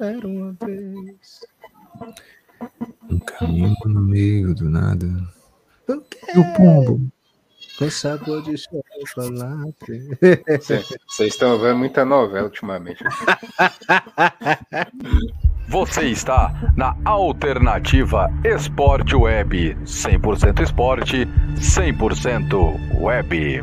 Era uma vez. Um caminho no meio do nada. O quê? O pombo. Com sabor de chocolate. Vocês estão vendo muita novela ultimamente. Você está na Alternativa Esporte Web. 100% esporte, 100% web.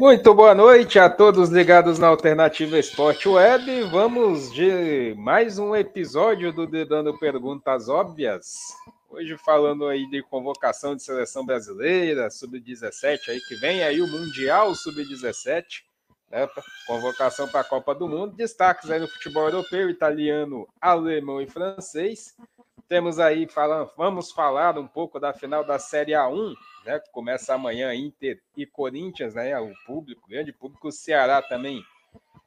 Muito boa noite a todos ligados na Alternativa Esporte Web. Vamos de mais um episódio do Dando Perguntas Óbvias. Hoje falando aí de convocação de seleção brasileira, sub-17 aí que vem aí o Mundial sub-17, né? Convocação para a Copa do Mundo, destaques aí no futebol europeu, italiano, alemão e francês. Temos aí falando, vamos falar um pouco da final da Série A1 né, começa amanhã, Inter e Corinthians, né, o público, grande público, o Ceará também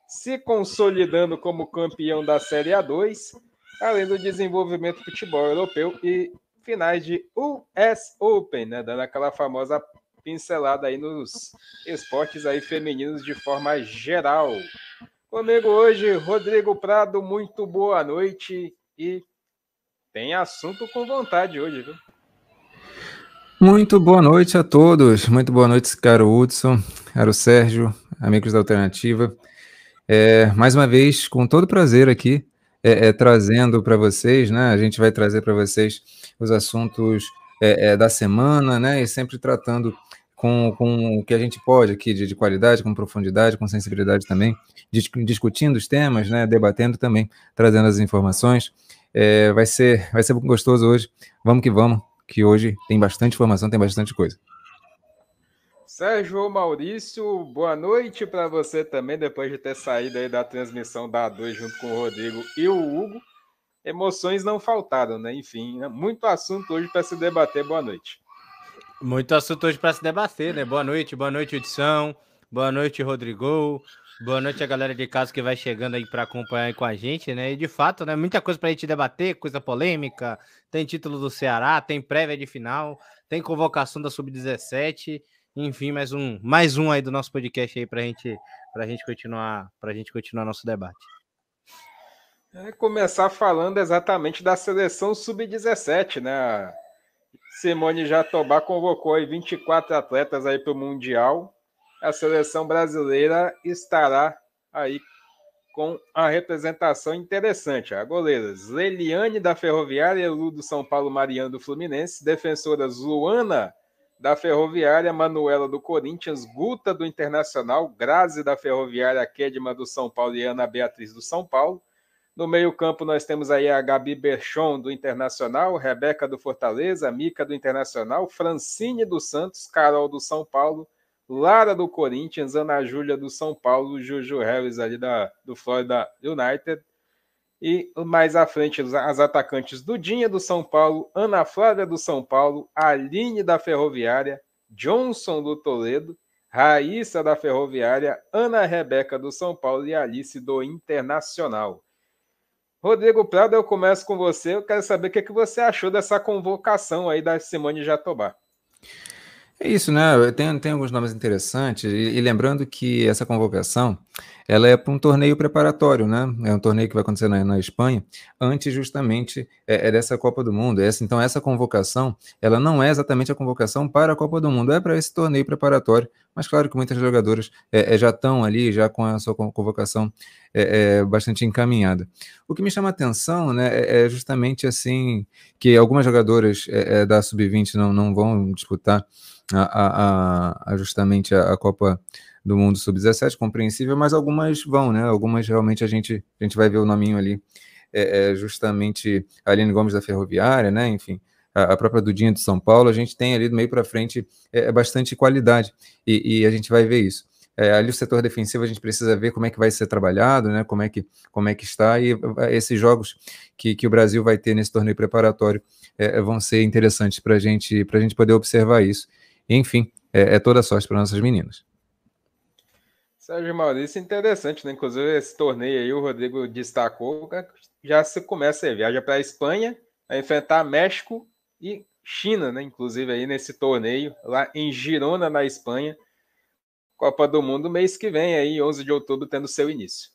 se consolidando como campeão da Série A2, além do desenvolvimento do futebol europeu e finais de US Open, né, dando aquela famosa pincelada aí nos esportes aí femininos de forma geral. Comigo hoje, Rodrigo Prado, muito boa noite e tem assunto com vontade hoje, viu? Muito boa noite a todos. Muito boa noite, caro Hudson, caro Sérgio, amigos da Alternativa. É, mais uma vez, com todo prazer aqui, é, é, trazendo para vocês, né? A gente vai trazer para vocês os assuntos é, é, da semana, né? E sempre tratando com, com o que a gente pode aqui de, de qualidade, com profundidade, com sensibilidade também, discutindo os temas, né? Debatendo também, trazendo as informações. É, vai ser, vai ser gostoso hoje. Vamos que vamos que hoje tem bastante informação, tem bastante coisa. Sérgio Maurício, boa noite para você também, depois de ter saído aí da transmissão da A2 junto com o Rodrigo e o Hugo. Emoções não faltaram, né? Enfim, né? muito assunto hoje para se debater. Boa noite. Muito assunto hoje para se debater, né? Boa noite, boa noite, edição. Boa noite, Rodrigo. Boa noite a galera de casa que vai chegando aí para acompanhar aí com a gente, né? E de fato, né, muita coisa para a gente debater, coisa polêmica. Tem título do Ceará, tem prévia de final, tem convocação da sub-17, enfim, mais um, mais um aí do nosso podcast aí para gente, a gente continuar, para gente continuar nosso debate. É começar falando exatamente da seleção sub-17, né? Simone Jatobá convocou aí 24 atletas aí para o Mundial a seleção brasileira estará aí com a representação interessante. A goleira Leliane da Ferroviária, Lu do São Paulo, Mariano do Fluminense, defensoras Luana da Ferroviária, Manuela do Corinthians, Guta do Internacional, Grazi da Ferroviária, Kedma do São Paulo e Ana Beatriz do São Paulo. No meio-campo, nós temos aí a Gabi Berchon do Internacional, Rebeca do Fortaleza, Mica do Internacional, Francine do Santos, Carol do São Paulo, Lara do Corinthians, Ana Júlia do São Paulo, Juju Harris ali da, do Florida United. E mais à frente, as atacantes Dudinha do São Paulo, Ana Flávia do São Paulo, Aline da Ferroviária, Johnson do Toledo, Raíssa da Ferroviária, Ana Rebeca do São Paulo e Alice do Internacional. Rodrigo Prado, eu começo com você. Eu quero saber o que, é que você achou dessa convocação aí da Simone Jatobá. É isso, né? Tem, tem alguns nomes interessantes, e, e lembrando que essa convocação ela é para um torneio preparatório, né? É um torneio que vai acontecer na, na Espanha, antes justamente é, é, dessa Copa do Mundo. Essa, então, essa convocação, ela não é exatamente a convocação para a Copa do Mundo, é para esse torneio preparatório. Mas claro que muitas jogadoras é, é, já estão ali, já com a sua convocação é, é, bastante encaminhada. O que me chama a atenção, né, é, é justamente assim que algumas jogadoras da Sub-20 não, não vão disputar a, a, a justamente a, a Copa do mundo sub-17, compreensível, mas algumas vão, né? Algumas realmente a gente, a gente vai ver o nominho ali, é, é justamente a Aline Gomes da Ferroviária, né? Enfim, a, a própria Dudinha de São Paulo, a gente tem ali do meio para frente é, é, bastante qualidade e, e a gente vai ver isso. É, ali o setor defensivo a gente precisa ver como é que vai ser trabalhado, né? Como é que, como é que está e é, esses jogos que, que o Brasil vai ter nesse torneio preparatório é, vão ser interessantes para gente, a gente poder observar isso. Enfim, é, é toda sorte para nossas meninas. Sérgio Maurício, interessante, né? Inclusive, esse torneio aí, o Rodrigo destacou, já se começa a viaja para a Espanha, a enfrentar México e China, né? Inclusive aí nesse torneio, lá em Girona, na Espanha. Copa do Mundo mês que vem, aí, 11 de outubro, tendo seu início.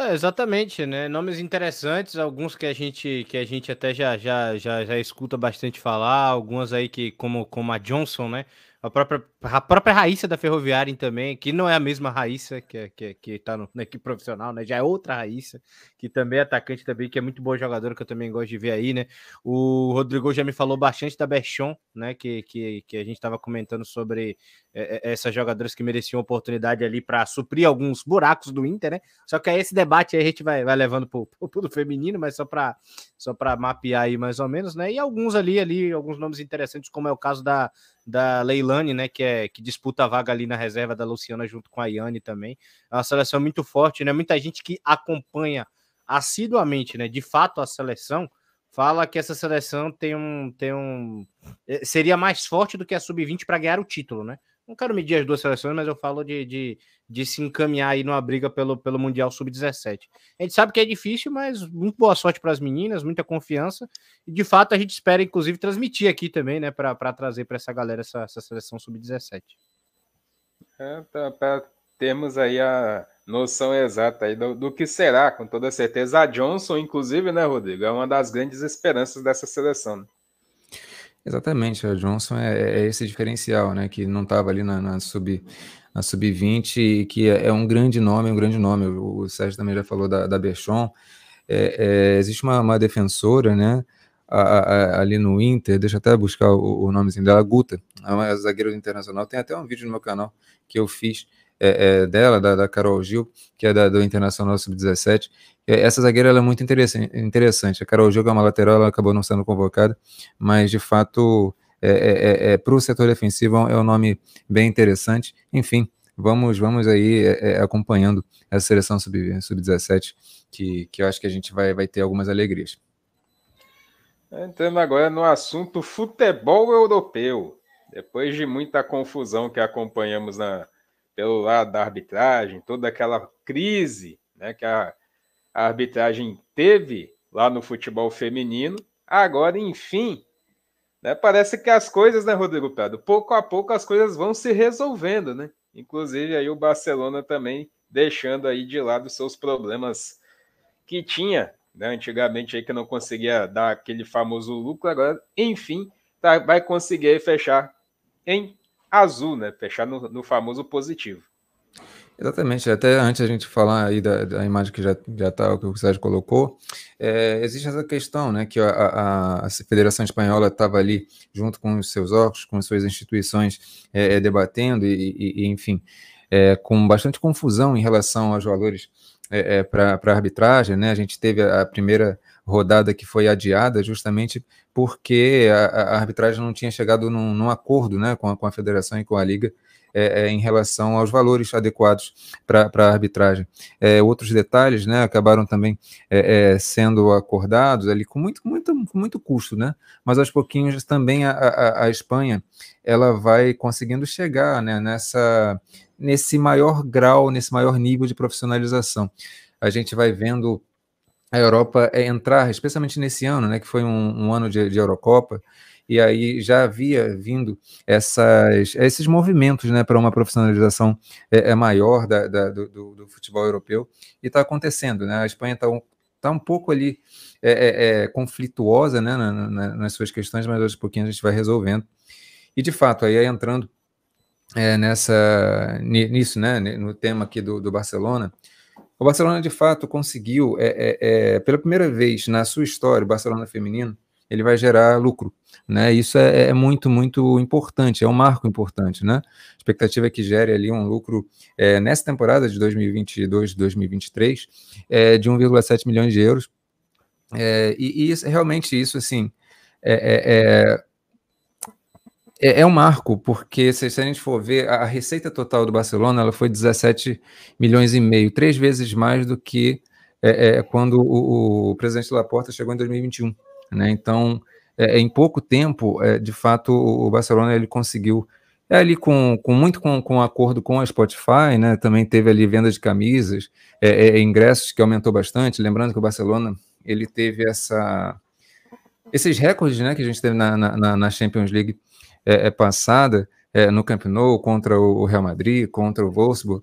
É, exatamente, né? Nomes interessantes, alguns que a gente que a gente até já já já, já escuta bastante falar, algumas aí que como como a Johnson, né? A própria, a própria Raíssa da Ferroviária também, que não é a mesma Raíssa que, que, que tá no, na equipe profissional, né? Já é outra Raíssa, que também é atacante também, que é muito boa jogadora, que eu também gosto de ver aí, né? O Rodrigo já me falou bastante da Berchon, né? Que, que, que a gente estava comentando sobre é, é, essas jogadoras que mereciam oportunidade ali para suprir alguns buracos do Inter, né? Só que aí esse debate aí a gente vai, vai levando pro, pro feminino, mas só para só para mapear aí mais ou menos, né? E alguns ali, ali, alguns nomes interessantes, como é o caso da, da Leilani, né? Que, é, que disputa a vaga ali na reserva da Luciana junto com a Yane também. É uma seleção muito forte, né? Muita gente que acompanha assiduamente, né? De fato, a seleção fala que essa seleção tem um, tem um eh, seria mais forte do que a sub-20 para ganhar o título, né? Não quero medir as duas seleções, mas eu falo de, de, de se encaminhar aí numa briga pelo, pelo Mundial Sub-17. A gente sabe que é difícil, mas muito boa sorte para as meninas, muita confiança. E de fato a gente espera, inclusive, transmitir aqui também, né, para trazer para essa galera essa, essa seleção Sub-17. É, para termos aí a noção exata aí do, do, que será, com toda certeza. A Johnson, inclusive, né, Rodrigo, é uma das grandes esperanças dessa seleção. Né? Exatamente, a Johnson é, é esse diferencial, né? Que não estava ali na, na sub na sub-20 e que é, é, um grande nome, um grande nome. O, o Sérgio também já falou da, da Berchon. É, é, existe uma, uma defensora, né? A, a, ali no Inter, deixa eu até buscar o, o nomezinho dela, Guta, é uma zagueira do Internacional. Tem até um vídeo no meu canal que eu fiz é, é, dela, da, da, Carol Gil, que é da, do Internacional Sub-17. É, essa zagueira é muito interessante. A Carol é uma lateral, ela acabou não sendo convocada, mas de fato, é, é, é para o setor defensivo, é um nome bem interessante. Enfim, vamos, vamos aí acompanhando essa seleção Sub-17, sub que, que eu acho que a gente vai, vai ter algumas alegrias. Entrando agora no assunto futebol europeu. Depois de muita confusão que acompanhamos na, pelo lado da arbitragem, toda aquela crise né, que a, a arbitragem teve lá no futebol feminino. Agora, enfim, né, parece que as coisas, né, Rodrigo Prado, pouco a pouco as coisas vão se resolvendo, né? Inclusive aí o Barcelona também deixando aí de lado seus problemas que tinha, né, antigamente aí que não conseguia dar aquele famoso lucro, agora, enfim, tá, vai conseguir fechar em azul, né? Fechar no, no famoso positivo. Exatamente, até antes a gente falar aí da, da imagem que já já o que o Sérgio colocou, é, existe essa questão, né, que a, a, a Federação Espanhola estava ali junto com os seus órgãos, com as suas instituições é, é, debatendo e, e, e enfim, é, com bastante confusão em relação aos valores é, é, para a arbitragem, né? A gente teve a, a primeira rodada que foi adiada justamente porque a, a arbitragem não tinha chegado num, num acordo né, com, a, com a federação e com a liga é, é, em relação aos valores adequados para a arbitragem. É, outros detalhes né, acabaram também é, sendo acordados ali com muito, muito, muito custo, né? mas aos pouquinhos também a, a, a Espanha ela vai conseguindo chegar né, nessa, nesse maior grau, nesse maior nível de profissionalização. A gente vai vendo a Europa entrar, especialmente nesse ano, né, que foi um, um ano de, de, Eurocopa, e aí já havia vindo essas, esses movimentos né, para uma profissionalização é, é maior da, da, do, do, futebol europeu, e está acontecendo. Né? A Espanha está um, tá um pouco ali é, é, é conflituosa né, na, na, nas suas questões, mas aos pouquinhos a gente vai resolvendo. E de fato, aí entrando é, nessa, nisso, né, no tema aqui do, do Barcelona, o Barcelona, de fato, conseguiu, é, é, é, pela primeira vez na sua história, o Barcelona feminino, ele vai gerar lucro. Né? Isso é, é, muito, muito importante, é um marco importante. Né? A expectativa é que gere ali um lucro é, nessa temporada de 2022, 2023, é, de 1,7 milhões de euros. É, e, e isso, realmente isso, assim, é, é, é, é um marco, porque se, se, a gente for ver, a receita total do Barcelona ela foi 17 milhões e meio, três vezes mais do que é, é, quando o, o, presidente Laporta chegou em 2021. Né? Então, é, em pouco tempo, é, de fato, o Barcelona ele conseguiu é ali com, com muito com, com acordo com a Spotify, né? Também teve ali venda de camisas, é, é, ingressos que aumentou bastante. Lembrando que o Barcelona ele teve essa esses recordes, né? Que a gente teve na, na, na Champions League é, é passada, é, no Camp Nou contra o Real Madrid, contra o Wolfsburg.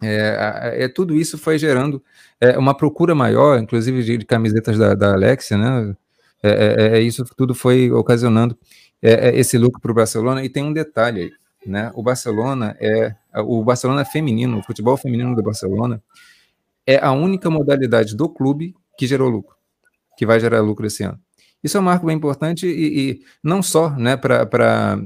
É, é, tudo isso foi gerando é, uma procura maior, inclusive de, de camisetas da, da Alexia, né? É, é, é isso tudo foi ocasionando é, esse lucro para o Barcelona. E tem um detalhe aí, né? O Barcelona é o Barcelona feminino, o futebol feminino do Barcelona é a única modalidade do clube que gerou lucro, que vai gerar lucro esse ano. Isso é um marco bem importante e, e não só né, para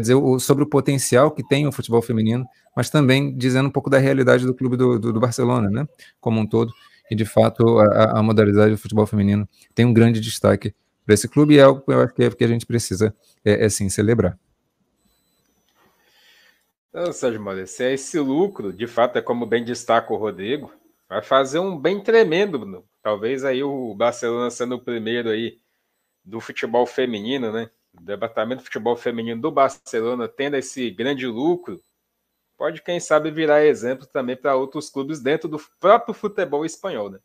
dizer o, sobre o potencial que tem o futebol feminino, mas também dizendo um pouco da realidade do clube do, do, do Barcelona, né, como um todo. E de fato a, a, modalidade do futebol feminino tem um grande destaque para esse clube e é algo que eu acho que, é, que a gente precisa é, é sim celebrar. Então, Sérgio Maurício, esse lucro, de fato, é como bem destaca o Rodrigo, vai fazer um bem tremendo. Talvez aí o Barcelona sendo o primeiro aí do futebol feminino, né? O departamento de futebol feminino do Barcelona tendo esse grande lucro, pode, quem sabe, virar exemplo também para outros clubes dentro do próprio futebol espanhol, né?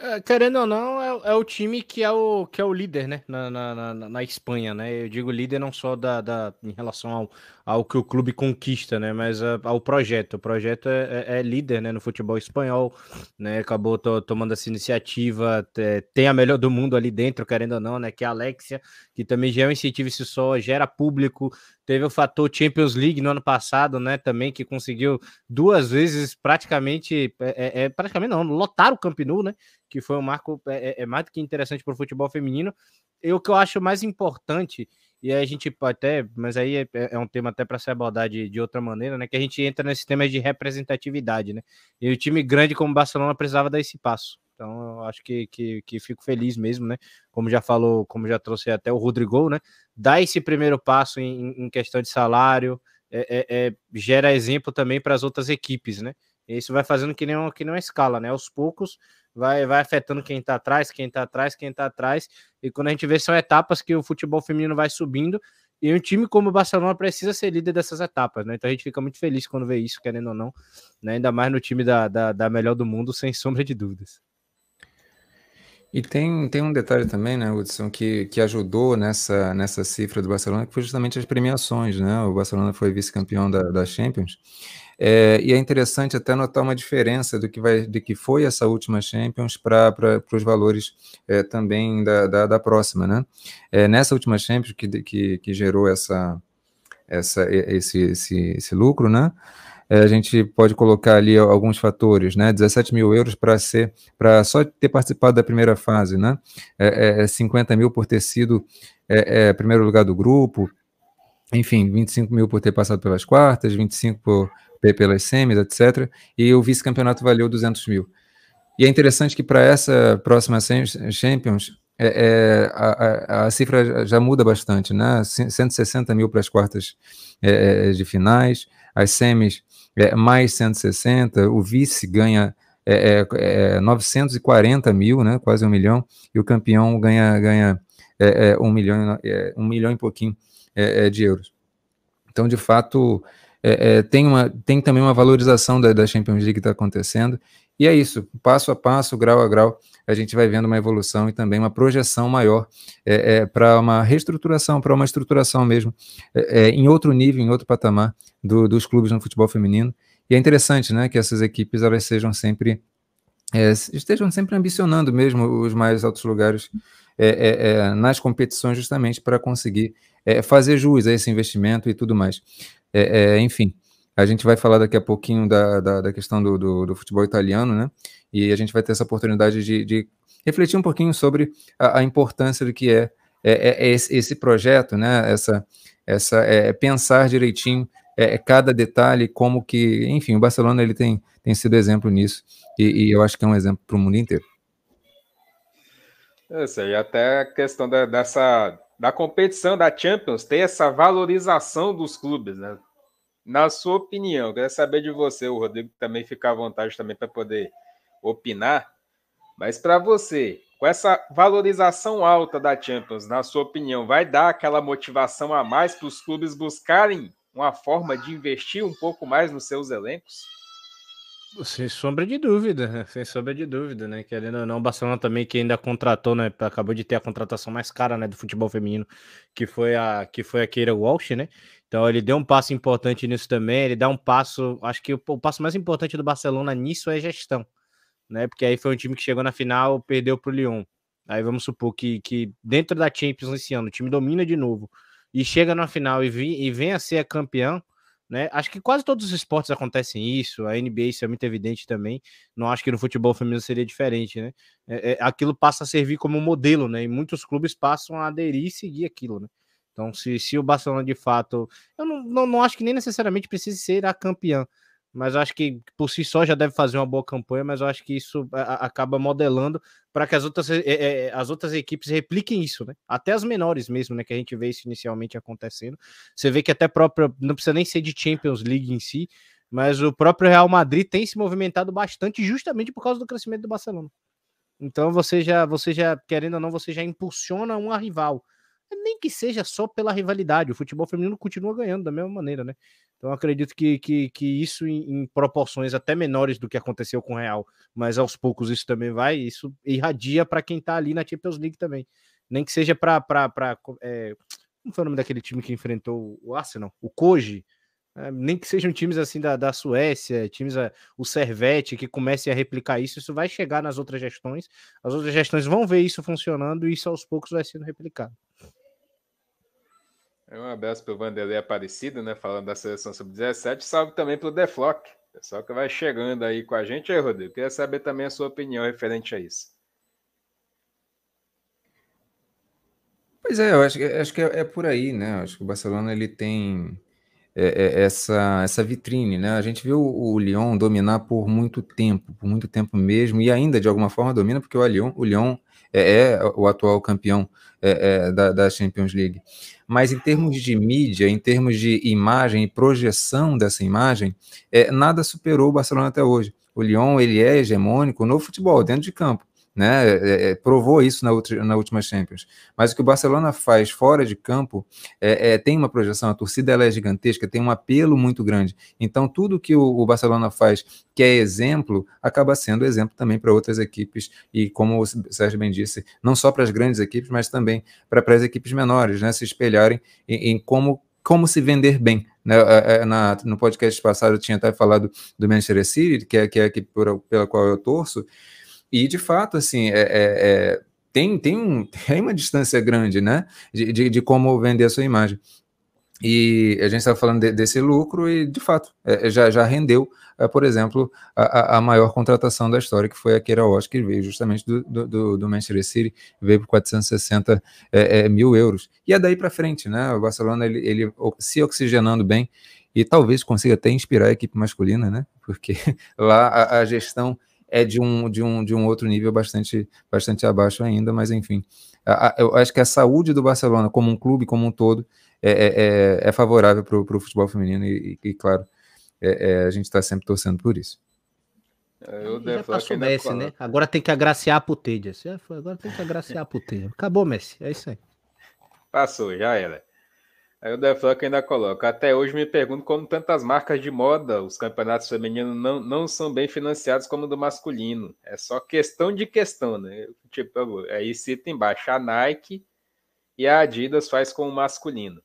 É, querendo ou não, é, é, o time que é o, que é o líder, né? Na, na, na, na Espanha, né? Eu digo líder não só da, da, em relação ao, ao que o clube conquista, né? Mas a, ao projeto. O projeto é, é, é, líder né? no futebol espanhol, né? Acabou to, tomando essa iniciativa, tem a melhor do mundo ali dentro, querendo ou não, né? Que é a Alexia, que também já é um incentivo isso só, gera público. Teve o fator Champions League no ano passado, né? Também que conseguiu duas vezes praticamente, é, é, é praticamente não, lotar o Camp Nou, né? Que foi um marco é, é, é mais do que interessante para o futebol feminino. E o que eu acho mais importante e aí a gente até, mas aí é, é, é um tema até para se abordar de, de outra maneira, né? Que a gente entra nesse tema de representatividade, né? E o time grande como o Barcelona precisava dar esse passo. Então, eu acho que, que, que, fico feliz mesmo, né? Como já falou, como já trouxe até o Rodrigo, né? Dá esse primeiro passo em, em questão de salário, é, é, é gera exemplo também para as outras equipes, né? E isso vai fazendo que nem, que nem uma escala, né? Aos poucos vai, vai afetando quem tá atrás, quem tá atrás, quem tá atrás. E quando a gente vê, são etapas que o futebol feminino vai subindo. E um time como o Barcelona precisa ser líder dessas etapas, né? Então a gente fica muito feliz quando vê isso, querendo ou não, né? Ainda mais no time da, da, da melhor do mundo, sem sombra de dúvidas. E tem, tem um detalhe também, né, Hudson, que, que ajudou nessa, nessa cifra do Barcelona, que foi justamente as premiações, né? O Barcelona foi vice-campeão da, da Champions. É, e é interessante até notar uma diferença do que, vai, de que foi essa última Champions para os valores é, também da, da, da, próxima, né? É, nessa última Champions que, que, que gerou essa, essa, esse, esse, esse lucro, né? É, a gente pode colocar ali alguns fatores, né? 17 mil euros para ser, para só ter participado da primeira fase, né? É, é 50 é mil por ter sido é, é, primeiro lugar do grupo, enfim, 25 mil por ter passado pelas quartas, 25 por pelas semis, etc. E o vice-campeonato valeu 200 mil. E é interessante que para essa próxima Champions, é, é, a, a, cifra já muda bastante, né? 160 mil para as quartas é, de finais, as semis é, mais 160, o vice ganha é, é, 940 é, mil, né, quase um milhão, e o campeão ganha, ganha é, é, um, milhão, um milhão e pouquinho de euros. Então, de fato, tem, uma, tem também uma valorização da, da Champions League que está acontecendo, e é isso, passo a passo, grau a grau, a gente vai vendo uma evolução e também uma projeção maior é, é, para uma reestruturação, para uma estruturação mesmo, é, é, em outro nível, em outro patamar do, dos clubes no futebol feminino. E é interessante, né, que essas equipes elas sejam sempre é, estejam sempre ambicionando mesmo os mais altos lugares é, nas competições, justamente para conseguir fazer jus a esse investimento e tudo mais. enfim, A gente vai falar daqui a pouquinho da, da, da questão do, do, do, futebol italiano, né? E a gente vai ter essa oportunidade de, de refletir um pouquinho sobre a, a importância do que é, é, é esse, esse, projeto, né? Essa, essa é, pensar direitinho é, cada detalhe, como que, enfim, o Barcelona ele tem, tem sido exemplo nisso e, e eu acho que é um exemplo para o mundo inteiro. Eu sei, até a questão da, dessa da competição da Champions ter essa valorização dos clubes, né? Na sua opinião, queria saber de você, o Rodrigo também fica à vontade também para poder opinar. Mas para você, com essa valorização alta da Champions, na sua opinião, vai dar aquela motivação a mais para os clubes buscarem uma forma de investir um pouco mais nos seus elencos? Sem sombra de dúvida, sem sombra de dúvida, né? Querendo ou não, o Barcelona também que ainda contratou, né? Acabou de ter a contratação mais cara, né, do futebol feminino, que foi a que foi a Keira Walsh, né? Então ele deu um passo importante nisso também. Ele dá um passo, acho que o, o passo mais importante do Barcelona nisso é gestão, né? Porque aí foi um time que chegou na final, perdeu para o Lyon. Aí vamos supor que, que dentro da Champions esse ano o time domina de novo e chega na final e, vi, e vem a ser campeão, né? Acho que quase todos os esportes acontecem isso, a NBA isso é muito evidente também. Não acho que no futebol feminino seria diferente, né? É, é, aquilo passa a servir como modelo, né? E muitos clubes passam a aderir e seguir aquilo, né? Então, se, se o Barcelona de fato. Eu não, não, não acho que nem necessariamente precise ser a campeã, mas acho que por si só já deve fazer uma boa campanha, mas eu acho que isso acaba modelando para que as outras, é, é, as outras equipes repliquem isso, né? Até as menores mesmo, né? Que a gente vê isso inicialmente acontecendo. Você vê que até própria, não precisa nem ser de Champions League em si, mas o próprio Real Madrid tem se movimentado bastante justamente por causa do crescimento do Barcelona. Então você já, você já, querendo ou não, você já impulsiona uma rival. Nem que seja só pela rivalidade, o futebol feminino continua ganhando da mesma maneira, né? Então acredito que, que, que isso em, em, proporções até menores do que aconteceu com o Real, mas aos poucos isso também vai, isso irradia para quem está ali na Champions League também. Nem que seja para. É, como foi o nome daquele time que enfrentou o Arsenal? O Koji. É, nem que sejam times assim da, da Suécia, times a, o Servete, que comecem a replicar isso, isso vai chegar nas outras gestões. As outras gestões vão ver isso funcionando e isso aos poucos vai sendo replicado. É um abraço para o Vanderlei Aparecido, né? Falando da seleção sub-17. Salve também para o Deflock, pessoal que vai chegando aí com a gente. Aí, Rodrigo, queria saber também a sua opinião referente a isso. Pois é, eu acho, acho que é, é, por aí, né? Eu acho que o Barcelona ele tem é, é, essa, essa vitrine, né? A gente viu o Lyon dominar por muito tempo, por muito tempo mesmo, e ainda de alguma forma domina, porque o Lyon, o Lyon é, é o atual campeão é, é, da, da, Champions League. Mas em termos de mídia, em termos de imagem e projeção dessa imagem, é, nada superou o Barcelona até hoje. O Lyon ele é hegemônico no futebol, dentro de campo né? É, é, provou isso na, outra, na última Champions. Mas o que o Barcelona faz fora de campo é, é, tem uma projeção, a torcida ela é gigantesca, tem um apelo muito grande. Então, tudo que o, o Barcelona faz, que é exemplo, acaba sendo exemplo também para outras equipes, e como o Sérgio bem disse, não só para as grandes equipes, mas também para as equipes menores, né? Se espelharem em, em como como se vender bem. Né? Na, no podcast passado eu tinha até falado do Manchester City, que é, que é a equipe pela qual eu torço, e, de fato, assim, é, é, é, tem, tem, tem uma distância grande, né, de, de, de como vender a sua imagem. E a gente estava falando de, desse lucro e, de fato, é, já, já rendeu, é, por exemplo, a, a, maior contratação da história, que foi a Keira Walsh, que veio justamente do, do, do Manchester City, veio por 460 é, é, mil euros. E é daí para frente, né? O Barcelona, ele, ele se oxigenando bem e talvez consiga até inspirar a equipe masculina, né? Porque lá a, a gestão é de um, de um, de um outro nível bastante, bastante abaixo ainda, mas enfim. A, a, eu acho que a saúde do Barcelona, como um clube, como um todo, é, é, é, é favorável para o futebol feminino e, e, e claro, é, é a gente está sempre torcendo por isso. É, eu já passou o Messi, né? Agora tem que agraciar a Putedia. Agora tem que agraciar a Putedia. Acabou, Messi. É isso aí. Passou, já era. Aí o Deflock ainda coloca. Até hoje me pergunto como tantas marcas de moda, os campeonatos femininos não, não são bem financiados como do masculino. É só questão de questão, né? Tipo, aí cita embaixo a Nike e a Adidas faz com o masculino.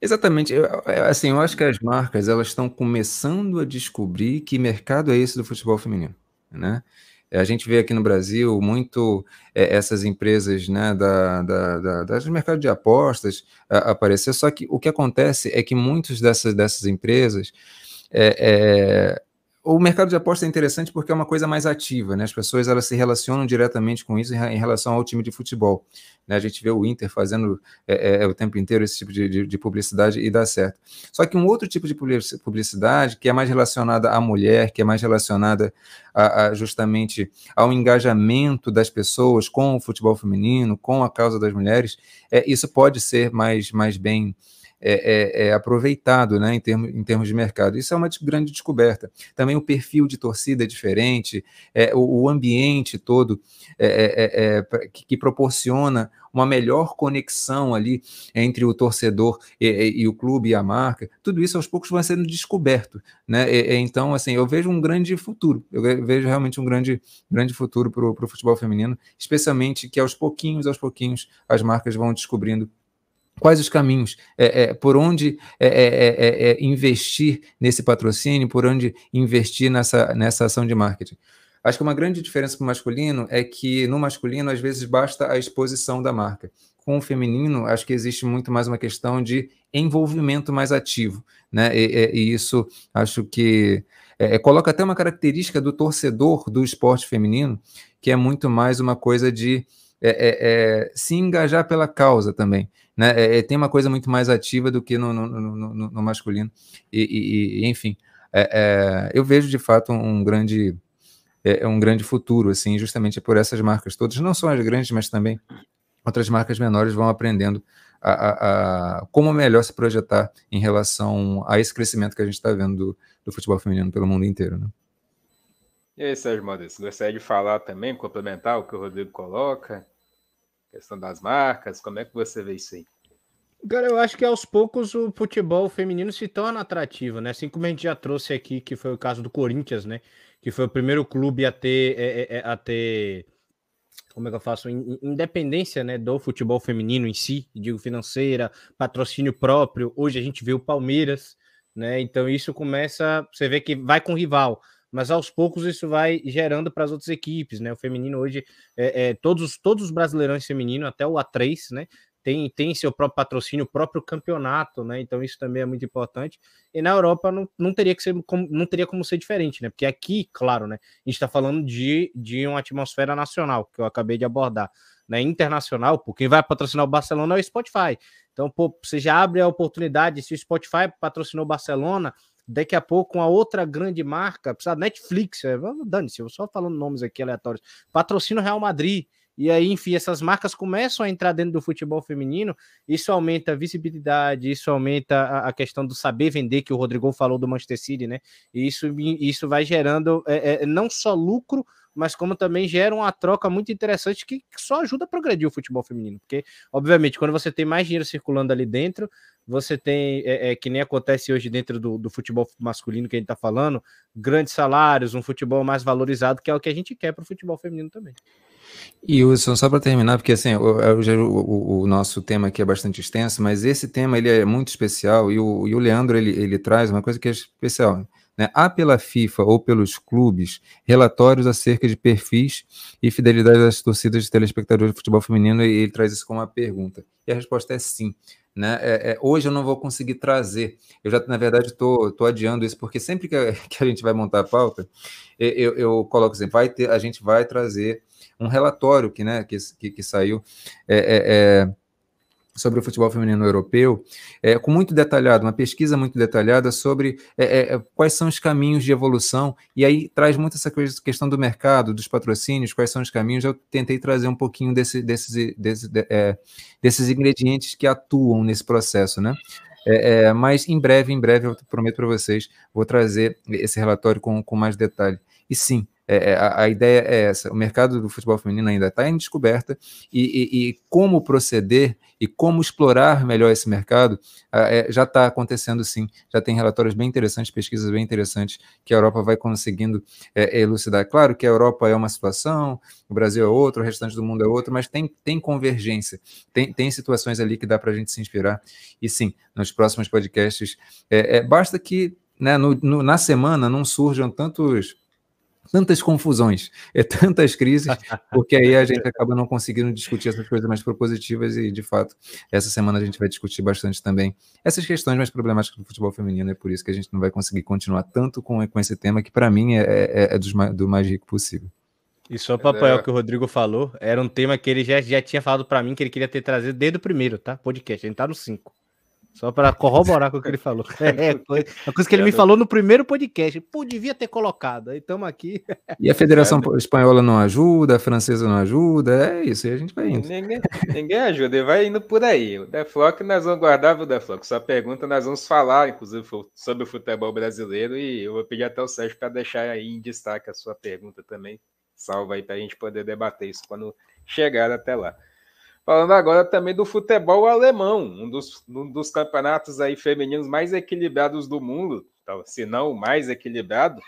Exatamente. Eu, assim, eu acho que as marcas elas estão começando a descobrir que mercado é esse do futebol feminino, né? É, a gente vê aqui no Brasil muito é, essas empresas né, da, da, da, das mercado de apostas a, aparecer, só que o que acontece é que muitas dessas, dessas empresas é, é o mercado de aposta é interessante porque é uma coisa mais ativa, né? As pessoas elas se relacionam diretamente com isso em relação ao time de futebol. Né? A gente vê o Inter fazendo é, é, é, o tempo inteiro esse tipo de, de, de, publicidade e dá certo. Só que um outro tipo de publicidade que é mais relacionada à mulher, que é mais relacionada a, a justamente ao engajamento das pessoas com o futebol feminino, com a causa das mulheres, é, isso pode ser mais, mais bem é, é, é, aproveitado né, em, termos, em termos de mercado. Isso é uma grande descoberta. Também o perfil de torcida é diferente, é, o, o ambiente todo é, que, que, proporciona uma melhor conexão ali entre o torcedor e, e, e, o clube e a marca. Tudo isso aos poucos vai sendo descoberto. Né? então, assim, eu vejo um grande futuro. Eu vejo realmente um grande, grande futuro para o futebol feminino, especialmente que aos pouquinhos, aos pouquinhos, as marcas vão descobrindo quais os caminhos, é, é, por onde é, é, é, é, investir nesse patrocínio, por onde investir nessa, nessa ação de marketing. Acho que uma grande diferença para o masculino é que no masculino, às vezes, basta a exposição da marca. Com o feminino, acho que existe muito mais uma questão de envolvimento mais ativo. Né? E, e isso acho que coloca até uma característica do torcedor do esporte feminino, que é muito mais uma coisa de se engajar pela causa também. Né? É, é, tem uma coisa muito mais ativa do que no, no, no, no masculino. E, e enfim, é, é, eu vejo de fato um grande, é, um grande futuro, assim, justamente por essas marcas todas, não só as grandes, mas também outras marcas menores vão aprendendo a, a, a como melhor se projetar em relação a esse crescimento que a gente está vendo do, do, futebol feminino pelo mundo inteiro. Né? E aí, Sérgio Modesto, gostaria de falar também, complementar o que o Rodrigo coloca, questão das marcas, como é que você vê isso aí? Cara, eu acho que aos poucos o futebol feminino se torna atrativo, né? Assim como a gente já trouxe aqui, que foi o caso do Corinthians, né? Que foi o primeiro clube a ter, é, é, é a ter como é que eu faço? Independência né, do futebol feminino em si, digo financeira, patrocínio próprio. Hoje a gente vê o Palmeiras, né? Então isso começa, você vê que vai com rival mas aos poucos isso vai gerando para as outras equipes, né? O feminino hoje, é, é, todos, todos os brasileirões femininos, até o A3, né? Tem, tem seu próprio patrocínio, o próprio campeonato, né? Então isso também é muito importante. E na Europa não, não teria que ser não teria como ser diferente, né? Porque aqui, claro, né? A gente está falando de, de uma atmosfera nacional, que eu acabei de abordar. Né, internacional, porque vai patrocinar o Barcelona é o Spotify. Então, pô, você já abre a oportunidade, se o Spotify patrocinou o Barcelona, daqui a pouco uma outra grande marca, precisa Netflix, é, dane-se, eu só falando nomes aqui aleatórios, patrocina o Real Madrid, e aí, enfim, essas marcas começam a entrar dentro do futebol feminino, isso aumenta a visibilidade, isso aumenta a, a questão do saber vender, que o Rodrigo falou do Manchester City, né? E isso, isso vai gerando é, é, não só lucro, mas como também gera uma troca muito interessante que, só ajuda a progredir o futebol feminino. Porque, obviamente, quando você tem mais dinheiro circulando ali dentro, você tem, é, é, que nem acontece hoje dentro do, do futebol masculino que a gente está falando, grandes salários, um futebol mais valorizado, que é o que a gente quer para o futebol feminino também. E Wilson, só para terminar, porque assim, o, o, o, nosso tema aqui é bastante extenso, mas esse tema ele é muito especial e o, e o Leandro ele, ele traz uma coisa que é especial. Né? Há pela FIFA ou pelos clubes relatórios acerca de perfis e fidelidade das torcidas de telespectadores de futebol feminino e ele traz isso como uma pergunta. E a resposta é sim. Né? É, é, hoje eu não vou conseguir trazer. Eu já, na verdade, estou adiando isso, porque sempre que a, que a, gente vai montar a pauta, eu, eu coloco assim: vai ter, a gente vai trazer um relatório que, né, que, que, que saiu. É, é, é sobre o futebol feminino europeu, é, com muito detalhado, uma pesquisa muito detalhada sobre é, é, é, quais são os caminhos de evolução, e aí traz muito essa questão do mercado, dos patrocínios, quais são os caminhos. Eu tentei trazer um pouquinho desse, desses, desses, é, desses ingredientes que atuam nesse processo, né? Mas em breve, em breve, eu prometo para vocês, vou trazer esse relatório com, com mais detalhe. E sim, é, é, a, a, ideia é essa: o mercado do futebol feminino ainda está em descoberta e, e, e, como proceder e como explorar melhor esse mercado é, já está acontecendo sim. Já tem relatórios bem interessantes, pesquisas bem interessantes que a Europa vai conseguindo é, elucidar. Claro que a Europa é uma situação, o Brasil é outra, o restante do mundo é outra, mas tem, tem convergência, tem, tem situações ali que dá para a gente se inspirar. E sim, nos próximos podcasts, é, é, basta que né, no, no, na semana não surjam tantos tantas confusões, é tantas crises, porque aí a gente acaba não conseguindo discutir essas coisas mais propositivas e, de fato, essa semana a gente vai discutir bastante também essas questões mais problemáticas do futebol feminino, é por isso que a gente não vai conseguir continuar tanto com, com esse tema, que para mim é, é, é dos, do mais rico possível. E só para apoiar é. o que o Rodrigo falou, era um tema que ele já, já tinha falado para mim que ele queria ter trazido desde o primeiro, tá? Podcast. A gente tá no 5. Só para corroborar com o que ele falou. É, foi a coisa que ele me falou no primeiro podcast. Pô, devia ter colocado. Aí estamos aqui. E a Federação é. Espanhola não ajuda, a francesa não ajuda. É isso, e a gente vai indo. Ninguém, ninguém ajuda, ele vai indo por aí. O Deflock nós vamos guardar, o Deflock. Sua pergunta nós vamos falar, inclusive, sobre o futebol brasileiro. E eu vou pedir até o Sérgio para deixar aí em destaque a sua pergunta também. Salva aí para a gente poder debater isso quando chegar até lá. Falando agora também do futebol alemão, um dos, um dos campeonatos aí femininos mais equilibrados do mundo, se não o mais equilibrado.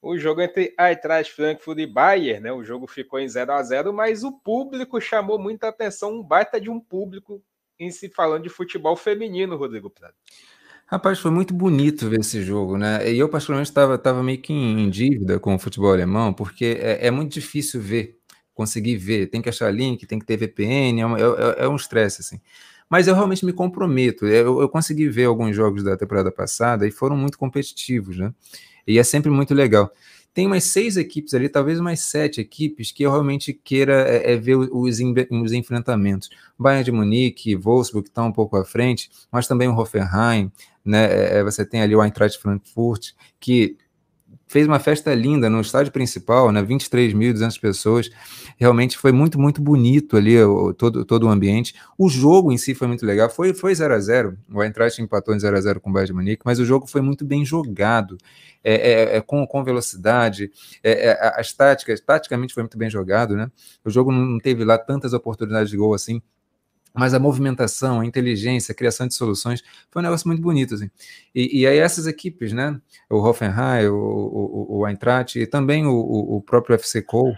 O jogo entre Eintracht Frankfurt e Bayern, né? O jogo ficou em 0 a 0 mas o público chamou muita atenção, um baita de um público em se falando de futebol feminino, Rodrigo Prado. Rapaz, foi muito bonito ver esse jogo, né? E eu, particularmente, estava meio que em dívida com o futebol alemão, porque é, é muito difícil ver conseguir ver, tem que achar link, tem que ter VPN, é, uma, é, é, é um estresse, assim. Mas eu realmente me comprometo. Eu, eu, consegui ver alguns jogos da temporada passada e foram muito competitivos, né? E é sempre muito legal. Tem umas seis equipes ali, talvez umas sete equipes que eu realmente queira é, é ver os, os enfrentamentos. Bayern de Munique, Wolfsburg estão tá um pouco à frente, mas também o Hoffenheim, né? É, é, você tem ali o Eintracht Frankfurt, que fez uma festa linda no estádio principal, né? 23.200 pessoas. Realmente foi muito, muito bonito ali o, todo, todo o ambiente. O jogo em si foi muito legal. Foi 0 foi 0 a 0 O Eintracht empatou em 0 a 0 com o Bayern de Munique, mas o jogo foi muito bem jogado. É, é, é com, com velocidade, é, é as táticas, taticamente foi muito bem jogado, né? O jogo não teve lá tantas oportunidades de gol assim, mas a movimentação, a inteligência, a criação de soluções foi um negócio muito bonito, assim. E, e aí essas equipes, né, o Hoffenheim, o, o, o Eintracht e também o, o próprio FC Cole,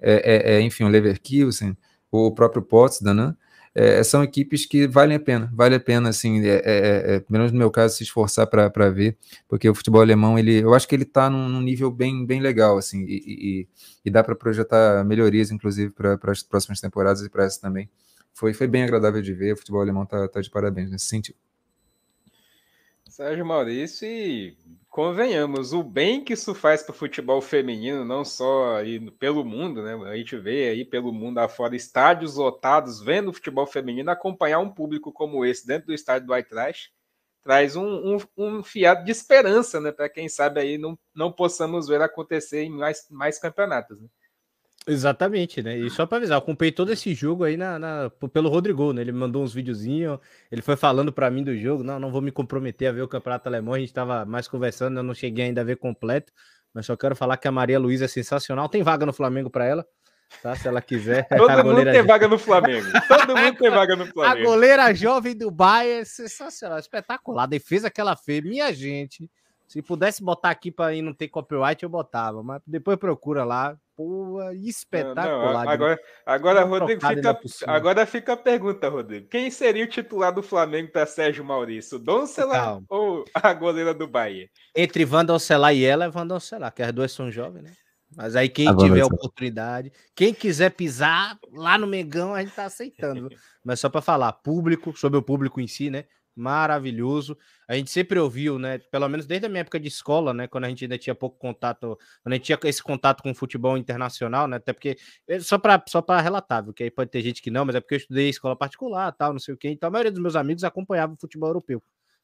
é, é, é, enfim, o Leverkusen, o próprio Potsdam, né, é, são equipes que valem a pena, vale a pena, assim, é, é, é pelo menos no meu caso, se esforçar para ver, porque o futebol alemão, ele, eu acho que ele está num, num, nível bem, bem legal, assim, e, e, e dá para projetar melhorias, inclusive, para as próximas temporadas e para essa também foi, foi bem agradável de ver. O futebol alemão tá, tá de parabéns nesse sentido. Sérgio Maurício, e convenhamos, o bem que isso faz para o futebol feminino, não só aí pelo mundo, né? A gente vê aí pelo mundo afora estádios lotados vendo o futebol feminino, acompanhar um público como esse dentro do estádio do Eintracht traz um, um, um fiado de esperança, né? Para quem sabe aí não, não possamos ver acontecer em mais, mais campeonatos, né? Exatamente, né? E só para avisar, eu comprei todo esse jogo aí na, na, pelo Rodrigo, né? Ele mandou uns videozinhos, ele foi falando para mim do jogo. Não, não vou me comprometer a ver o Campeonato Alemão, a gente estava mais conversando, eu não cheguei ainda a ver completo, mas só quero falar que a Maria Luísa é sensacional. Tem vaga no Flamengo para ela, tá? Se ela quiser. Todo mundo tem vaga no Flamengo. Todo mundo tem vaga no Flamengo. A goleira jovem do Bayern é sensacional, espetacular. A defesa que ela fez, minha gente. Se pudesse botar aqui para não ter copyright, eu botava, mas depois procura lá, Pô, espetacular. Não, não, agora, agora, Rodrigo, fica, agora fica a pergunta, Rodrigo. Quem seria o titular do Flamengo para Sérgio Maurício? Doncelar ou a goleira do Bahia? Entre Wanda e ela é Wanda que as duas são jovens, né? Mas aí quem tiver a oportunidade, quem quiser pisar lá no Megão, a gente tá aceitando. Mas só para falar, público, sobre o público em si, né? Maravilhoso. A gente sempre ouviu, né? Pelo menos desde a minha época de escola, né? Quando a gente ainda tinha pouco contato, quando a gente tinha esse contato com o futebol internacional, né? Até porque, eh, só para só relatar, porque aí pode ter gente que não, mas é porque eu estudei escola particular, tal, não sei o quê. Então a maioria dos meus amigos acompanhava o futebol europeu,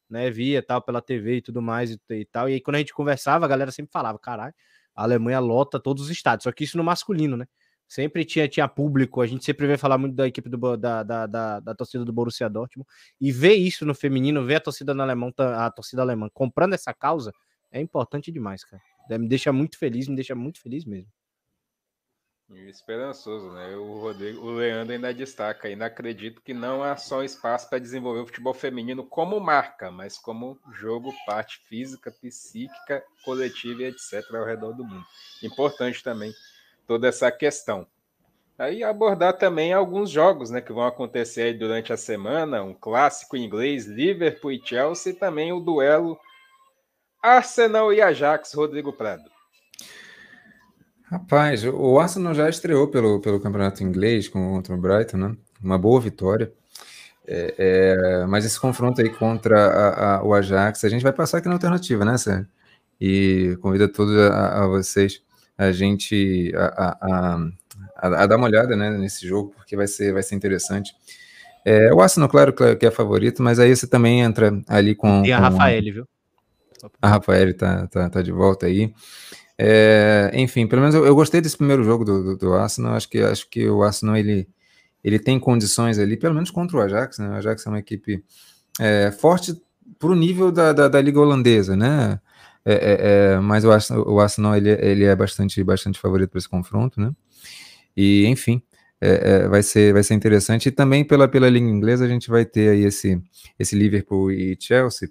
né? Via tal, pela TV e tudo mais e, e tal. E aí quando a gente conversava, a galera sempre falava: caralho, a Alemanha lota todos os estádios, só que isso no masculino, né? Sempre tinha, tinha público, a gente sempre vê falar muito da equipe do, da, da, da, da, torcida do Borussia Dortmund. E ver isso no feminino, ver a torcida no alemão, a torcida alemã comprando essa causa, é importante demais, cara. Me deixa muito feliz, me deixa muito feliz mesmo. Esperançoso, né? O Rodrigo, o Leandro ainda destaca, ainda acredito que não há só espaço para desenvolver o futebol feminino como marca, mas como jogo, parte física, psíquica, coletiva e etc. ao redor do mundo. Importante também toda essa questão. Aí abordar também alguns jogos né, que vão acontecer durante a semana, um clássico inglês, Liverpool e Chelsea, e também o duelo Arsenal e Ajax, Rodrigo Prado. Rapaz, o Arsenal já estreou pelo, pelo campeonato inglês contra o Brighton, né? Uma boa vitória. É, é, mas esse confronto aí contra a, a, o Ajax, a gente vai passar aqui na alternativa, né, Sérgio? E convido todos a, a vocês a gente a, a, dar uma olhada né, nesse jogo, porque vai ser, vai ser interessante. É, o Arsenal, claro que é favorito, mas aí você também entra ali com. E a com... Rafael, viu? A Rafael tá, tá, tá de volta aí. É, enfim, pelo menos eu, eu, gostei desse primeiro jogo do, do, do, Arsenal. Acho que, acho que o Arsenal ele, ele tem condições ali, pelo menos contra o Ajax. Né? O Ajax é uma equipe é, forte para o nível da, da, da, liga holandesa, né? É, é, é mas o Arsenal, o Arsenal ele, ele é bastante, bastante favorito para esse confronto, né? E enfim, é, vai ser vai ser interessante. E também pela pela liga inglesa a gente vai ter aí esse esse Liverpool e Chelsea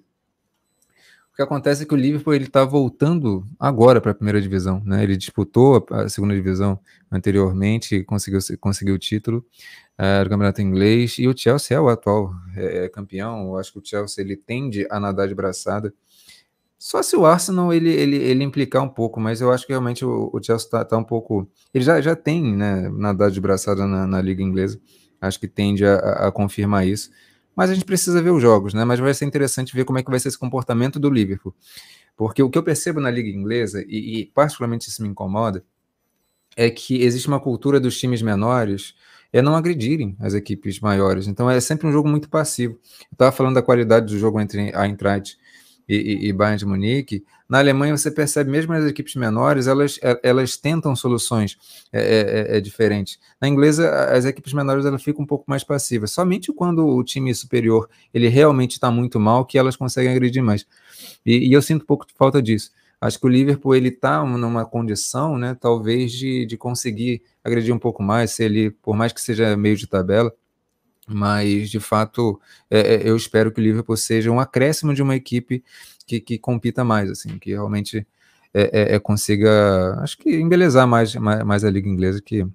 o que acontece é que o Liverpool ele está voltando agora para a primeira divisão, né? Ele disputou a segunda divisão anteriormente, conseguiu conseguiu o título uh, do campeonato inglês e o Chelsea é o atual é, é, campeão. Eu acho que o Chelsea ele tende a nadar de braçada. Só se o Arsenal ele, ele, ele implicar um pouco, mas eu acho que realmente o, o Chelsea está tá um pouco. Ele já, já tem né, nadado de braçada na, na liga inglesa. Acho que tende a, a confirmar isso mas a gente precisa ver os jogos, né? Mas vai ser interessante ver como é que vai ser esse comportamento do Liverpool. Porque o que eu percebo na liga inglesa, e, e particularmente isso me incomoda, é que existe uma cultura dos times menores é não agredirem as equipes maiores. Então é sempre um jogo muito passivo. Eu estava falando da qualidade do jogo entre a Eintracht e, e, Bayern de Munique, na Alemanha você percebe mesmo as equipes menores, elas, é, elas tentam soluções é, é, é, é, diferentes. Na inglesa, as equipes menores elas ficam um pouco mais passivas. Somente quando o time superior ele realmente está muito mal que elas conseguem agredir mais. E, e, eu sinto um pouco de falta disso. Acho que o Liverpool ele está numa condição, né, talvez de, de conseguir agredir um pouco mais, se ele, por mais que seja meio de tabela, mas de fato é, é, eu espero que o Liverpool seja um acréscimo de uma equipe que, que compita mais, assim, que realmente é, é, é consiga, acho que embelezar mais, mais, mais, a liga inglesa, que,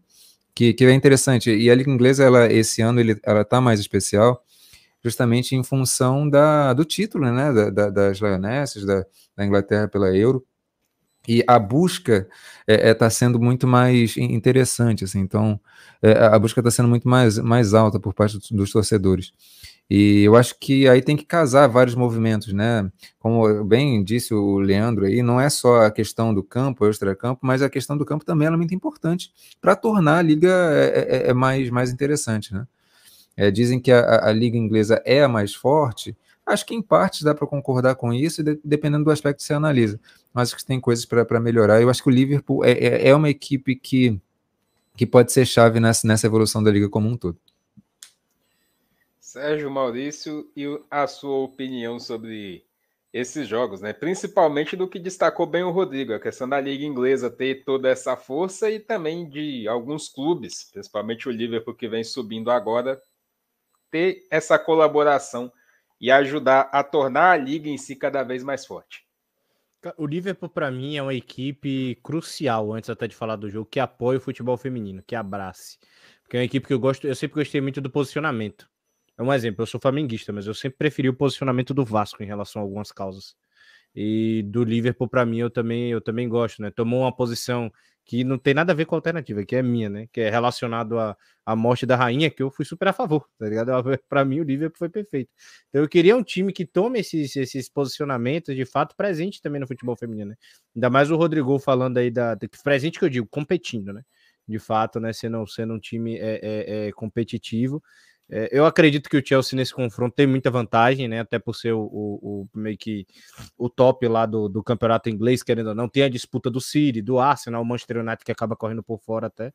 que, que é interessante. E a liga inglesa, ela esse ano, ele, ela está mais especial, justamente em função da, do título, né, da, da, das Lionesses, da, da Inglaterra pela Euro, e a busca está é, é, tá sendo muito mais interessante, assim, então é, a busca está sendo muito mais, mais alta por parte dos torcedores. E eu acho que aí tem que casar vários movimentos, né? Como bem disse o Leandro aí, não é só a questão do campo, o extra-campo, mas a questão do campo também é muito importante para tornar a liga é, é, é, mais, mais interessante, né? É, dizem que a, a, liga inglesa é a mais forte, Acho que em parte dá para concordar com isso, dependendo do aspecto que você analisa. Mas acho que tem coisas para melhorar. Eu acho que o Liverpool é, é, é, uma equipe que, que pode ser chave nessa, nessa evolução da liga como um todo. Sérgio Maurício, e a sua opinião sobre esses jogos, né? Principalmente do que destacou bem o Rodrigo, a questão da liga inglesa ter toda essa força e também de alguns clubes, principalmente o Liverpool que vem subindo agora, ter essa colaboração e ajudar a tornar a liga em si cada vez mais forte. O Liverpool, para mim, é uma equipe crucial, antes até de falar do jogo, que apoia o futebol feminino, que abrace. Porque é uma equipe que eu gosto, eu sempre gostei muito do posicionamento. É um exemplo, eu sou flamenguista, mas eu sempre preferi o posicionamento do Vasco em relação a algumas causas. E do Liverpool, para mim, eu também, eu também gosto, né? Tomou uma posição que não tem nada a ver com a alternativa, que é minha, né? Que é relacionado à, à morte da rainha, que eu fui super a favor, tá ligado? Para mim, o Liverpool foi perfeito. Então, eu queria um time que tome esses, esses posicionamentos de fato presente também no futebol feminino, né? Ainda mais o Rodrigo falando aí da. Presente que eu digo, competindo, né? De fato, né? Sendo, sendo um time é, é, é competitivo. É, eu acredito que o Chelsea nesse confronto tem muita vantagem, né? Até por ser o, o, o meio que o top lá do, do, campeonato inglês, querendo ou não. Tem a disputa do City, do Arsenal, o Manchester United que acaba correndo por fora até.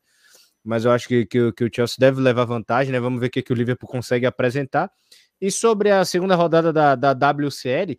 Mas eu acho que, que, que o Chelsea deve levar vantagem, né? Vamos ver o que, que o Liverpool consegue apresentar. E sobre a segunda rodada da, da WCL,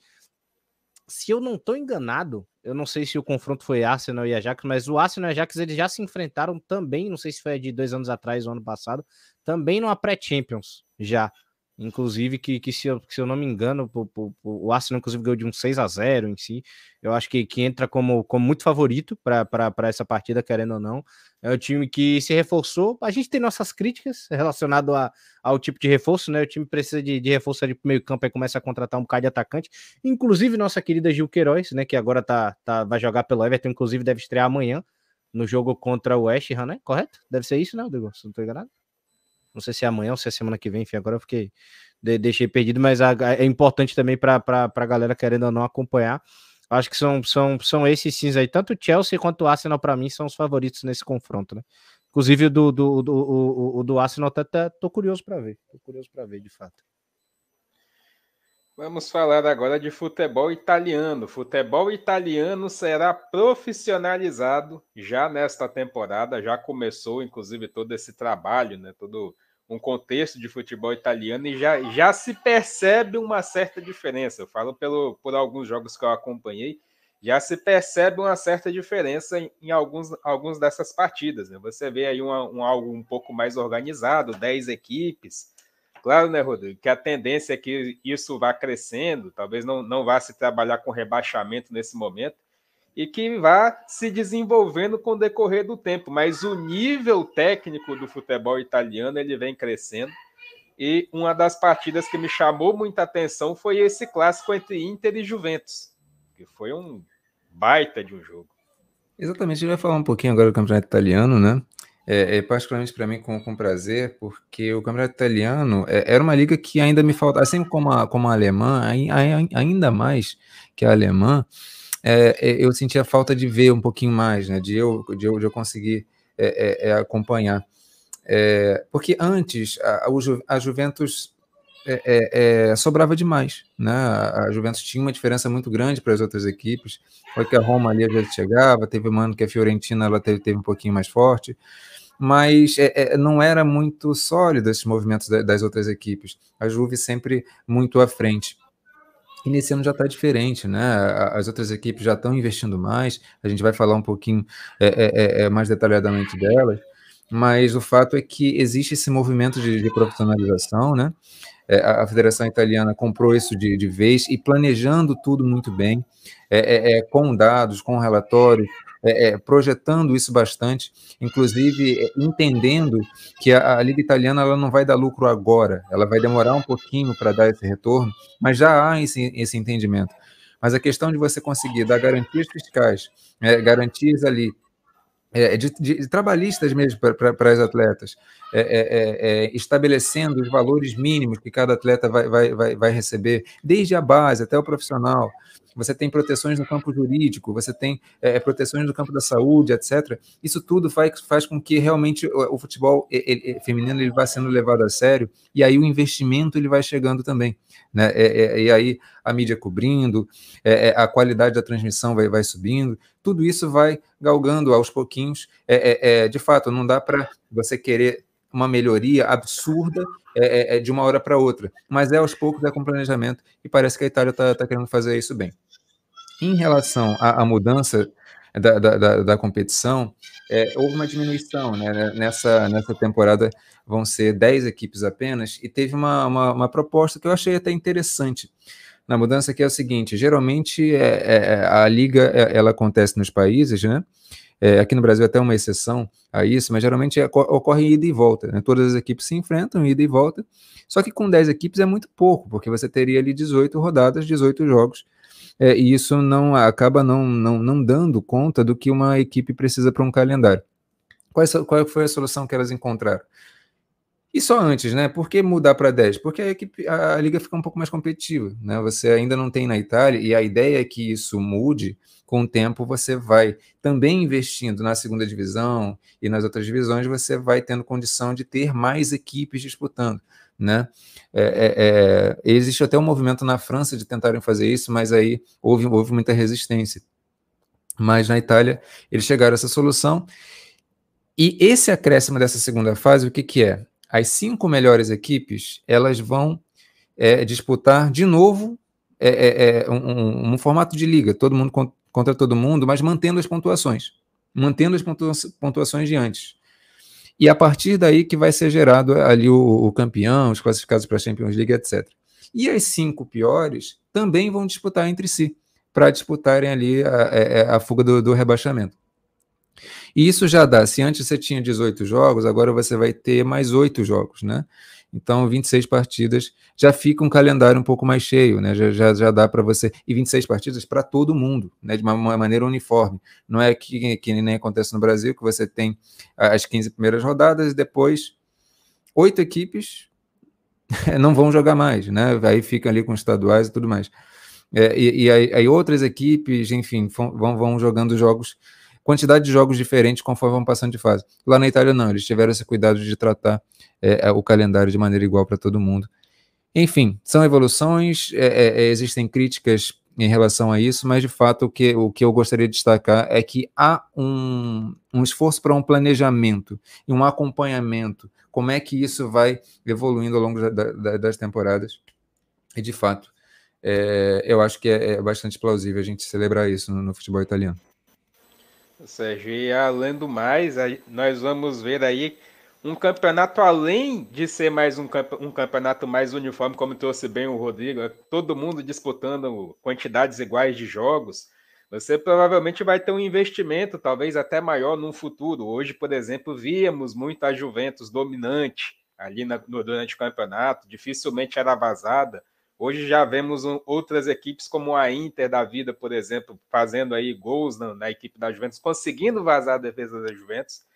se eu não estou enganado, eu não sei se o confronto foi Arsenal e Ajax, mas o Arsenal e Ajax eles já se enfrentaram também, não sei se foi de dois anos atrás ou ano passado, também numa pré-Champions, já. Inclusive, que, que se, eu, se eu não me engano, o, o, o Arsenal, inclusive, ganhou de um 6 a 0 em si. Eu acho que, que entra como, como muito favorito para essa partida, querendo ou não. É um time que se reforçou. A gente tem nossas críticas relacionado a, ao tipo de reforço, né? O time precisa de, de reforço ali pro meio campo e começa a contratar um bocado de atacante. Inclusive, nossa querida Gil Queiroz, né? Que agora tá, tá, vai jogar pelo Everton, inclusive deve estrear amanhã no jogo contra o West Ham, né? Correto? Deve ser isso, né, Rodrigo? Se não tô enganado. Não sei se é amanhã ou se é semana que vem, enfim, agora eu fiquei. deixei perdido, mas a, é importante também para a galera querendo ou não acompanhar. Acho que são, são, são esses sim aí. Tanto o Chelsea quanto o Arsenal, para mim, são os favoritos nesse confronto, né? Inclusive o do, do, do, do Arsenal, tá, tá, tô curioso para ver. Tô curioso para ver, de fato. Vamos falar agora de futebol italiano. Futebol italiano será profissionalizado já nesta temporada, já começou inclusive todo esse trabalho, né? Todo um contexto de futebol italiano e já, já se percebe uma certa diferença. Eu falo pelo, por alguns jogos que eu acompanhei, já se percebe uma certa diferença em, em alguns, alguns dessas partidas. Né? Você vê aí uma, um algo um pouco mais organizado, 10 equipes, Claro, né, Rodrigo, que a tendência é que isso vá crescendo, talvez não, não vá se trabalhar com rebaixamento nesse momento, e que vá se desenvolvendo com o decorrer do tempo. Mas o nível técnico do futebol italiano ele vem crescendo. E uma das partidas que me chamou muita atenção foi esse clássico entre Inter e Juventus, que foi um baita de um jogo. Exatamente, a gente vai falar um pouquinho agora do campeonato italiano, né? é, é, particularmente para mim com, com prazer, porque o campeonato italiano é, era uma liga que ainda me falta, assim como a, como a alemã, ainda mais que a alemã, é, é, eu sentia falta de ver um pouquinho mais, né, de eu, de eu, de eu conseguir é, acompanhar. porque antes a, a Juventus é, é, sobrava demais, né? A Juventus tinha uma diferença muito grande para as outras equipes. Foi que a Roma ali já chegava, teve um ano que a Fiorentina ela teve, teve um pouquinho mais forte mas é, é, não era muito sólido esses movimentos da, das outras equipes. A Juve sempre muito à frente. E nesse ano já está diferente, né? As outras equipes já estão investindo mais. A gente vai falar um pouquinho é, é, é, é mais detalhadamente delas, mas o fato é que existe esse movimento de, de profissionalização, né? É, a Federação Italiana comprou isso de, de vez e planejando tudo muito bem, é, é, com dados, com relatórios, é, é, projetando isso bastante, inclusive é, entendendo que a, a, Liga Italiana ela não vai dar lucro agora, ela vai demorar um pouquinho para dar esse retorno, mas já há esse, esse entendimento. Mas a questão de você conseguir dar garantias fiscais, é, garantias ali é, de, de, de, trabalhistas mesmo para as atletas, é, é, é, estabelecendo os valores mínimos que cada atleta vai, vai, vai, vai receber, desde a base até o profissional, você tem proteções no campo jurídico, você tem é, proteções no campo da saúde, etc. Isso tudo faz, faz com que realmente o, o futebol ele, ele, feminino ele vá sendo levado a sério e aí o investimento ele vai chegando também, né? É, é, e aí a mídia cobrindo, é, é, a qualidade da transmissão vai, vai subindo, tudo isso vai galgando aos pouquinhos. É, de fato, não dá para você querer uma melhoria absurda é, é, de uma hora para outra, mas é aos poucos, é com planejamento, e parece que a Itália está tá querendo fazer isso bem. Em relação à, à mudança da, da, da competição, é, houve uma diminuição, né? Nessa, nessa temporada vão ser 10 equipes apenas, e teve uma, uma, uma, proposta que eu achei até interessante na mudança, que é o seguinte, geralmente é, é, é a liga, é, ela acontece nos países, né? É, aqui no Brasil até uma exceção a isso, mas geralmente ocorre ida e volta, né? Todas as equipes se enfrentam, ida e volta, só que com 10 equipes é muito pouco, porque você teria ali 18 rodadas, 18 jogos, é, e isso não acaba não, não, não dando conta do que uma equipe precisa para um calendário. Qual, qual foi a solução que elas encontraram? E só antes, né? Por que mudar para 10? Porque a, equipe, a, a, liga fica um pouco mais competitiva, né? Você ainda não tem na Itália, e a ideia é que isso mude com o tempo, você vai também investindo na segunda divisão e nas outras divisões, você vai tendo condição de ter mais equipes disputando né? É, é, é, existe até um movimento na França de tentarem fazer isso, mas aí houve, houve muita resistência. Mas na Itália eles chegaram a essa solução. E esse acréscimo dessa segunda fase, o que, que é? As cinco melhores equipes elas vão é, disputar de novo é, um, um, um, formato de liga, todo mundo contra todo mundo, mas mantendo as pontuações, mantendo as pontuações de antes. E a partir daí que vai ser gerado ali o, o campeão, os classificados para a Champions League, etc. E as cinco piores também vão disputar entre si, para disputarem ali a, a, é, é, a fuga do, do, rebaixamento. E isso já dá, se antes você tinha 18 jogos, agora você vai ter mais oito jogos, né? Então, 26 partidas já fica um calendário um pouco mais cheio, né? Já, já, já dá para você. E 26 partidas para todo mundo, né? De uma, uma, maneira uniforme. Não é que, que nem acontece no Brasil, que você tem as 15 primeiras rodadas e depois oito equipes não vão jogar mais, né? Aí ficam ali com estaduais e tudo mais. É, e, e aí, aí, outras equipes, enfim, vão, vão jogando jogos quantidade de jogos diferentes conforme vão passando de fase. Lá na Itália, não, eles tiveram esse cuidado de tratar é, é o calendário de maneira igual para todo mundo. Enfim, são evoluções, é, é, é, existem críticas em relação a isso, mas de fato o que, o que eu gostaria de destacar é que há um, um esforço para um planejamento e um acompanhamento, como é que isso vai evoluindo ao longo da, da, das temporadas. E de fato, é, eu acho que é, é, bastante plausível a gente celebrar isso no, no futebol italiano. Sérgio, e além do mais, nós vamos ver aí um campeonato além de ser mais um, um campeonato mais uniforme, como trouxe bem o Rodrigo, é todo mundo disputando quantidades iguais de jogos. Você provavelmente vai ter um investimento, talvez até maior no futuro. Hoje, por exemplo, víamos muito a Juventus dominante ali na, no, durante o campeonato, dificilmente era vazada. Hoje já vemos um, outras equipes como a Inter da vida, por exemplo, fazendo aí gols na, na, equipe da Juventus, conseguindo vazar a defesa da Juventus.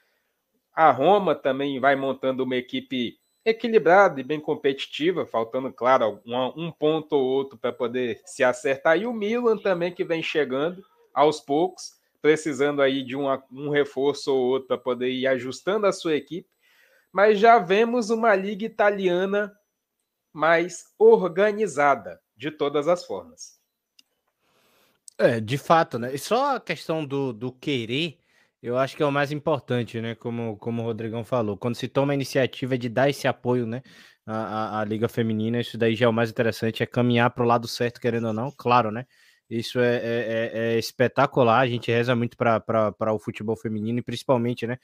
A Roma também vai montando uma equipe equilibrada e bem competitiva, faltando, claro, um, ponto ou outro para poder se acertar. E o Milan também que vem chegando aos poucos, precisando aí de uma, um reforço ou outro para poder ir ajustando a sua equipe. Mas já vemos uma liga italiana mais organizada, de todas as formas. É, de fato, né? E só a questão do, do querer, eu acho que é o mais importante, né? Como, como o Rodrigão falou. Quando se toma a iniciativa de dar esse apoio, né? À, Liga Feminina, isso daí já é o mais interessante, é caminhar para o lado certo, querendo ou não, claro, né? Isso é, é, é, é espetacular. A gente reza muito para o futebol feminino e principalmente, né?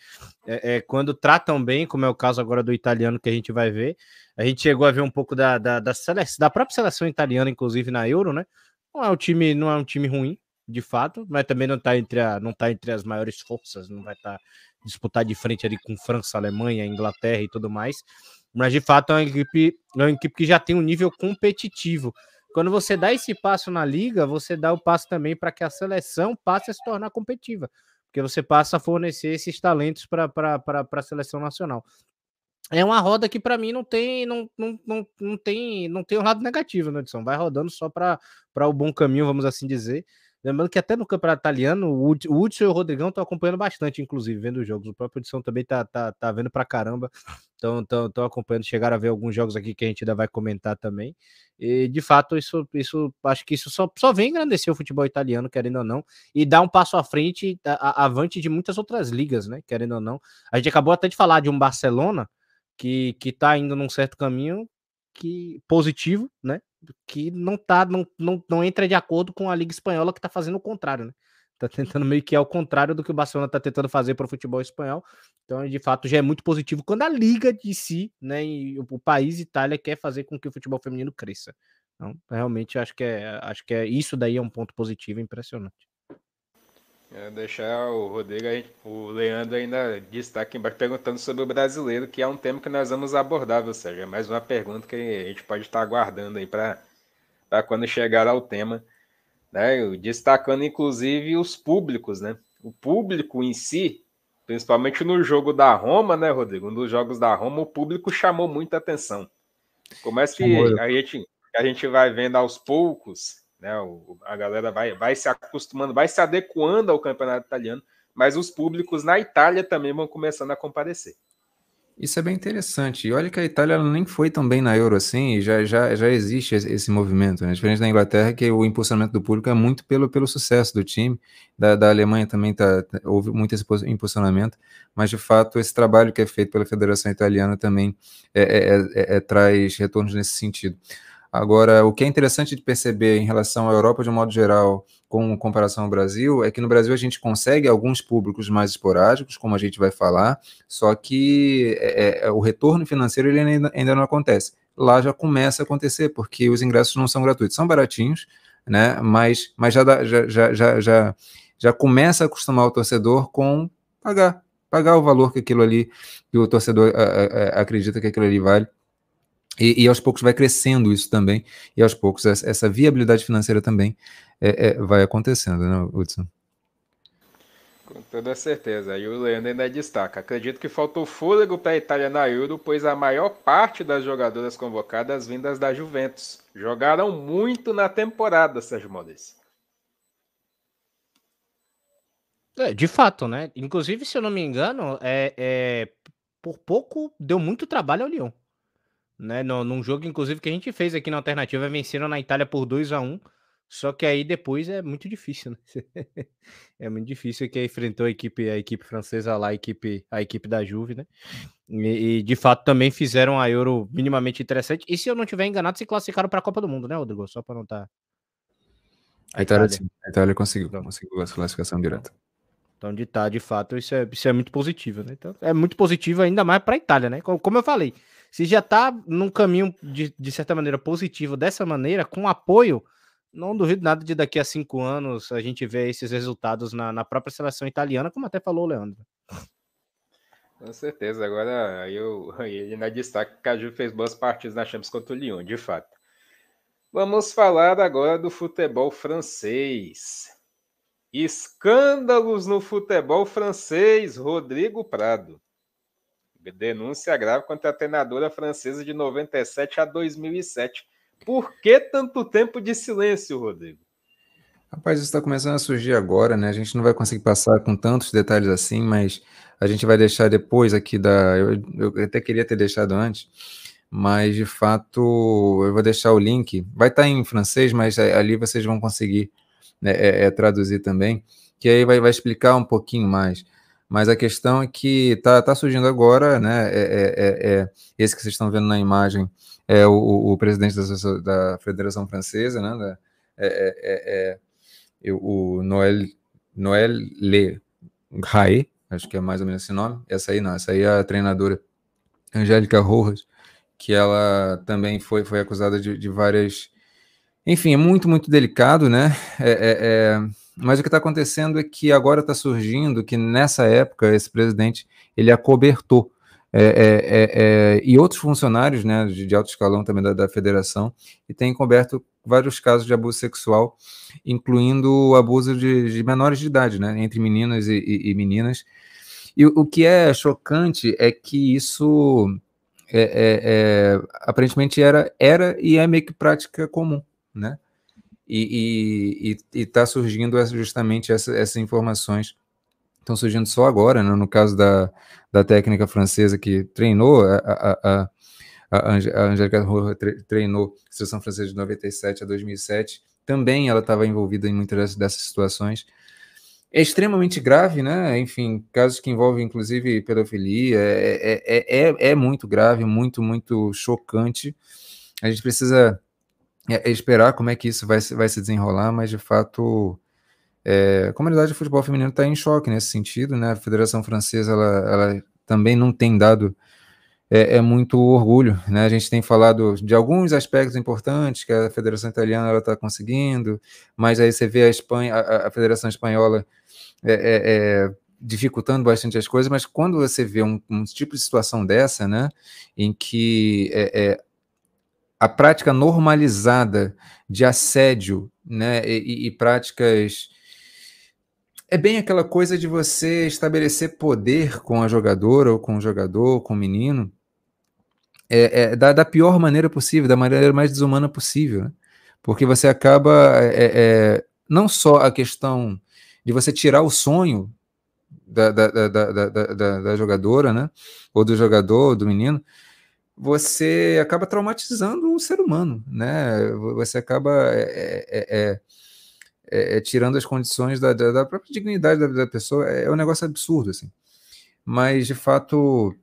É, é, quando tratam bem, como é o caso agora do italiano que a gente vai ver. A gente chegou a ver um pouco da, da, da, seleção, da própria seleção italiana, inclusive na Euro, né? Não é um time, não é um time ruim, de fato, mas também não está entre, não tá entre as maiores forças, não vai estar tá disputar de frente ali com França, Alemanha, Inglaterra e tudo mais. Mas de fato é uma equipe, é uma equipe que já tem um nível competitivo. Quando você dá esse passo na liga, você dá o passo também para que a seleção passe a se tornar competitiva, porque você passa a fornecer esses talentos para a seleção nacional. É uma roda que para mim não tem não, não, não, não tem não tem um lado negativo né, edição, vai rodando só para o bom caminho, vamos assim dizer. Lembrando que até no campeonato italiano, o Hudson e o Rodrigão estão acompanhando bastante, inclusive, vendo os jogos. O próprio Edição também tá, tá, tá vendo pra caramba. Estão acompanhando, chegaram a ver alguns jogos aqui que a gente ainda vai comentar também. E, de fato, isso, isso acho que isso só, só vem engrandecer o futebol italiano, querendo ou não, e dar um passo à frente, a, a, avante de muitas outras ligas, né? Querendo ou não. A gente acabou até de falar de um Barcelona que, que tá indo num certo caminho que positivo, né? Que não tá, não, não, não entra de acordo com a Liga Espanhola que tá fazendo o contrário, né? Tá tentando meio que ao contrário do que o Barcelona tá tentando fazer para o futebol espanhol. Então, de fato, já é muito positivo quando a liga de si, né, e o, o país Itália quer fazer com que o futebol feminino cresça. Então, realmente acho que é, acho que é isso daí é um ponto positivo impressionante. Deixar o Rodrigo, o Leandro ainda destaque embaixo perguntando sobre o brasileiro, que é um tema que nós vamos abordar, ou seja, é mais uma pergunta que a gente pode estar aguardando aí para quando chegar ao tema, né? Destacando inclusive os públicos, né? O público em si, principalmente no jogo da Roma, né, Rodrigo? Um dos jogos da Roma, o público chamou muita atenção. Como é que a gente, a gente vai vendo aos poucos né? a galera vai, vai se acostumando, vai se adequando ao campeonato italiano, mas os públicos na Itália também vão começando a comparecer. Isso é bem interessante. E olha que a Itália nem foi tão bem na Euro assim, e já, já, já existe esse movimento. Né? Diferente da Inglaterra, que o impulsionamento do público é muito pelo, pelo sucesso do time. Da, da Alemanha também tá, tá houve muito esse impulsionamento, mas de fato esse trabalho que é feito pela Federação Italiana também é, é, é, é traz retornos nesse sentido. Agora, o que é interessante de perceber em relação à Europa de um modo geral, com comparação ao Brasil, é que no Brasil a gente consegue alguns públicos mais esporádicos, como a gente vai falar, só que é, é, é, o retorno financeiro ele ainda, ainda não acontece. Lá já começa a acontecer, porque os ingressos não são gratuitos, são baratinhos, né? Mas, mas já, dá, já, já, já, já, já começa a acostumar o torcedor com pagar, pagar o valor que aquilo ali, que o torcedor a, a, a, acredita que aquilo ali vale E, e, aos poucos vai crescendo isso também, e aos poucos essa, essa viabilidade financeira também é, é, vai acontecendo, né, Hudson? Com toda certeza. E o Leandro ainda destaca. Acredito que faltou fôlego para a Itália na Euro, pois a maior parte das jogadoras convocadas vindas da Juventus. Jogaram muito na temporada, Sérgio Maurício. É, de fato, né? Inclusive, se eu não me engano, é, é, por pouco deu muito trabalho ao Lyon né? No, num jogo, inclusive, que a gente fez aqui na alternativa, vencendo na Itália por 2 a 1 Só que aí depois é muito difícil, né? é muito difícil que enfrentou a equipe, a equipe francesa lá, a equipe, a equipe da Juve, né? E, e, de fato também fizeram a Euro minimamente interessante. E se eu não tiver enganado, se classificaram para a Copa do Mundo, né, Rodrigo? Só para não estar. Tá... A Itália, Itália, a Itália conseguiu, então, conseguiu a classificação direta. Então, de tá, de fato, isso é, isso é muito positivo, né? Então, é muito positivo ainda mais para a Itália, né? Como, como eu falei, se já está num caminho de, de certa maneira positivo dessa maneira, com apoio, não duvido nada de daqui a cinco anos a gente ver esses resultados na, na própria seleção italiana, como até falou o Leandro. Com certeza. Agora eu, ele na destaque que a Ju fez boas partidas na Champions contra o Lyon, de fato. Vamos falar agora do futebol francês. Escândalos no futebol francês, Rodrigo Prado. Denúncia grave contra a treinadora francesa de 97 a 2007. Por que tanto tempo de silêncio, Rodrigo? Rapaz, isso está começando a surgir agora, né? A gente não vai conseguir passar com tantos detalhes assim, mas a gente vai deixar depois aqui da. Eu, eu até queria ter deixado antes, mas de fato eu vou deixar o link. Vai estar tá em francês, mas ali vocês vão conseguir né, é, é, traduzir também, que aí vai, vai explicar um pouquinho mais. Mas a questão é que está tá surgindo agora, né? É, é, é, é, esse que vocês estão vendo na imagem é o, o presidente da, da, Federação Francesa, né? Da, é, é, o Noel, Noel Le Rae, acho que é mais ou menos esse nome. Essa aí não, essa aí é a treinadora Angélica Rojas, que ela também foi, foi acusada de, de várias. Enfim, é muito, muito delicado, né? é, é mas o que está acontecendo é que agora está surgindo que nessa época esse presidente ele acobertou é, é, é, é, e outros funcionários né, de, de, alto escalão também da, da, federação e tem coberto vários casos de abuso sexual, incluindo o abuso de, de menores de idade, né, entre meninas e, e, e meninas. E o, o que é chocante é que isso é, é, aparentemente era, era e é meio que prática comum, né? E está surgindo justamente essa, essas informações. Estão surgindo só agora, né? no caso da, da técnica francesa que treinou, a, a, a, a Angélica treinou a seleção francesa de 97 a 2007, também ela estava envolvida em muitas dessas situações. É extremamente grave, né? Enfim, casos que envolvem inclusive pedofilia, é, é, é, é muito grave, muito, muito chocante. A gente precisa é, é esperar como é que isso vai, vai se desenrolar, mas de fato é, a comunidade de futebol feminino está em choque nesse sentido, né? A Federação Francesa ela, ela também não tem dado é, é, muito orgulho, né? A gente tem falado de alguns aspectos importantes que a Federação Italiana ela está conseguindo, mas aí você vê a Espanha, a, a Federação Espanhola é, é, é, dificultando bastante as coisas, mas quando você vê um, um tipo de situação dessa, né, em que é, a prática normalizada de assédio, né, e, e, práticas é bem aquela coisa de você estabelecer poder com a jogadora ou com o jogador, com o menino, é, é da, da, pior maneira possível, da maneira mais desumana possível, né? porque você acaba é, é, não só a questão de você tirar o sonho da, da, da, da, da jogadora, né, ou do jogador, do menino, você acaba traumatizando o ser humano, né? Você acaba é, é, é, é tirando as condições da, da, própria dignidade da, da, pessoa. É um negócio absurdo, assim. Mas, de fato,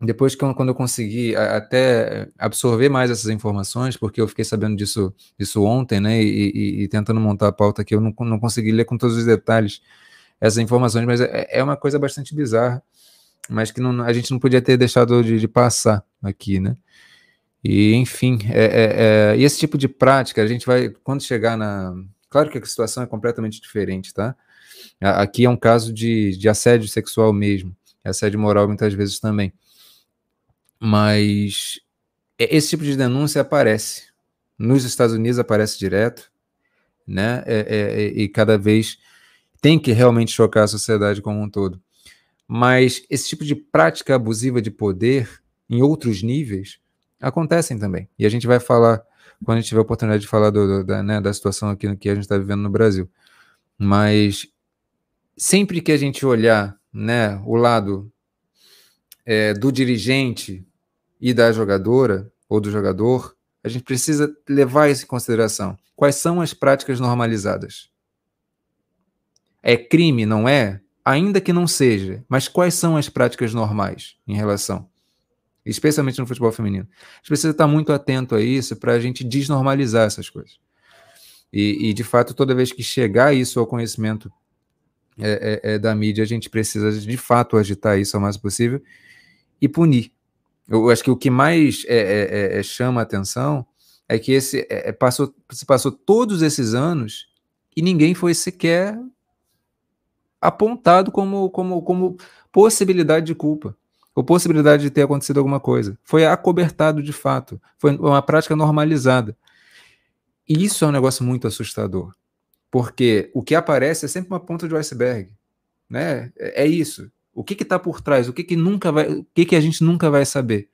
depois que eu, quando eu consegui até absorver mais essas informações, porque eu fiquei sabendo disso, disso ontem, né? E, e, e tentando montar a pauta aqui, eu não, não consegui ler com todos os detalhes essas informações, mas é, uma coisa bastante bizarra mas que não, a gente não podia ter deixado de, de passar aqui, né? E, enfim, é, é, é, esse tipo de prática, a gente vai, quando chegar na. Claro que a situação é completamente diferente, tá? Aqui é um caso de, de assédio sexual mesmo, assédio moral muitas vezes também. Mas esse tipo de denúncia aparece. Nos Estados Unidos aparece direto, né? É, é, é, e cada vez tem que realmente chocar a sociedade como um todo. Mas esse tipo de prática abusiva de poder em outros níveis acontecem também. E a gente vai falar, quando a gente tiver a oportunidade de falar do, do, da, né, da situação aqui que a gente está vivendo no Brasil. Mas sempre que a gente olhar né, o lado é, do dirigente e da jogadora ou do jogador, a gente precisa levar isso em consideração. Quais são as práticas normalizadas? É crime, não é? Ainda que não seja, mas quais são as práticas normais em relação? Especialmente no futebol feminino. A gente precisa estar muito atento a isso para a gente desnormalizar essas coisas. E, e, de fato, toda vez que chegar isso ao conhecimento é, é, é, da mídia, a gente precisa de fato agitar isso ao mais possível e punir. Eu acho que o que mais é, é, é, é chama a atenção é que esse passou, se passou todos esses anos e ninguém foi sequer apontado como, como, como possibilidade de culpa, ou possibilidade de ter acontecido alguma coisa. Foi acobertado de fato, foi uma prática normalizada. E isso é um negócio muito assustador, porque o que aparece é sempre uma ponta de iceberg, né? É, é isso. O que está por trás? O que, que nunca vai, o que, que a gente nunca vai saber?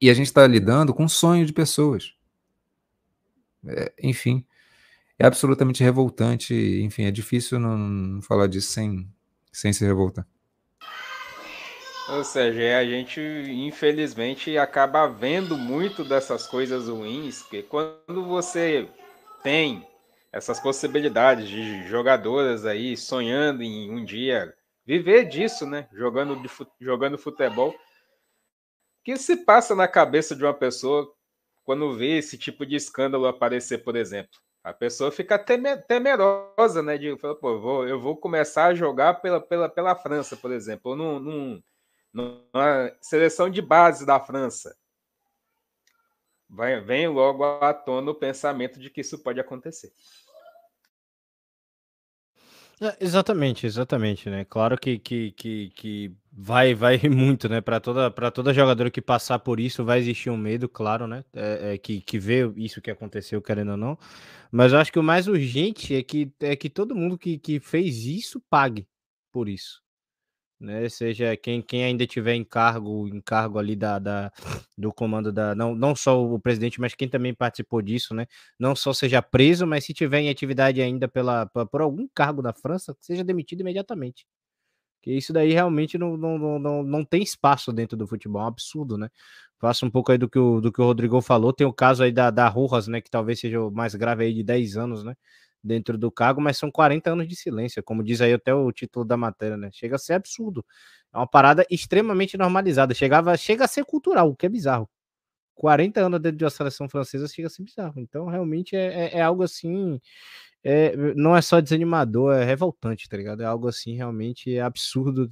E a gente está lidando com um sonho de pessoas. É, enfim, é absolutamente revoltante. Enfim, é difícil não, não falar disso sem, sem se revoltar. Ou seja, é, a gente infelizmente acaba vendo muito dessas coisas ruins, porque quando você tem essas possibilidades de jogadoras aí sonhando em um dia viver disso, né? Jogando, de, jogando futebol. O que se passa na cabeça de uma pessoa quando vê esse tipo de escândalo aparecer, por exemplo? A pessoa fica temerosa, né? De pô, eu vou, eu vou começar a jogar pela, pela, pela França, por exemplo, num, num, numa seleção de base da França. Vai, vem logo à tona o pensamento de que isso pode acontecer. É, exatamente, exatamente, né? Claro que, que, que, que vai, vai muito, né? Para toda, para toda jogadora que passar por isso, vai existir um medo, claro, né? É, é, que, que vê isso que aconteceu, querendo ou não. Mas eu acho que o mais urgente é que, é que todo mundo que, que fez isso pague por isso né? Seja quem, quem ainda tiver em cargo, em cargo ali da, da, do comando da. Não, não só o presidente, mas quem também participou disso, né? Não só seja preso, mas se tiver em atividade ainda pela, por algum cargo na França, seja demitido imediatamente. Que isso daí realmente não, não, não, não tem espaço dentro do futebol, é um absurdo, né? Faço um pouco aí do que o, do que o Rodrigo falou. Tem o caso aí da, da Rojas, né? Que talvez seja o mais grave aí de 10 anos, né? dentro do cargo, mas são 40 anos de silêncio, como diz aí até o título da matéria, né? Chega a ser absurdo. É uma parada extremamente normalizada. Chegava, chega a ser cultural, o que é bizarro. 40 anos dentro de uma seleção francesa chega a ser bizarro. Então, realmente é, é, é algo assim. É, não é só desanimador, é revoltante, tá ligado? É algo assim realmente absurdo.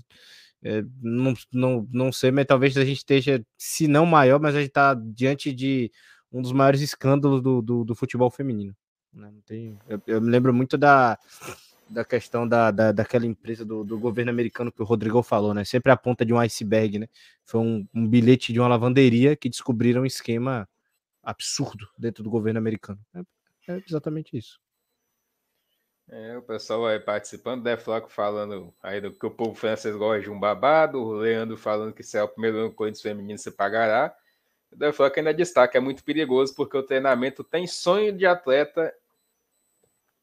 É, não, não, não sei, mas talvez a gente esteja, se não maior, mas a gente está diante de um dos maiores escândalos do, do, do futebol feminino. Né? Não tem, eu, eu, me lembro muito da, da questão da, da, daquela empresa do, do governo americano que o Rodrigo falou, né? Sempre a ponta de um iceberg, né? Foi um, um bilhete de uma lavanderia que descobriram um esquema absurdo dentro do governo americano. É, é exatamente isso. É, o pessoal aí participando, né? Flaco falando aí do que o povo francês gosta de um babado, o Leandro falando que se é o primeiro ano Corinthians feminino você pagará. O Deflaco ainda destaca, é muito perigoso porque o treinamento tem sonho de atleta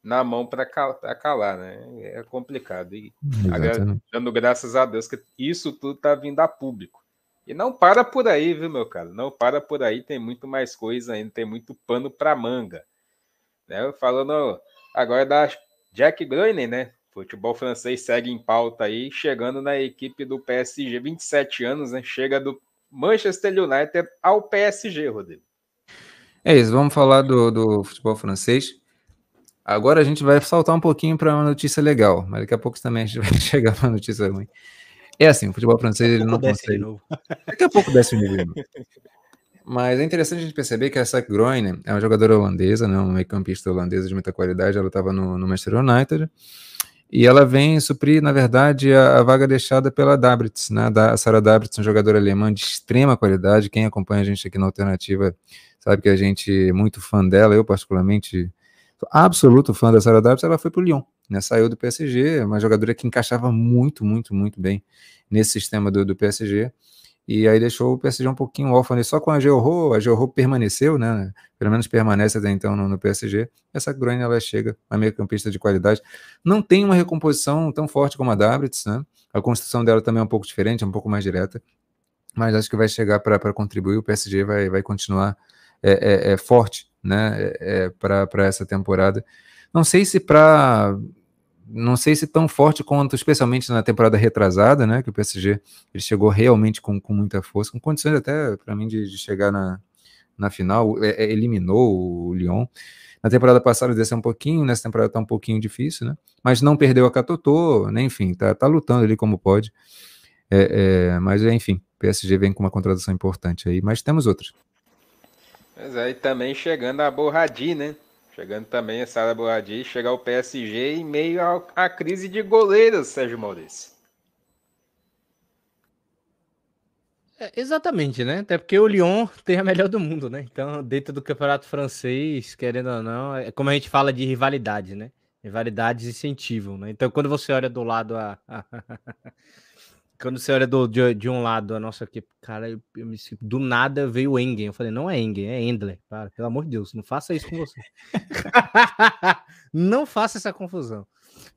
na mão para calar, né? É complicado. E dando graças a Deus que isso tudo está vindo a público. E não para por aí, viu, meu cara? Não para por aí, tem muito mais coisa ainda, tem muito pano para manga. Né? Falando agora da Jack Groening, né? Futebol francês segue em pauta aí, chegando na equipe do PSG, 27 anos, né? Chega do Manchester United ao PSG, Rodrigo. É isso, vamos falar do, do futebol francês. Agora a gente vai saltar um pouquinho para uma notícia legal, mas daqui a pouco também a gente vai chegar para uma notícia ruim. É assim, o futebol francês ele não consegue. Daqui a pouco desce o nível. Mas é interessante a gente perceber que essa Groene é uma jogadora holandesa, né, uma meio campista holandesa de muita qualidade. Ela estava no, no Manchester United E ela vem suprir, na verdade, a, a vaga deixada pela Dabritz, né? Da Sarah Dabritz, um jogador alemã de extrema qualidade. Quem acompanha a gente aqui na Alternativa sabe que a gente é muito fã dela, eu particularmente absoluto fã da Sarah Dabritz, ela foi para o Lyon, né? Saiu do PSG, uma jogadora que encaixava muito, muito, muito bem nesse sistema do, do PSG e aí deixou o PSG um pouquinho órfão só com a Georro, a Georro permaneceu, né, pelo menos permanece até então no, no PSG, essa Groen ela chega, a meio campista de qualidade, não tem uma recomposição tão forte como a Dabritz, né, a construção dela também é um pouco diferente, é um pouco mais direta, mas acho que vai chegar para contribuir, o PSG vai, vai continuar é, é, é forte, né, é, é para essa temporada, não sei se para não sei se tão forte quanto, especialmente na temporada retrasada, né? Que o PSG ele chegou realmente com, com muita força, com condições até para mim de, de, chegar na, na final, é, é, eliminou o Lyon. Na temporada passada desceu um pouquinho, nessa temporada tá um pouquinho difícil, né? Mas não perdeu a Catotô, né? Enfim, tá, tá lutando ali como pode. É, é, mas enfim, PSG vem com uma contratação importante aí, mas temos outras. Mas aí também chegando a Borradi, né? Chegando também a Sara Boadi, chegar o PSG em meio à crise de goleiros, Sérgio Maurício. É, exatamente, né? Até porque o Lyon tem a melhor do mundo, né? Então, dentro do campeonato francês, querendo ou não, é como a gente fala de rivalidade, né? Rivalidades incentivam, né? Então, quando você olha do lado a, quando você olha do, de, de, um lado a nossa equipe, cara, eu, eu me, do nada veio o Engen. Eu falei, não é Engen, é Endler. Pelo amor de Deus, não faça isso com você. não faça essa confusão.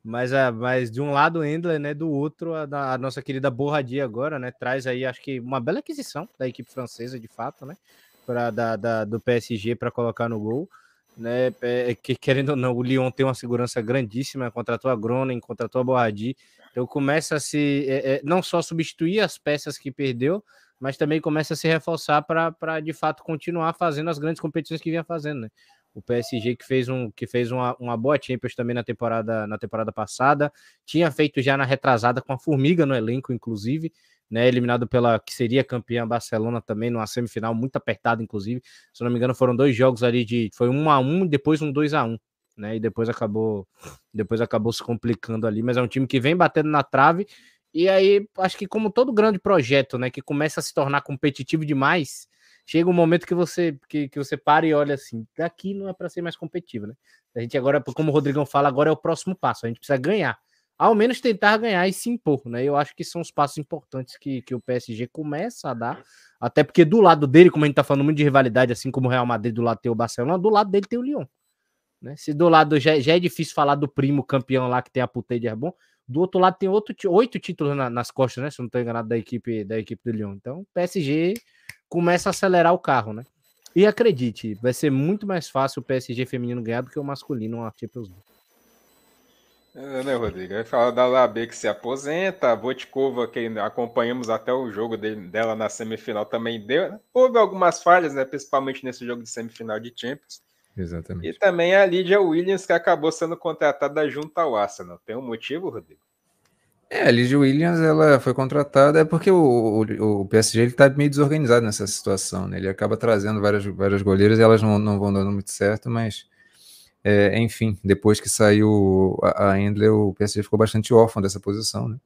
Mas, a, mas de um lado o Endler, né? Do outro, a, a, nossa querida Borradia agora, né? Traz aí, acho que uma bela aquisição da equipe francesa, de fato, né? Pra, da, da do PSG para colocar no gol. Né, é, que querendo ou não, o Lyon tem uma segurança grandíssima, contratou a Groningen, contratou a Borradi, então começa a se é, é, não só substituir as peças que perdeu, mas também começa a se reforçar para de fato continuar fazendo as grandes competições que vinha fazendo, né? O PSG que fez, um, que fez uma, uma boa Champions também na temporada, na temporada passada, tinha feito já na retrasada com a Formiga no elenco, inclusive, né, eliminado pela que seria campeã Barcelona também numa semifinal muito apertada, inclusive. Se não me engano, foram dois jogos ali de foi um a um, depois um 2 a 1 né? E depois acabou, depois acabou se complicando ali, mas é um time que vem batendo na trave. E aí, acho que como todo grande projeto, né, que começa a se tornar competitivo demais, chega um momento que você que, que você para e olha assim, daqui não é para ser mais competitivo, né? A gente agora, como o Rodrigão fala, agora é o próximo passo, a gente precisa ganhar. Ao menos tentar ganhar e se impor, né? Eu acho que são os passos importantes que, que o PSG começa a dar. Até porque do lado dele, como a gente tá falando muito de rivalidade, assim como o Real Madrid do lado tem o Barcelona, do lado dele tem o Lyon. Né? Se do lado já, já é difícil falar do primo campeão lá que tem a Putei de Herbon, do outro lado tem outro, oito títulos na, nas costas, né? Se não estou enganado, da equipe, da equipe do Lyon. Então, o PSG começa a acelerar o carro, né? E acredite, vai ser muito mais fácil o PSG feminino ganhar do que o masculino na Champions League. É, né, Rodrigo? Aí fala da Labê que se aposenta, a Votkova, que acompanhamos até o jogo dele, dela na semifinal, também deu. Né? Houve algumas falhas, né? Principalmente nesse jogo de semifinal de Champions. Exatamente. E também a Lydia Williams, que acabou sendo contratada junto ao Arsenal. Tem um motivo, Rodrigo? É, a Lydia Williams ela foi contratada é porque o, o, o PSG ele está meio desorganizado nessa situação, né? Ele acaba trazendo várias, várias goleiras e elas não, não vão dando muito certo, mas é, enfim, depois que saiu a, a Endler, o PSG ficou bastante órfão dessa posição, né?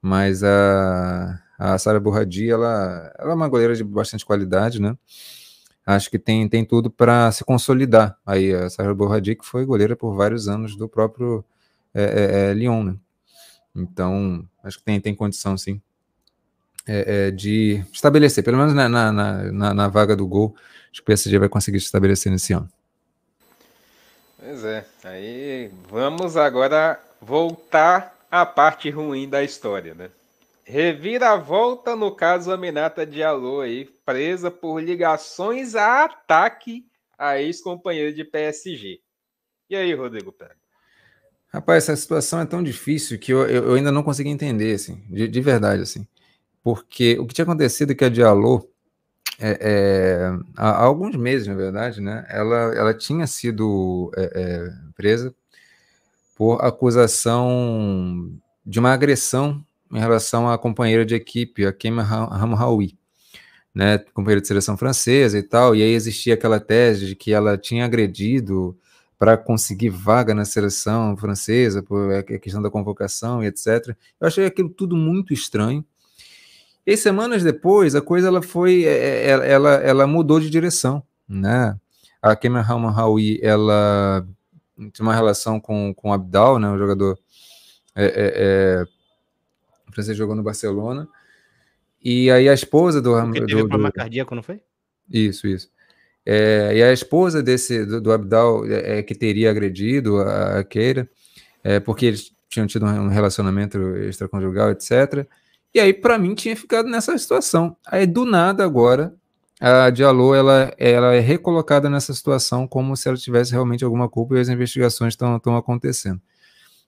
Mas a, a Sara Burradi, ela, ela é uma goleira de bastante qualidade, né? Acho que tem, tem tudo para se consolidar. Aí a Sarah Borradi, que foi goleira por vários anos do próprio é, é, é, Lyon, né? Então, acho que tem, tem condição, sim, é, é, de estabelecer, pelo menos na, na, na, na, vaga do gol, acho que o PSG vai conseguir se estabelecer nesse ano. Pois é, aí vamos agora voltar à parte ruim da história, né? Reviravolta no caso Aminata Diallo aí, presa por ligações a ataque a ex-companheiro de PSG. E aí, Rodrigo Pérez? Rapaz, essa situação é tão difícil que eu, eu, ainda não consegui entender, assim, de, de, verdade, assim. Porque o que tinha acontecido é que a Diallo, é, é, há, alguns meses, na verdade, né, ela, ela tinha sido é, é presa por acusação de uma agressão em relação à companheira de equipe, a Kim Hamraoui, né, companheira de seleção francesa e tal, e aí existia aquela tese de que ela tinha agredido para conseguir vaga na seleção francesa, por a questão da convocação e etc. Eu achei aquilo tudo muito estranho. E semanas depois, a coisa ela foi, é, é, ela, ela mudou de direção, né? A Kemer Hawi, ela tinha uma relação com, com Abdal, né, o jogador é, é, é, francês jogou no Barcelona, e aí a esposa do... Porque teve do, problema do, cardíaco, não foi? Isso, isso. É, e a esposa desse do, do Abdal é, é que teria agredido a, a Keira, é, porque eles tinham tido um relacionamento extraconjugal, etc. E aí, para mim, tinha ficado nessa situação. Aí, do nada, agora, a Diallo ela, ela é recolocada nessa situação como se ela tivesse realmente alguma culpa e as investigações estão acontecendo.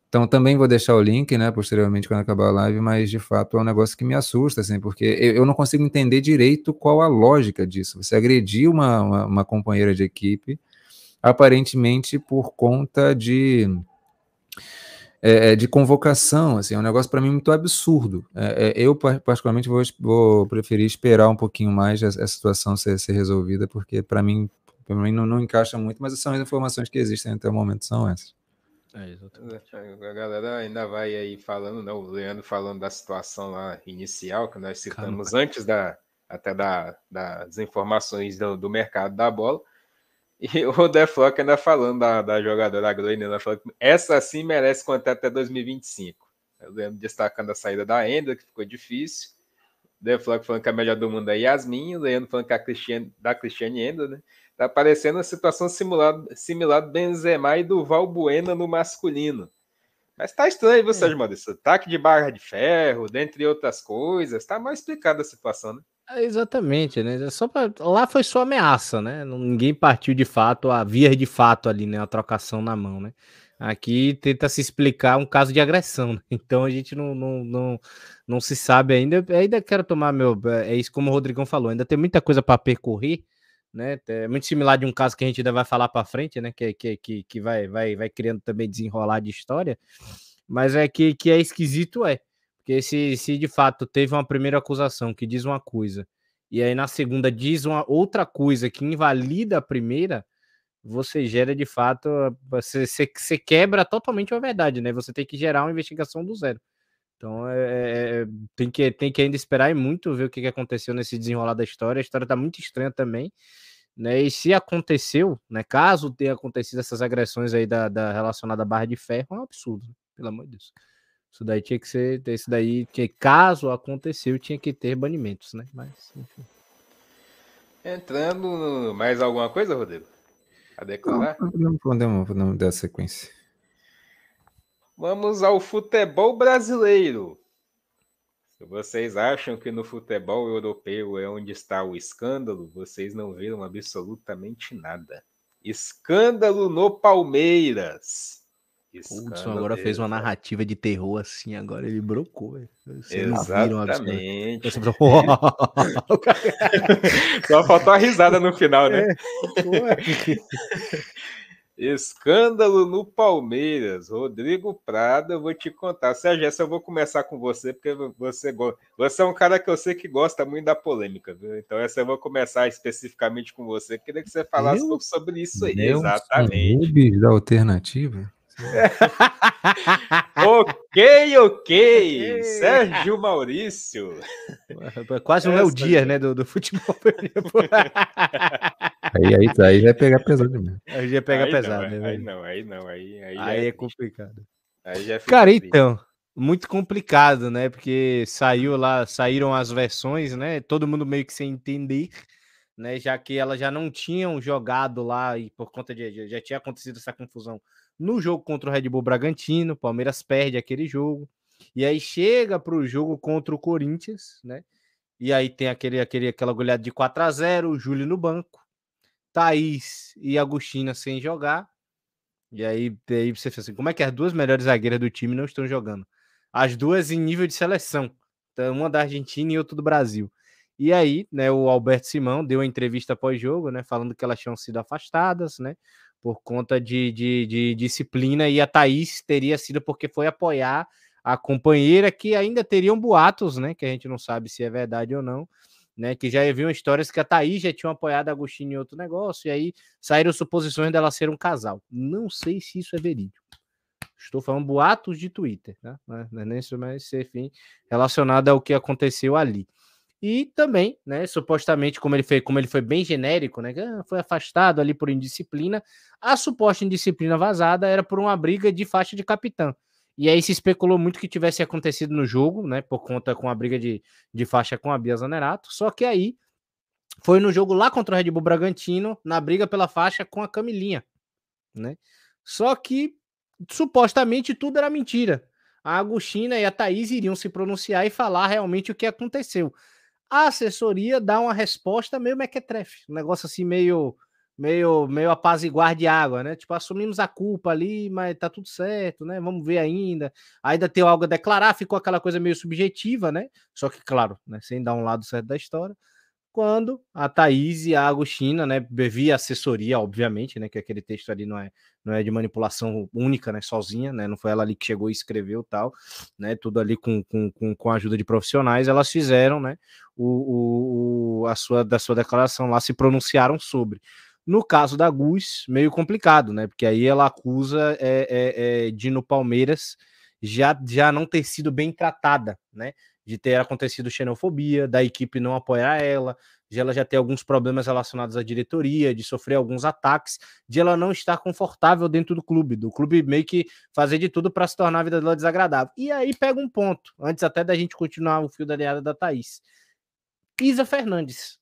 Então também vou deixar o link, né, posteriormente quando acabar a live, mas de fato é um negócio que me assusta, assim, porque eu, não consigo entender direito qual a lógica disso. Você agredir uma, uma, uma companheira de equipe, aparentemente por conta de é, é de convocação, assim, é um negócio para mim muito absurdo. É, é, eu particularmente vou, vou preferir esperar um pouquinho mais essa situação ser, ser resolvida, porque para mim, pra mim não, não encaixa muito, mas são as informações que existem até o momento são essas. É, exatamente. A galera ainda vai aí falando, né? O Leandro falando da situação lá inicial que nós citamos Caramba. antes da até da, das informações do, do mercado da bola. E o Deflock ainda falando da, da jogadora Glenn, ela falou que essa sim merece contrato até 2025. Eu lembro destacando a saída da Enda, que ficou difícil. O Deflock falando que a melhor do mundo é Yasmin, o Leandro falando que a Cristiane, da Cristiane Enda, né? Tá parecendo uma situação simulada, similar do Benzema e do Valbuena no masculino. Mas tá estranho, viu, é. Sérgio Maurício? Ataque de barra de ferro, dentre outras coisas. Tá mal explicada a situação, né? É, exatamente, né? Só pra... Lá foi só ameaça, né? Ninguém partiu de fato, a via de fato ali, né? A trocação na mão, né? Aqui tenta se explicar um caso de agressão, né? então a gente não, não, não, não se sabe ainda. Eu ainda quero tomar meu. É isso como o Rodrigão falou, ainda tem muita coisa para percorrer né? É muito similar de um caso que a gente ainda vai falar para frente, né? Que, que, que, que vai, vai, vai criando também desenrolar de história, mas é que, que é esquisito, é. Porque se, se de fato teve uma primeira acusação que diz uma coisa, e aí na segunda diz uma outra coisa que invalida a primeira, você gera de fato, você, você, você quebra totalmente a verdade, né? Você tem que gerar uma investigação do zero. Então é, é, é tem, que, tem que ainda esperar e muito ver o que, que aconteceu nesse desenrolar da história. A história tá muito estranha também. Né? E se aconteceu, né? Caso tenha acontecido essas agressões aí da, da relacionada à barra de ferro, é um absurdo, né? pelo amor de Deus. Isso daí tinha que ser, isso daí, que caso aconteceu, tinha que ter banimentos, né? Mas, enfim. Entrando mais alguma coisa, Rodrigo? A declarar? Não, podemos, podemos, podemos dar sequência. Vamos ao futebol brasileiro. Vocês acham que no futebol europeu é onde está o escândalo, vocês não viram absolutamente nada. Escândalo no Palmeiras. O Hudson agora fez uma narrativa de terror assim, agora ele brocou. Exatamente. Só faltou a risada no final, né? É, Escândalo no Palmeiras. Rodrigo Prada, eu vou te contar. Sérgio, essa eu vou começar com você, porque você, você é um cara que eu sei que gosta muito da polêmica, viu? Então, essa eu vou começar especificamente com você. Queria que você falasse um pouco sobre isso aí. Exatamente. da alternativa? ok, ok. Sérgio Maurício. Quase um é o dia, né, do, do futebol. aí, aí, aí vai pegar pesado mesmo. Aí já pega aí pesado, não, né? Aí não, aí não, aí, aí, aí é, é complicado. Aí já Cara, triste. então, muito complicado, né? Porque saiu lá, saíram as versões, né? Todo mundo meio que sem entender, né? Já que elas já não tinham jogado lá e por conta de já tinha acontecido essa confusão no jogo contra o Red Bull Bragantino, o Palmeiras perde aquele jogo. E aí chega para o jogo contra o Corinthians, né? E aí tem aquele, aquele, aquela goleada de 4 a 0 o Júlio no banco, Thaís e Agostina sem jogar. E aí, aí você fala assim: como é que as duas melhores zagueiras do time não estão jogando? As duas em nível de seleção, então, uma da Argentina e outra do Brasil. E aí, né, o Alberto Simão deu uma entrevista pós-jogo, né, falando que elas tinham sido afastadas, né, por conta de, de, de, disciplina, e a Thaís teria sido porque foi apoiar a companheira, que ainda teriam boatos, né? Que a gente não sabe se é verdade ou não, né? Que já haviam histórias que a Thaís já tinha apoiado a Agostinho em outro negócio, e aí saíram suposições dela ser um casal. Não sei se isso é verídico. Estou falando boatos de Twitter, né? Não é nem isso, mas enfim, relacionado ao que aconteceu ali. E também, né, supostamente, como ele foi, como ele foi bem genérico, né, ah, foi afastado ali por indisciplina, a suposta indisciplina vazada era por uma briga de faixa de capitão. E aí se especulou muito que tivesse acontecido no jogo, né, por conta com a briga de, de faixa com a Bia Zanerato, só que aí foi no jogo lá contra o Red Bull Bragantino, na briga pela faixa com a Camilinha, né? Só que supostamente tudo era mentira. A Agostina e a Thaís iriam se pronunciar e falar realmente o que aconteceu. A assessoria dá uma resposta meio mequetrefe, um negócio assim meio meio meio apaziguar de água, né? Tipo, assumimos a culpa ali, mas tá tudo certo, né? Vamos ver ainda. Ainda tem algo a declarar, ficou aquela coisa meio subjetiva, né? Só que, claro, né, sem dar um lado certo da história quando a Thaís e a Agostina, né, via assessoria, obviamente, né, que aquele texto ali não é, não é de manipulação única, né, sozinha, né, não foi ela ali que chegou e escreveu tal, né, tudo ali com, com, com, com a ajuda de profissionais, elas fizeram, né, o, o, a sua, da sua declaração lá, se pronunciaram sobre. No caso da Gus, meio complicado, né, porque aí ela acusa é, é, é, de no Palmeiras já, já não ter sido bem tratada, né, de ter acontecido xenofobia, da equipe não apoiar ela, de ela já ter alguns problemas relacionados à diretoria, de sofrer alguns ataques, de ela não estar confortável dentro do clube, do clube meio que fazer de tudo para se tornar a vida dela desagradável. E aí pega um ponto, antes até da gente continuar o fio da aliada da Thaís. Isa Fernandes,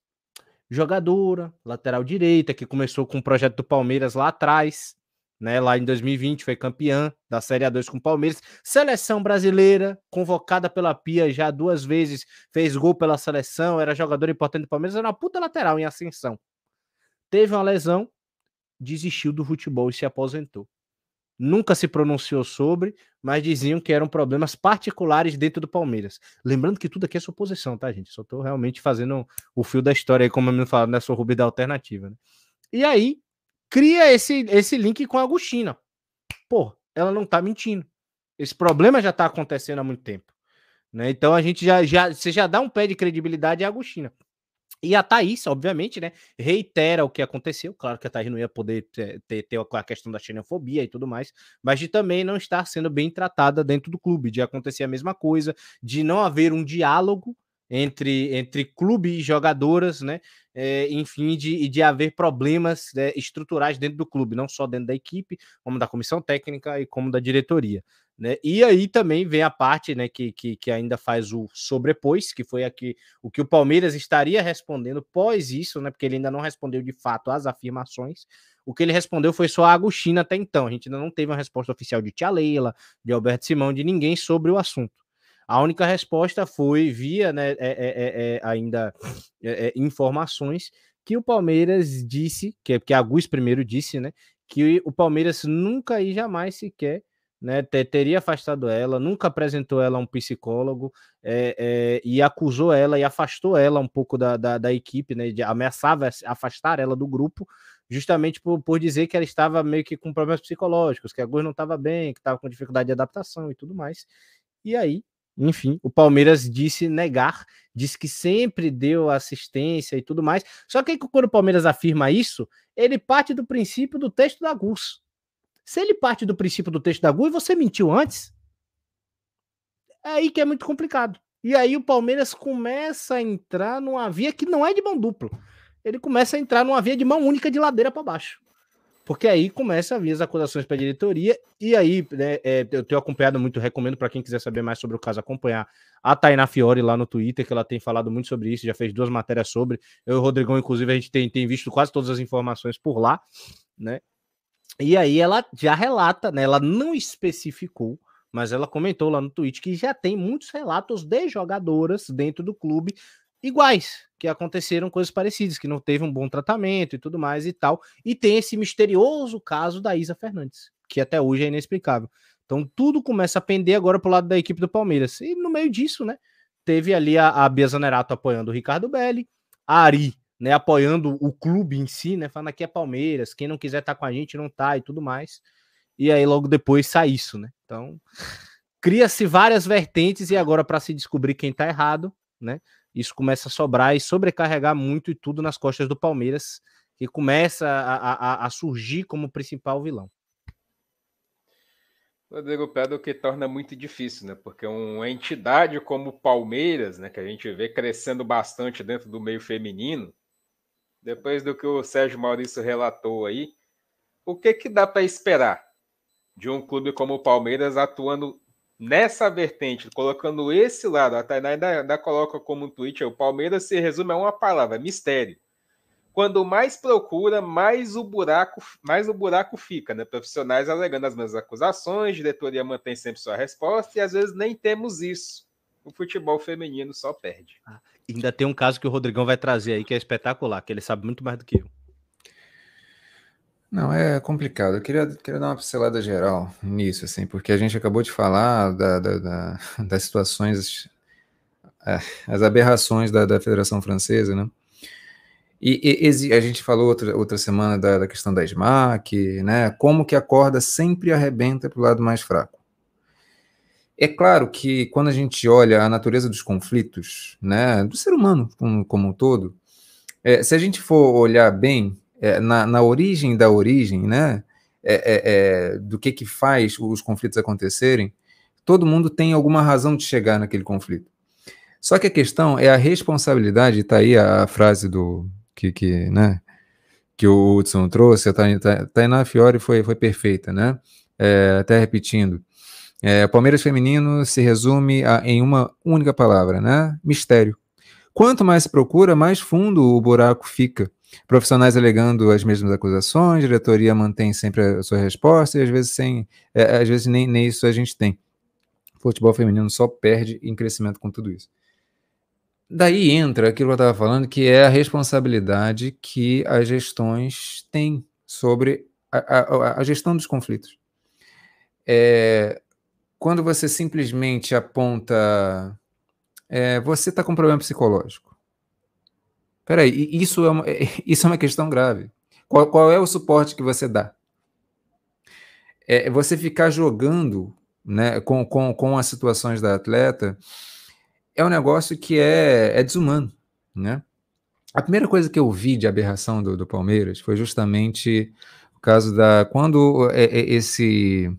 jogadora, lateral direita, que começou com o projeto do Palmeiras lá atrás, né? Lá em 2020 foi campeã da Série A2 com o Palmeiras. Seleção brasileira, convocada pela Pia já duas vezes, fez gol pela seleção, era jogador importante do Palmeiras, era uma puta lateral em ascensão. Teve uma lesão, desistiu do futebol e se aposentou. Nunca se pronunciou sobre, mas diziam que eram problemas particulares dentro do Palmeiras. Lembrando que tudo aqui é suposição, tá, gente? Só tô realmente fazendo o fio da história aí, como eu me falo, nessa rubi da alternativa. Né? E aí, cria esse, esse link com a Agostina. Pô, ela não tá mentindo. Esse problema já tá acontecendo há muito tempo. Né? Então a gente já, já, você já dá um pé de credibilidade à Agostina. E a Thaís, obviamente, né, reitera o que aconteceu. Claro que a Thaís não ia poder ter, ter, ter, a questão da xenofobia e tudo mais, mas de também não estar sendo bem tratada dentro do clube, de acontecer a mesma coisa, de não haver um diálogo entre, entre clube e jogadoras, né? É, enfim, de, de haver problemas né, estruturais dentro do clube, não só dentro da equipe, como da comissão técnica e como da diretoria. Né? E aí também vem a parte né, que, que, que ainda faz o sobrepôs, que foi aqui o que o Palmeiras estaria respondendo pós isso, né? Porque ele ainda não respondeu de fato às afirmações. O que ele respondeu foi só a Agostina até então. A gente ainda não teve uma resposta oficial de Tia Leila, de Alberto Simão, de ninguém sobre o assunto. A única resposta foi via né, é, é, é, ainda informações que o Palmeiras disse, que, que a Gus primeiro disse, né? Que o Palmeiras nunca e jamais sequer né, teria afastado ela, nunca apresentou ela a um psicólogo é, é, e acusou ela e afastou ela um pouco da, da, da, equipe, né, de, ameaçava afastar ela do grupo, justamente por, por dizer que ela estava meio que com problemas psicológicos, que a Gus não estava bem, que estava com dificuldade de adaptação e tudo mais. E aí enfim, o Palmeiras disse negar, disse que sempre deu assistência e tudo mais. Só que quando o Palmeiras afirma isso, ele parte do princípio do texto da GUS. Se ele parte do princípio do texto da GUS, você mentiu antes? É aí que é muito complicado. E aí o Palmeiras começa a entrar numa via que não é de mão dupla. Ele começa a entrar numa via de mão única de ladeira para baixo. Porque aí começa a vir as acusações para a diretoria, e aí né, é, eu tenho acompanhado muito, recomendo para quem quiser saber mais sobre o caso, acompanhar a Tainá Fiore lá no Twitter, que ela tem falado muito sobre isso, já fez duas matérias sobre. Eu e o Rodrigão, inclusive, a gente tem, tem visto quase todas as informações por lá, né? E aí ela já relata, né? Ela não especificou, mas ela comentou lá no tweet que já tem muitos relatos de jogadoras dentro do clube iguais, que aconteceram coisas parecidas, que não teve um bom tratamento e tudo mais e tal. E tem esse misterioso caso da Isa Fernandes, que até hoje é inexplicável. Então tudo começa a pender agora pro lado da equipe do Palmeiras. E no meio disso, né, teve ali a, a Bia Zanerato apoiando o Ricardo Belli, a Ari, né, apoiando o clube em si, né, falando aqui é Palmeiras, quem não quiser estar tá com a gente não tá e tudo mais. E aí logo depois sai isso, né? Então, cria-se várias vertentes e agora para se descobrir quem tá errado, né? isso começa a sobrar e sobrecarregar muito e tudo nas costas do Palmeiras, que começa a, a, a surgir como principal vilão. Rodrigo Pedro que torna muito difícil, né? Porque uma entidade como o Palmeiras, né, que a gente vê crescendo bastante dentro do meio feminino, depois do que o Sérgio Maurício relatou aí, o que que dá para esperar de um clube como o Palmeiras atuando nessa vertente, colocando esse lado? A Tainá ainda, ainda coloca como um tweet, o Palmeiras se resume a uma palavra, mistério. Quando mais procura, mais o buraco, mais o buraco fica, né? Profissionais alegando as mesmas acusações, diretoria mantém sempre sua resposta e às vezes nem temos isso. O futebol feminino só perde. Ah, ainda tem um caso que o Rodrigão vai trazer aí que é espetacular, que ele sabe muito mais do que eu. Não, é complicado. Eu queria, queria dar uma pincelada geral nisso, assim, porque a gente acabou de falar da, da, da, das situações, é, as aberrações da, da Federação Francesa, né? E, e, a gente falou outra, outra semana da, da questão da SMAC, né? Como que a corda sempre arrebenta para o lado mais fraco. É claro que quando a gente olha a natureza dos conflitos, né, do ser humano como, como um todo, é, se a gente for olhar bem é, na, na, origem da origem, né, é, é, é, do que que faz os conflitos acontecerem, todo mundo tem alguma razão de chegar naquele conflito. Só que a questão é a responsabilidade, está aí a, frase do, que, que, né, que o Hudson trouxe, a Tainá Fiore foi, foi perfeita, né? É, até repetindo. É, Palmeiras feminino se resume a, em uma única palavra, né? Mistério. Quanto mais se procura, mais fundo o buraco fica. Profissionais alegando as mesmas acusações, diretoria mantém sempre a sua resposta e às vezes sem, é, às vezes nem, nem isso a gente tem. Futebol feminino só perde em crescimento com tudo isso. Daí entra aquilo que eu estava falando, que é a responsabilidade que as gestões têm sobre a, a, a gestão dos conflitos. É, quando você simplesmente aponta, é, você está com problema psicológico. Peraí, isso é uma, isso é uma questão grave. Qual, qual é o suporte que você dá? É você ficar jogando né, com, com, com as situações da atleta é um negócio que é, é desumano, né? A primeira coisa que eu vi de aberração do, do Palmeiras foi justamente o caso da quando é, é, esse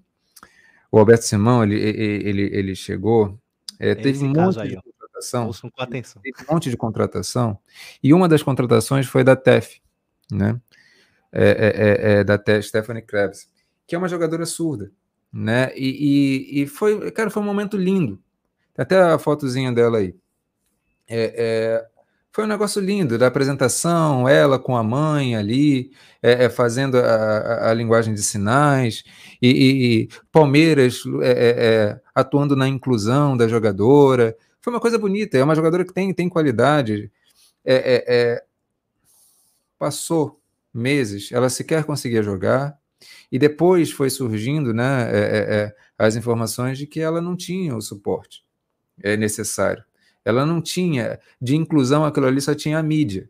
o Alberto Simão ele, ele, ele chegou, é, teve um monte aí, de contratação, teve um monte de contratação e uma das contratações foi da TEF, né? É, é, é, é da TEF, Stephanie Krebs, que é uma jogadora surda, né? E, e, e foi, cara, foi um momento lindo tem até a fotozinha dela aí. É, é, foi um negócio lindo da apresentação, ela com a mãe ali, é, é fazendo a, a, a, linguagem de sinais, e, e, e Palmeiras é, é, atuando na inclusão da jogadora. Foi uma coisa bonita, é uma jogadora que tem, tem qualidade. passou meses, ela sequer conseguia jogar, e depois foi surgindo né, as informações de que ela não tinha o suporte é necessário. Ela não tinha, de inclusão, aquilo ali só tinha a mídia,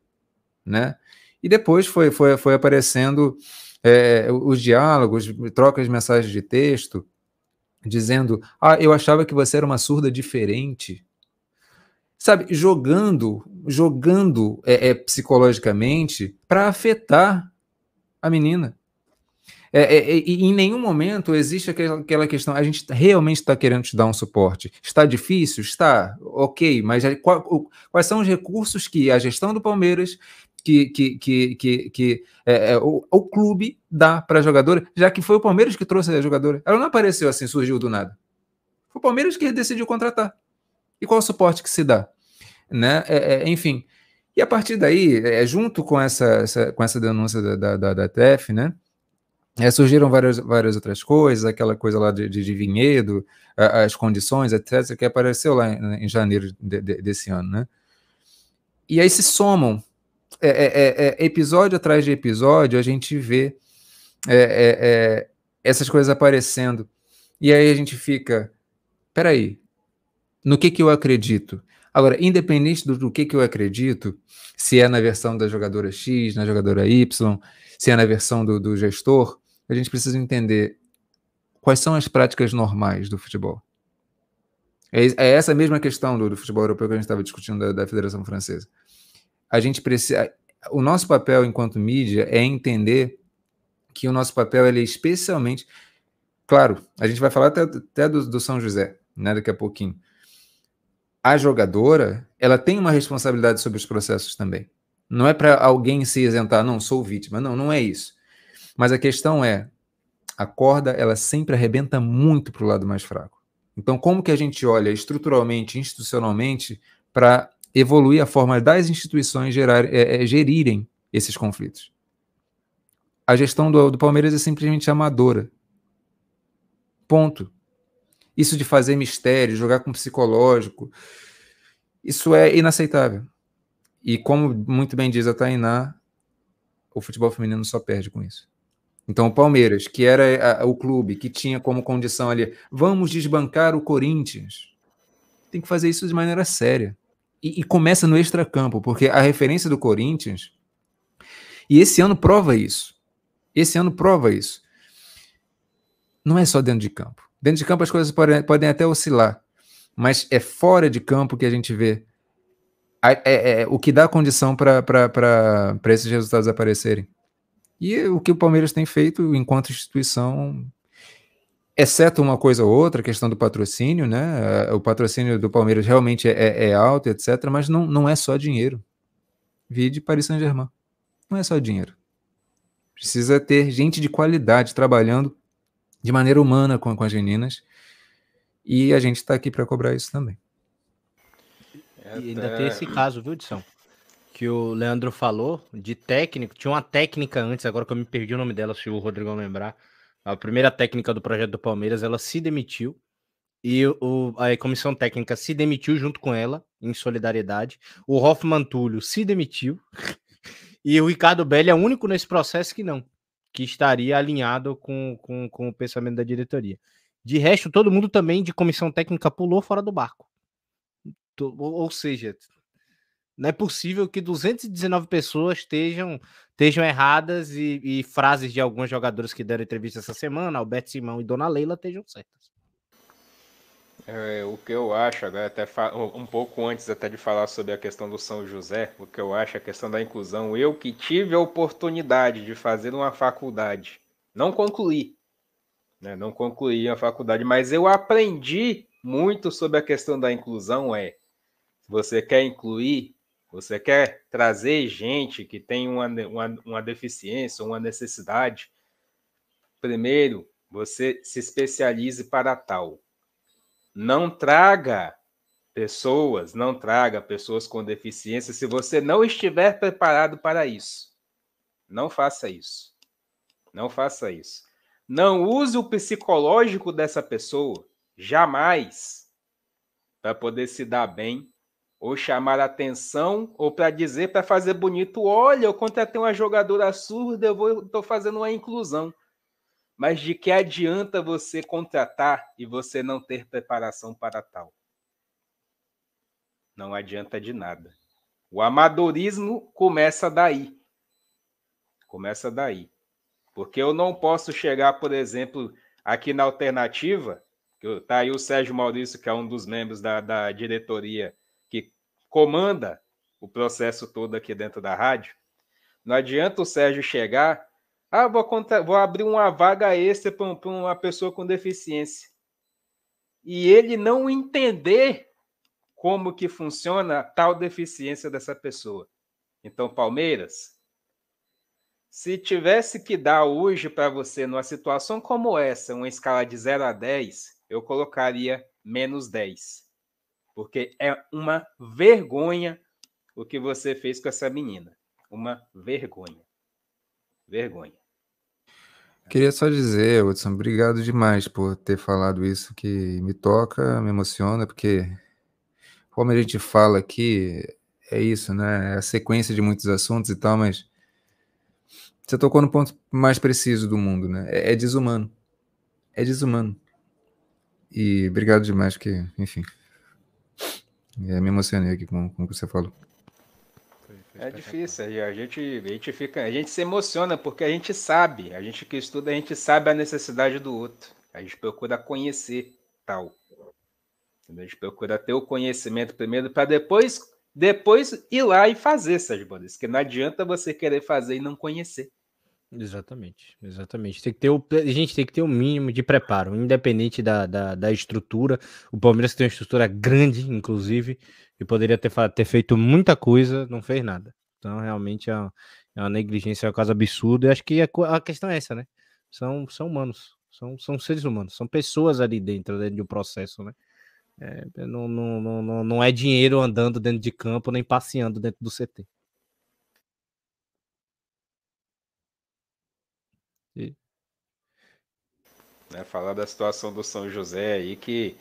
né? E depois foi, foi, foi aparecendo é, os diálogos, trocas de mensagens de texto, dizendo: Ah, eu achava que você era uma surda diferente. Sabe, jogando, jogando é, é psicologicamente para afetar a menina. É, é, é em nenhum momento existe aquela, aquela questão, a gente realmente está querendo te dar um suporte. Está difícil? Está, ok, mas qual, quais são os recursos que a gestão do Palmeiras, que, que, que, que, que é, é, o, o, clube dá para a jogadora, já que foi o Palmeiras que trouxe a jogadora. Ela não apareceu assim, surgiu do nada. Foi o Palmeiras que decidiu contratar. E qual o suporte que se dá? Né? É, é, enfim. E a partir daí, junto com essa, essa, com essa denúncia da, da, da TEF, né? É, surgiram várias, várias outras coisas, aquela coisa lá de, de, de vinhedo, as condições, etc., que apareceu lá em, em janeiro de, de, desse ano, né? E aí se somam, é, é, é, é episódio atrás de episódio, a gente vê é, essas coisas aparecendo. E aí a gente fica, peraí, no que que eu acredito? Agora, independente do, do que que eu acredito, se é na versão da jogadora X, na jogadora Y, se é na versão do, do gestor, a gente precisa entender quais são as práticas normais do futebol. É, é essa mesma questão do, do, futebol europeu que a gente estava discutindo da, da Federação Francesa. A gente precisa. O nosso papel enquanto mídia é entender que o nosso papel é especialmente. Claro, a gente vai falar até, até do, do São José, né, daqui a pouquinho. A jogadora, ela tem uma responsabilidade sobre os processos também. Não é para alguém se isentar, não, sou vítima. Não, não é isso. Mas a questão é, a corda, ela sempre arrebenta muito para o lado mais fraco. Então, como que a gente olha estruturalmente, institucionalmente, para evoluir a forma das instituições gerar, é, é, gerirem esses conflitos? A gestão do, do Palmeiras é simplesmente amadora. Ponto. Isso de fazer mistério, jogar com psicológico, isso é inaceitável. E como muito bem diz a Tainá, o futebol feminino só perde com isso. Então, o Palmeiras, que era a, o clube que tinha como condição ali, vamos desbancar o Corinthians, tem que fazer isso de maneira séria. E, e começa no extracampo, porque a referência do Corinthians, e esse ano prova isso. Esse ano prova isso. Não é só dentro de campo. Dentro de campo as coisas podem, podem até oscilar, mas é fora de campo que a gente vê é, é, o que dá condição para esses resultados aparecerem. E o que o Palmeiras tem feito enquanto instituição, exceto uma coisa ou outra, a questão do patrocínio, né? O patrocínio do Palmeiras realmente é, é alto, etc., mas não, não é só dinheiro. Vide Paris Saint-Germain. Não é só dinheiro. Precisa ter gente de qualidade trabalhando de maneira humana com, com as meninas. E a gente está aqui para cobrar isso também. E ainda tem esse caso, viu, Edson? Que o Leandro falou de técnico. Tinha uma técnica antes, agora que eu me perdi o nome dela, se o Rodrigo lembrar. A primeira técnica do projeto do Palmeiras, ela se demitiu. E o, a comissão técnica se demitiu junto com ela, em solidariedade. O Hoffman Túlio se demitiu. e o Ricardo Belli é o único nesse processo que não, que estaria alinhado com, com, com o pensamento da diretoria. De resto, todo mundo também de comissão técnica pulou fora do barco. Ou seja, não é possível que 219 pessoas estejam, estejam erradas e, e frases de alguns jogadores que deram entrevista essa semana, Alberto Simão e Dona Leila, estejam certas. É, o que eu acho, agora até um pouco antes até de falar sobre a questão do São José, o que eu acho é a questão da inclusão. Eu que tive a oportunidade de fazer uma faculdade, não concluí, né, não concluí a faculdade, mas eu aprendi muito sobre a questão da inclusão. É, você quer incluir, você quer trazer gente que tem uma, uma, uma deficiência, uma necessidade? Primeiro, você se especialize para tal. Não traga pessoas, não traga pessoas com deficiência se você não estiver preparado para isso. Não faça isso. Não faça isso. Não use o psicológico dessa pessoa, jamais, para poder se dar bem ou chamar atenção, ou para dizer, para fazer bonito, olha, eu contratei uma jogadora surda, eu estou fazendo uma inclusão. Mas de que adianta você contratar e você não ter preparação para tal? Não adianta de nada. O amadorismo começa daí. Começa daí. Porque eu não posso chegar, por exemplo, aqui na alternativa, que está aí o Sérgio Maurício, que é um dos membros da, da diretoria comanda o processo todo aqui dentro da rádio. Não adianta o Sérgio chegar, ah, vou, contar, vou abrir uma vaga extra para uma pessoa com deficiência. E ele não entender como que funciona tal deficiência dessa pessoa. Então, Palmeiras, se tivesse que dar hoje para você numa situação como essa, uma escala de 0 a 10, eu colocaria menos 10 porque é uma vergonha o que você fez com essa menina. Uma vergonha. Vergonha. Queria só dizer, Hudson, obrigado demais por ter falado isso que me toca, me emociona, porque como a gente fala aqui, é isso, né? É a sequência de muitos assuntos e tal, mas você tocou no ponto mais preciso do mundo, né? É, é desumano. É desumano. E obrigado demais, porque, enfim, é, me emocionei aqui com, com o que você falou. É difícil, a gente, a gente fica, a gente se emociona porque a gente sabe, a gente que estuda, a gente sabe a necessidade do outro. A gente procura conhecer tal. A gente procura ter o conhecimento primeiro para depois, depois ir lá e fazer essas bandas. Que não adianta você querer fazer e não conhecer. Exatamente, exatamente. Tem que ter o, a gente tem que ter o um mínimo de preparo, independente da, da, da, estrutura. O Palmeiras tem uma estrutura grande, inclusive, e poderia ter, ter feito muita coisa, não fez nada. Então, realmente é uma, é uma negligência, é uma coisa absurda. E acho que a, a, questão é essa, né? São, são humanos, são, são seres humanos, são pessoas ali dentro, dentro de um processo, né? É, não, não, não, não é dinheiro andando dentro de campo, nem passeando dentro do CT. Né, falar da situação do São José aí, que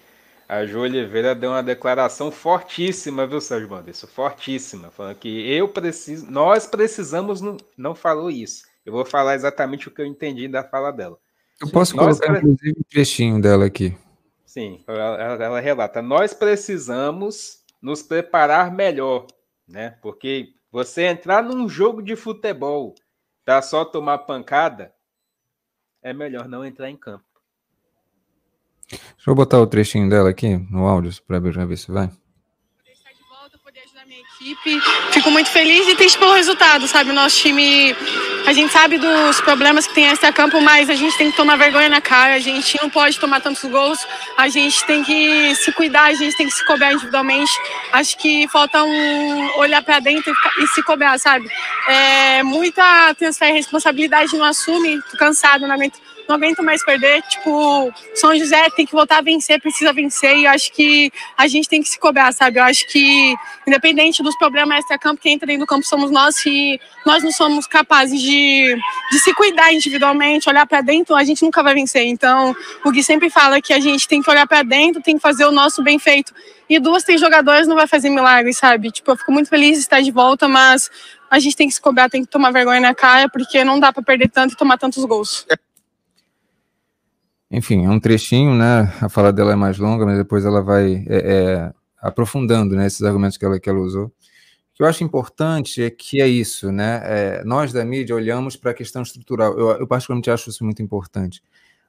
a Ju Oliveira deu uma declaração fortíssima, viu, Sérgio Bandeira? Fortíssima, falando que eu preciso, nós precisamos, não, não falou isso. Eu vou falar exatamente o que eu entendi da fala dela. Eu posso nós colocar, pre... inclusive, um trechinho dela aqui. Sim, ela, ela relata: nós precisamos nos preparar melhor, né? Porque você entrar num jogo de futebol para só tomar pancada, é melhor não entrar em campo. Deixa eu botar o trechinho dela aqui no áudio para ver se vai. Fico muito feliz e triste pelo resultado, sabe? Nosso time, a gente sabe dos problemas que tem esse campo, mas a gente tem que tomar vergonha na cara, a gente não pode tomar tantos gols, a gente tem que se cuidar, a gente tem que se cobrar individualmente. Acho que falta um olhar para dentro e, se cobrar, sabe? É, muita transfer responsabilidade não assume, tô cansado, não aguento não aguento mais perder. Tipo, São José tem que voltar a vencer, precisa vencer. E acho que a gente tem que se cobrar, sabe? Eu acho que, independente dos problemas extra-campo, quem entra dentro do campo somos nós. E nós não somos capazes de, de se cuidar individualmente, olhar para dentro, a gente nunca vai vencer. Então, o Gui sempre fala que a gente tem que olhar para dentro, tem que fazer o nosso bem feito. E duas, três jogadores não vai fazer milagre, sabe? Tipo, eu fico muito feliz de estar de volta, mas a gente tem que se cobrar, tem que tomar vergonha na cara, porque não dá para perder tanto e tomar tantos gols. Enfim, é um trechinho, né? A fala dela é mais longa, mas depois ela vai é, é, aprofundando né, esses argumentos que ela, que ela usou. O que eu acho importante é que é isso, né? É, nós da mídia olhamos para a questão estrutural. Eu, eu, particularmente acho isso muito importante.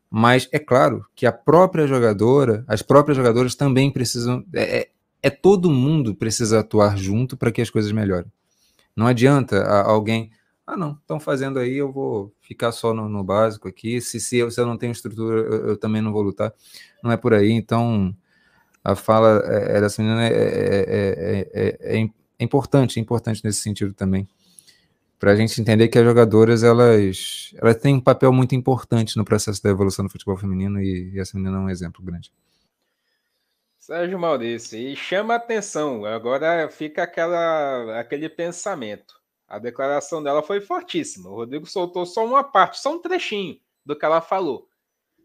Mas é claro que a própria jogadora, as próprias jogadoras também precisam. É, é, é todo mundo precisa atuar junto para que as coisas melhorem. Não adianta alguém ah, não, estão fazendo aí, eu vou ficar só no, no básico aqui. Se, se, eu, se eu não tenho estrutura, eu, eu, também não vou lutar. Não é por aí. Então, a fala é, dessa menina é, é, é, é, importante, é importante nesse sentido também. Para a gente entender que as jogadoras elas, elas têm um papel muito importante no processo da evolução do futebol feminino e, e essa menina é um exemplo grande. Sérgio Maurício, e chama atenção, agora fica aquela, aquele pensamento a declaração dela foi fortíssima. O Rodrigo soltou só uma parte, só um trechinho do que ela falou.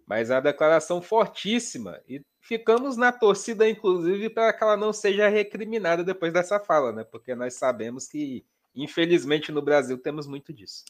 Mas a declaração fortíssima e ficamos na torcida, inclusive, para que ela não seja recriminada depois dessa fala, né? Porque nós sabemos que, infelizmente, no Brasil temos muito disso.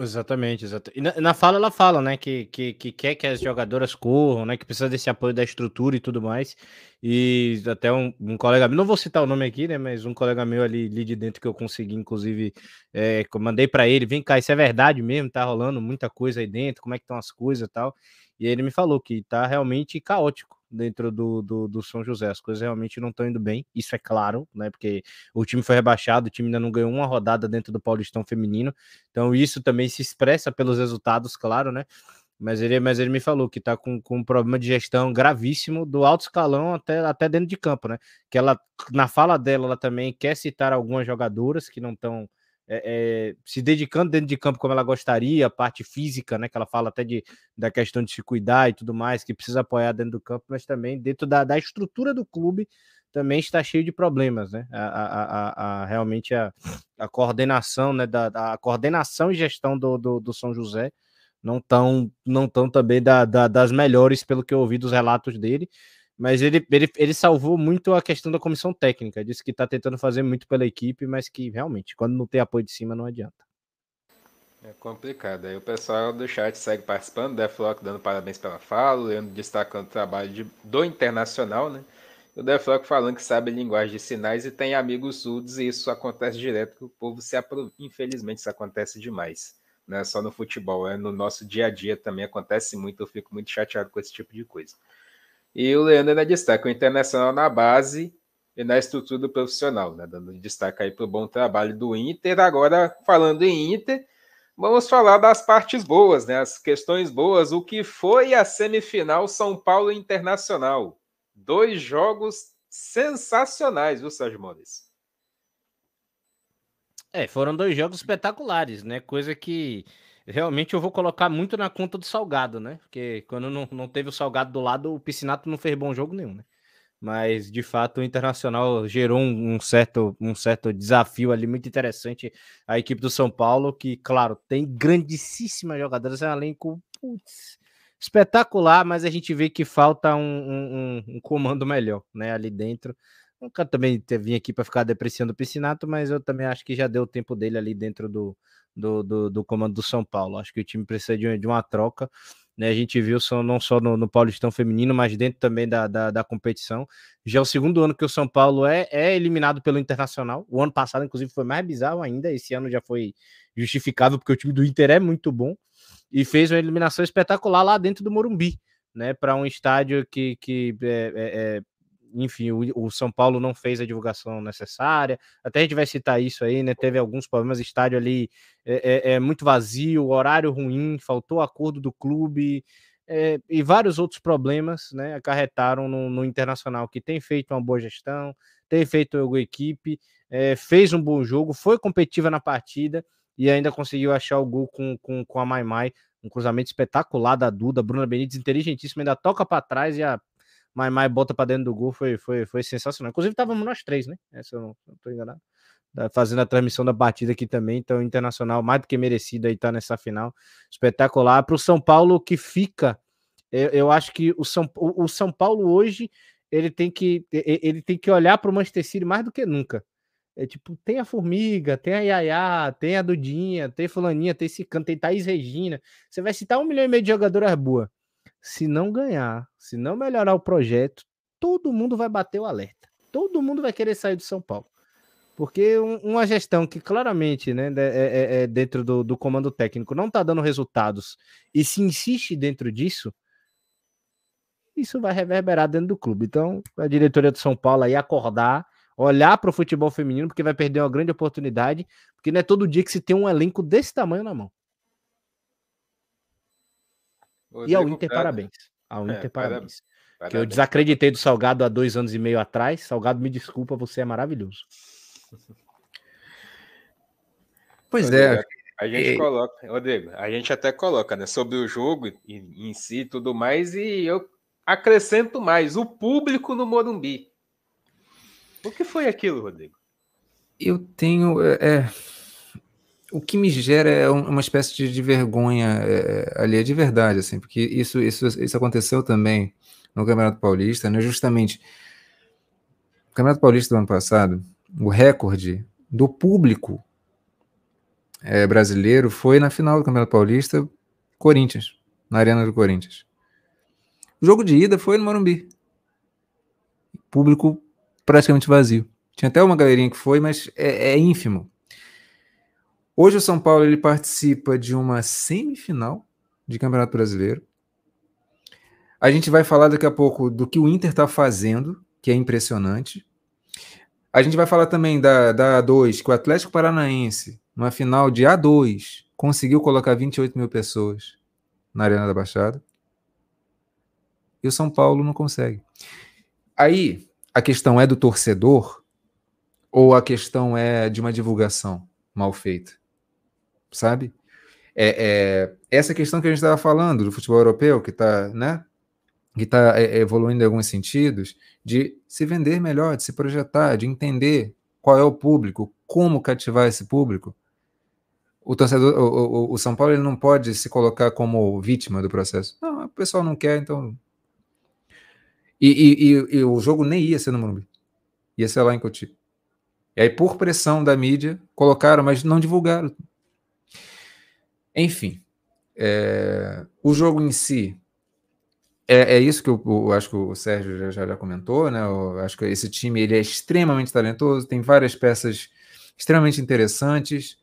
Exatamente, exatamente. E na, na, fala ela fala, né, que, que, que quer que as jogadoras corram, né, que precisa desse apoio da estrutura e tudo mais. E até um, um colega meu, não vou citar o nome aqui, né, mas um colega meu ali, ali de dentro que eu consegui, inclusive, é, mandei para ele, vem cá, isso é verdade mesmo, tá rolando muita coisa aí dentro, como é que estão as coisas e tal. E ele me falou que tá realmente caótico dentro do, do, do, São José. As coisas realmente não estão indo bem, isso é claro, né? Porque o time foi rebaixado, o time ainda não ganhou uma rodada dentro do Paulistão Feminino, então isso também se expressa pelos resultados, claro, né? Mas ele, mas ele me falou que tá com, com um problema de gestão gravíssimo do alto escalão até, até dentro de campo, né? Que ela, na fala dela, ela também quer citar algumas jogadoras que não estão é, é, se dedicando dentro de campo como ela gostaria, a parte física, né? Que ela fala até de, da questão de se cuidar e tudo mais, que precisa apoiar dentro do campo, mas também dentro da, da estrutura do clube também está cheio de problemas, né? A, a, a, a realmente a, a coordenação, né? Da, a coordenação e gestão do, do, do São José não tão, não tão também da, da, das melhores, pelo que eu ouvi dos relatos dele. Mas ele, ele, ele salvou muito a questão da comissão técnica. Disse que está tentando fazer muito pela equipe, mas que realmente, quando não tem apoio de cima, não adianta. É complicado. Aí o pessoal do chat segue participando, Deflock dando parabéns pela fala, Leandro destacando o trabalho de, do Internacional, né? O Deflock falando que sabe linguagem de sinais e tem amigos surdos, e isso acontece direto, que o povo se aproveita. Infelizmente, isso acontece demais. Não é só no futebol, é no nosso dia a dia também acontece muito. Eu fico muito chateado com esse tipo de coisa. E o Leandro ainda destaca o Internacional na base e na estrutura do profissional, né? dando destaque aí para o bom trabalho do Inter. Agora, falando em Inter, vamos falar das partes boas, né? as questões boas. O que foi a semifinal São Paulo Internacional? Dois jogos sensacionais, viu, Sérgio Mores? É, foram dois jogos espetaculares, né? Coisa que realmente eu vou colocar muito na conta do Salgado, né? Porque quando não, não teve o Salgado do lado, o Piscinato não fez bom jogo nenhum, né? Mas de fato o Internacional gerou um, certo, um certo desafio ali muito interessante a equipe do São Paulo, que, claro, tem grandíssimas jogadoras, é um elenco putz, espetacular, mas a gente vê que falta um, um, um comando melhor, né? Ali dentro. Nunca também vim aqui para ficar depreciando o Piscinato, mas eu também acho que já deu o tempo dele ali dentro do, do, do, do comando do São Paulo. Acho que o time precisa de, de uma troca. Né, a gente viu só, não só no, no, Paulistão Feminino, mas dentro também da, da, da, competição. Já é o segundo ano que o São Paulo é, é eliminado pelo Internacional. O ano passado, inclusive, foi mais bizarro ainda. Esse ano já foi justificável, porque o time do Inter é muito bom e fez uma eliminação espetacular lá dentro do Morumbi, né? Para um estádio que, que é, é, é enfim, o, o, São Paulo não fez a divulgação necessária. Até a gente vai citar isso aí, né? Teve alguns problemas, estádio ali é, é, é muito vazio, horário ruim, faltou acordo do clube. É, e vários outros problemas né, acarretaram no, no, Internacional, que tem feito uma boa gestão, tem feito uma equipe, é, fez um bom jogo, foi competitiva na partida e ainda conseguiu achar o gol com, com, com a Mai Mai, um cruzamento espetacular da Duda, Bruna Benítez, inteligentíssima, ainda toca para trás e a Mai Mai bota para dentro do gol, foi, foi, foi sensacional. Inclusive, estávamos nós três, né? Essa eu não, estou enganado. Fazendo a transmissão da partida aqui também, então internacional mais do que merecido aí tá nessa final espetacular. Para o São Paulo que fica, eu, eu acho que o São, o, o São Paulo hoje ele tem que ele tem que olhar para o Manchester City mais do que nunca. É tipo, tem a Formiga, tem a Yaya, tem a Dudinha, tem Fulaninha, tem canto, tem Thaís Regina. Você vai citar um milhão e meio de jogadoras boas se não ganhar, se não melhorar o projeto, todo mundo vai bater o alerta. Todo mundo vai querer sair do São Paulo. Porque uma gestão que claramente, né, é, é, é dentro do, do, comando técnico, não está dando resultados e se insiste dentro disso, isso vai reverberar dentro do clube. Então, a diretoria do São Paulo aí acordar, olhar para o futebol feminino, porque vai perder uma grande oportunidade, porque não é todo dia que se tem um elenco desse tamanho na mão. Rodrigo e ao Inter, Prado. parabéns. Ao é, Inter, é, parabéns. parabéns. Que eu desacreditei do Salgado há dois anos e meio atrás. Salgado, me desculpa, você é maravilhoso. Pois Rodrigo, é. A gente e... coloca, Rodrigo, a gente até coloca, né, sobre o jogo em, em si e tudo mais, e eu acrescento mais, o público no Morumbi. O que foi aquilo, Rodrigo? Eu tenho. É, é o que me gera é uma espécie de, de vergonha é, ali, é de verdade, assim, porque isso, isso, isso aconteceu também no Campeonato Paulista, né? Justamente, no Campeonato Paulista do ano passado, o recorde do público é, brasileiro foi na final do Campeonato Paulista, Corinthians, na Arena do Corinthians. O jogo de ida foi no Morumbi. Público praticamente vazio. Tinha até uma galerinha que foi, mas é, é ínfimo Hoje o São Paulo ele participa de uma semifinal de Campeonato Brasileiro. A gente vai falar daqui a pouco do que o Inter está fazendo, que é impressionante. A gente vai falar também da, da A2, que o Atlético Paranaense, numa final de A2, conseguiu colocar 28 mil pessoas na Arena da Baixada. E o São Paulo não consegue. Aí, a questão é do torcedor ou a questão é de uma divulgação mal feita? Sabe? É, é, essa questão que a gente estava falando do futebol europeu, que está né, que tá, é, evoluindo em alguns sentidos, de se vender melhor, de se projetar, de entender qual é o público, como cativar esse público. O torcedor, o, o, o São Paulo ele não pode se colocar como vítima do processo. Não, o pessoal não quer, então. E, e, e, e o jogo nem ia ser no Morumbi, ia ser lá em Cotia. E aí, por pressão da mídia, colocaram, mas não divulgaram. Enfim, é, o jogo em si é, é isso que eu, eu, acho que o Sérgio já, já, comentou, né? Eu acho que esse time ele é extremamente talentoso, tem várias peças extremamente interessantes,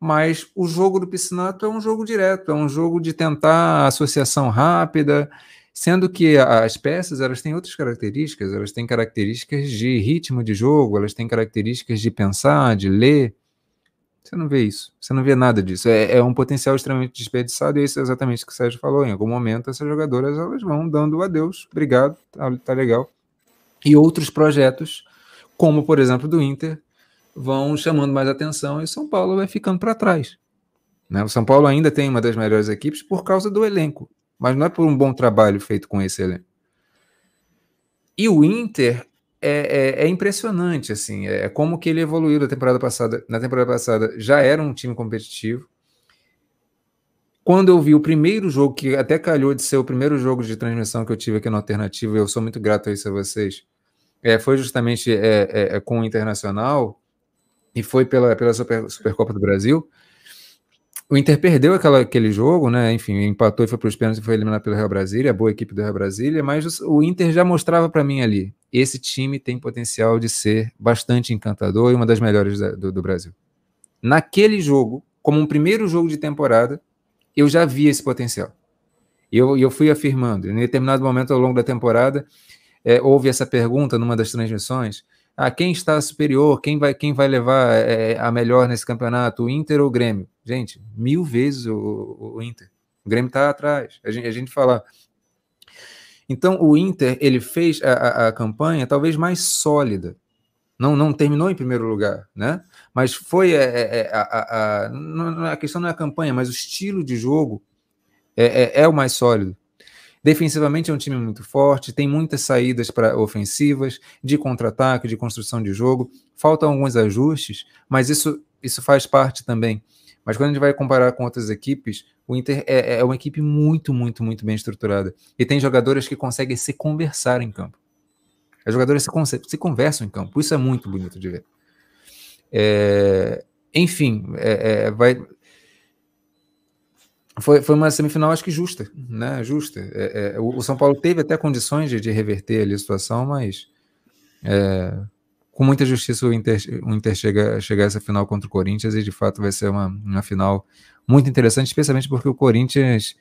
mas o jogo do Piscinato é um jogo direto, é um jogo de tentar associação rápida. Sendo que as peças elas têm outras características, elas têm características de ritmo de jogo, elas têm características de pensar, de ler. Você não vê isso, você não vê nada disso. É, é um potencial extremamente desperdiçado, e isso é exatamente o que o Sérgio falou. Em algum momento, essas jogadoras elas vão dando adeus, obrigado, tá, tá legal. E outros projetos, como por exemplo do Inter, vão chamando mais atenção e São Paulo vai ficando para trás. Né? O São Paulo ainda tem uma das melhores equipes por causa do elenco, mas não é por um bom trabalho feito com esse elenco. E o Inter é, é, é, impressionante, assim, é como que ele evoluiu da temporada passada. Na temporada passada já era um time competitivo. Quando eu vi o primeiro jogo, que até calhou de ser o primeiro jogo de transmissão que eu tive aqui no Alternativo, eu sou muito grato a isso a vocês, é, foi justamente é, é, é com o Internacional e foi pela, pela Super, Supercopa do Brasil. O Inter perdeu aquela, aquele jogo, né? Enfim, empatou e foi para os pênaltis e foi eliminado pelo Real Brasília, a boa equipe do Real Brasília, mas o Inter já mostrava para mim ali: esse time tem potencial de ser bastante encantador e uma das melhores da, do, do Brasil. Naquele jogo, como um primeiro jogo de temporada, eu já vi esse potencial. E eu, eu fui afirmando. Em determinado momento ao longo da temporada, é, houve essa pergunta numa das transmissões: ah, quem está superior, quem vai, quem vai levar é, a melhor nesse campeonato, o Inter ou o Grêmio? Gente, mil vezes o, o Inter. O Grêmio está atrás. A gente, a gente fala. Então, o Inter ele fez a, a, a campanha talvez mais sólida. Não, não terminou em primeiro lugar, né? Mas foi é, é, é a, a, a, a, questão não é a campanha, mas o estilo de jogo é, é o mais sólido. Defensivamente é um time muito forte, tem muitas saídas para ofensivas, de contra-ataque, de construção de jogo. Faltam alguns ajustes, mas isso, isso faz parte também. Mas quando a gente vai comparar com outras equipes, o Inter é, é uma equipe muito, muito, muito bem estruturada. E tem jogadores que conseguem se conversar em campo. As jogadoras se, se conversam em campo. Isso é muito bonito de ver. É, enfim, é, é, vai, foi, foi uma semifinal, acho que justa, né? Justa. É, é, o São Paulo teve até condições de, de reverter ali a situação, mas é, com muita justiça o Inter, o Inter chega, chega a essa final contra o Corinthians e de fato vai ser uma, uma final muito interessante, especialmente porque o Corinthians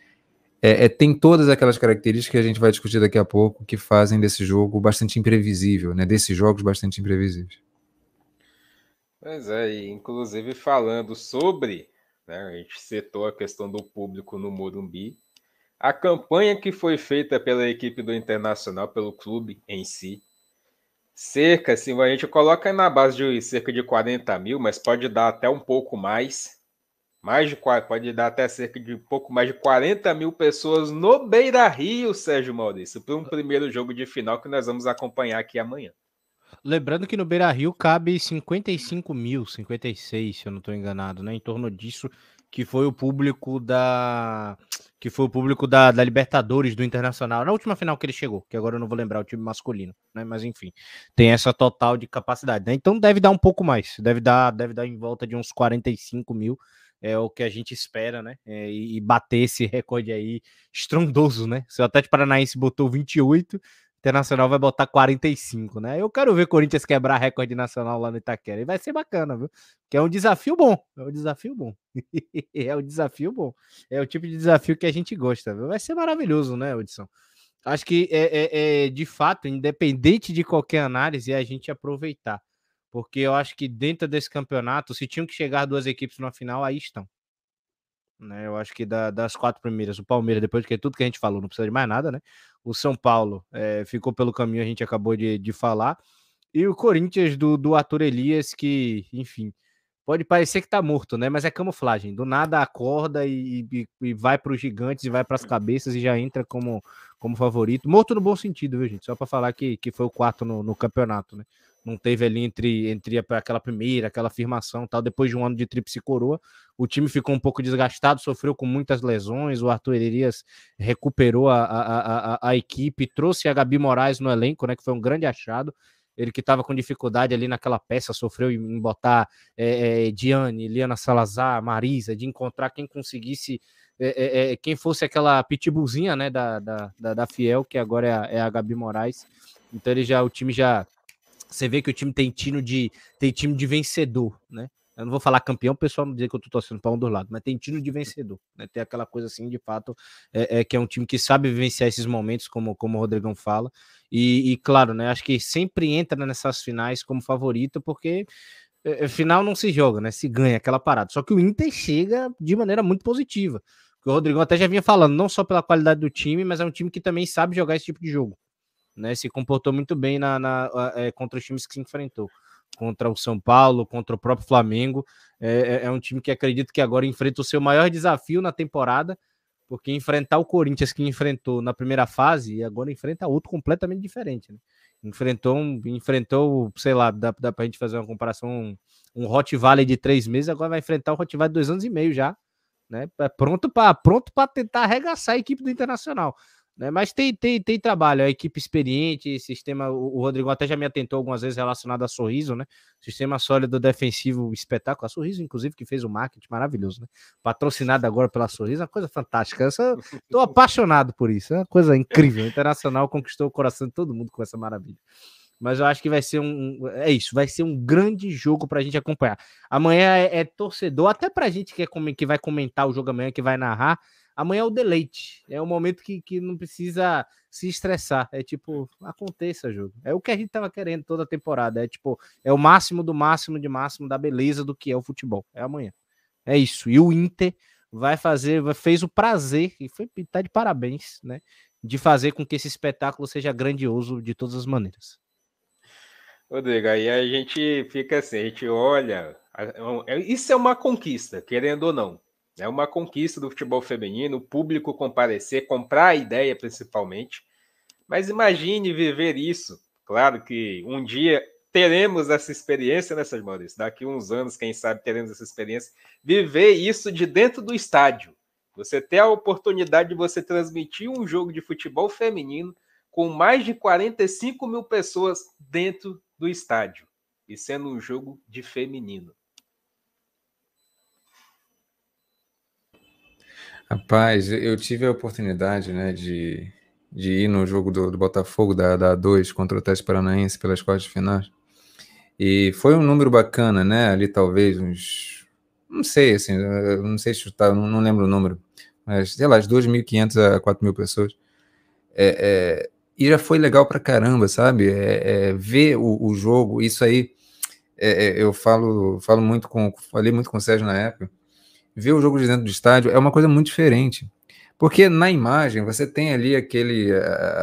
é, é, tem todas aquelas características que a gente vai discutir daqui a pouco que fazem desse jogo bastante imprevisível, né? Desses jogos bastante imprevisíveis. Pois é, e inclusive falando sobre né? A gente setou a questão do público no Morumbi. A campanha que foi feita pela equipe do Internacional, pelo clube em si, cerca, assim, a gente coloca na base de cerca de 40 mil, mas pode dar até um pouco mais. Mais de pode dar até cerca de um pouco mais de 40 mil pessoas no Beira Rio, Sérgio Maurício, para um primeiro jogo de final que nós vamos acompanhar aqui amanhã. Lembrando que no Beira Rio cabe 55 mil, 56, se eu não estou enganado, né? Em torno disso, que foi o público da. Que foi o público da, da, Libertadores do Internacional, na última final que ele chegou, que agora eu não vou lembrar o time masculino, né? Mas enfim, tem essa total de capacidade, né? Então deve dar um pouco mais, deve dar, deve dar em volta de uns 45 mil, é o que a gente espera, né? É, e bater esse recorde aí estrondoso, né? O Atlético Paranaense botou 28, Internacional vai botar 45, né? Eu quero ver Corinthians quebrar recorde nacional lá no Itaquera. E vai ser bacana, viu? Que é um desafio bom. É um desafio bom. é um desafio bom. É o tipo de desafio que a gente gosta, viu? Vai ser maravilhoso, né, Edson? Acho que é, é, é de fato, independente de qualquer análise, é a gente aproveitar. Porque eu acho que dentro desse campeonato, se tinham que chegar duas equipes na final, aí estão. Né, eu acho que da, das quatro primeiras, o Palmeiras, depois de tudo que a gente falou, não precisa de mais nada, né? O São Paulo é, ficou pelo caminho, a gente acabou de, de falar. E o Corinthians do, do Arthur Elias, que, enfim, pode parecer que tá morto, né? Mas é camuflagem. Do nada acorda e, e, e vai para os gigantes e vai para as cabeças e já entra como, como favorito. Morto no bom sentido, viu, gente? Só para falar que, que foi o quarto no, no campeonato, né? Não teve ali entre, entre aquela primeira, aquela afirmação tal. Depois de um ano de tríplice coroa, o time ficou um pouco desgastado, sofreu com muitas lesões. O Arthur Elias recuperou a, a, a, a equipe, trouxe a Gabi Moraes no elenco, né? Que foi um grande achado. Ele que estava com dificuldade ali naquela peça, sofreu em botar é, é, Diane, Liana Salazar, Marisa, de encontrar quem conseguisse é, é, quem fosse aquela pitbullzinha, né, da, da, da, da Fiel, que agora é a, é a Gabi Moraes. Então ele já, o time já você vê que o time tem time de, tem time de vencedor, né? eu não vou falar campeão, pessoal não dizer que eu tô torcendo para um dos lados, mas tem tiro de vencedor, né? Tem aquela coisa assim, de fato, é, é, que é um time que sabe vivenciar esses momentos, como, como o Rodrigão fala. E, e claro, né? Acho que sempre entra nessas finais como favorito, porque é, é, final não se joga, né? Se ganha aquela parada. Só que o Inter chega de maneira muito positiva. O Rodrigão até já vinha falando, não só pela qualidade do time, mas é um time que também sabe jogar esse tipo de jogo. Né, se comportou muito bem na, na é, contra os times que se enfrentou contra o São Paulo, contra o próprio Flamengo. É, é, é, um time que acredito que agora enfrenta o seu maior desafio na temporada, porque enfrentar o Corinthians que enfrentou na primeira fase e agora enfrenta outro completamente diferente. Né? Enfrentou, um, enfrentou, sei lá, dá, dá para a gente fazer uma comparação, um, um Hot Valley de três meses, agora vai enfrentar o Hot Valley de dois anos e meio já. Né? É pronto para pronto tentar arregaçar a equipe do Internacional. Né? Mas tem, tem, tem trabalho, a equipe experiente, sistema. O, Rodrigo até já me atentou algumas vezes relacionado a sorriso, né? Sistema sólido defensivo espetáculo. A sorriso, inclusive, que fez o marketing maravilhoso, né? Patrocinado agora pela sorriso, é uma coisa fantástica. Estou apaixonado por isso, é uma coisa incrível. O Internacional conquistou o coração de todo mundo com essa maravilha. Mas eu acho que vai ser um. É isso, vai ser um grande jogo para a gente acompanhar. Amanhã é, é torcedor, até para a gente que, é, que vai comentar o jogo amanhã, que vai narrar Amanhã é o deleite. É o momento que, que não precisa se estressar. É tipo, aconteça, jogo. É o que a gente tava querendo toda a temporada. É tipo, é o máximo do máximo de máximo da beleza do que é o futebol. É amanhã. É isso. E o Inter vai fazer, fez o prazer, e foi tá de parabéns, né? De fazer com que esse espetáculo seja grandioso de todas as maneiras. Rodrigo, aí a gente fica assim, a gente olha. É isso é uma conquista, querendo ou não. É uma conquista do futebol feminino, o público comparecer, comprar a ideia principalmente. Mas imagine viver isso. Claro que um dia teremos essa experiência, né, Sérgio Maurício? Daqui uns anos, quem sabe, teremos essa experiência. Viver isso de dentro do estádio. Você ter a oportunidade de você transmitir um jogo de futebol feminino com mais de 45 mil pessoas dentro do estádio. E sendo um jogo de feminino. Rapaz, eu tive a oportunidade, né, de, de ir no jogo do, do Botafogo da, da A2 contra o Teste Paranaense pelas quartas de finais. E foi um número bacana, né? Ali talvez uns. Não sei, assim, não sei chutar, não, não lembro o número, mas sei lá, de 2.500 a 4.000 pessoas. É, é, e já foi legal pra caramba, sabe? É, é ver o, o, jogo, isso aí. É, é, eu falo, falo muito com. Falei muito com o Sérgio na época ver o jogo de dentro do estádio é uma coisa muito diferente. Porque na imagem você tem ali aquele,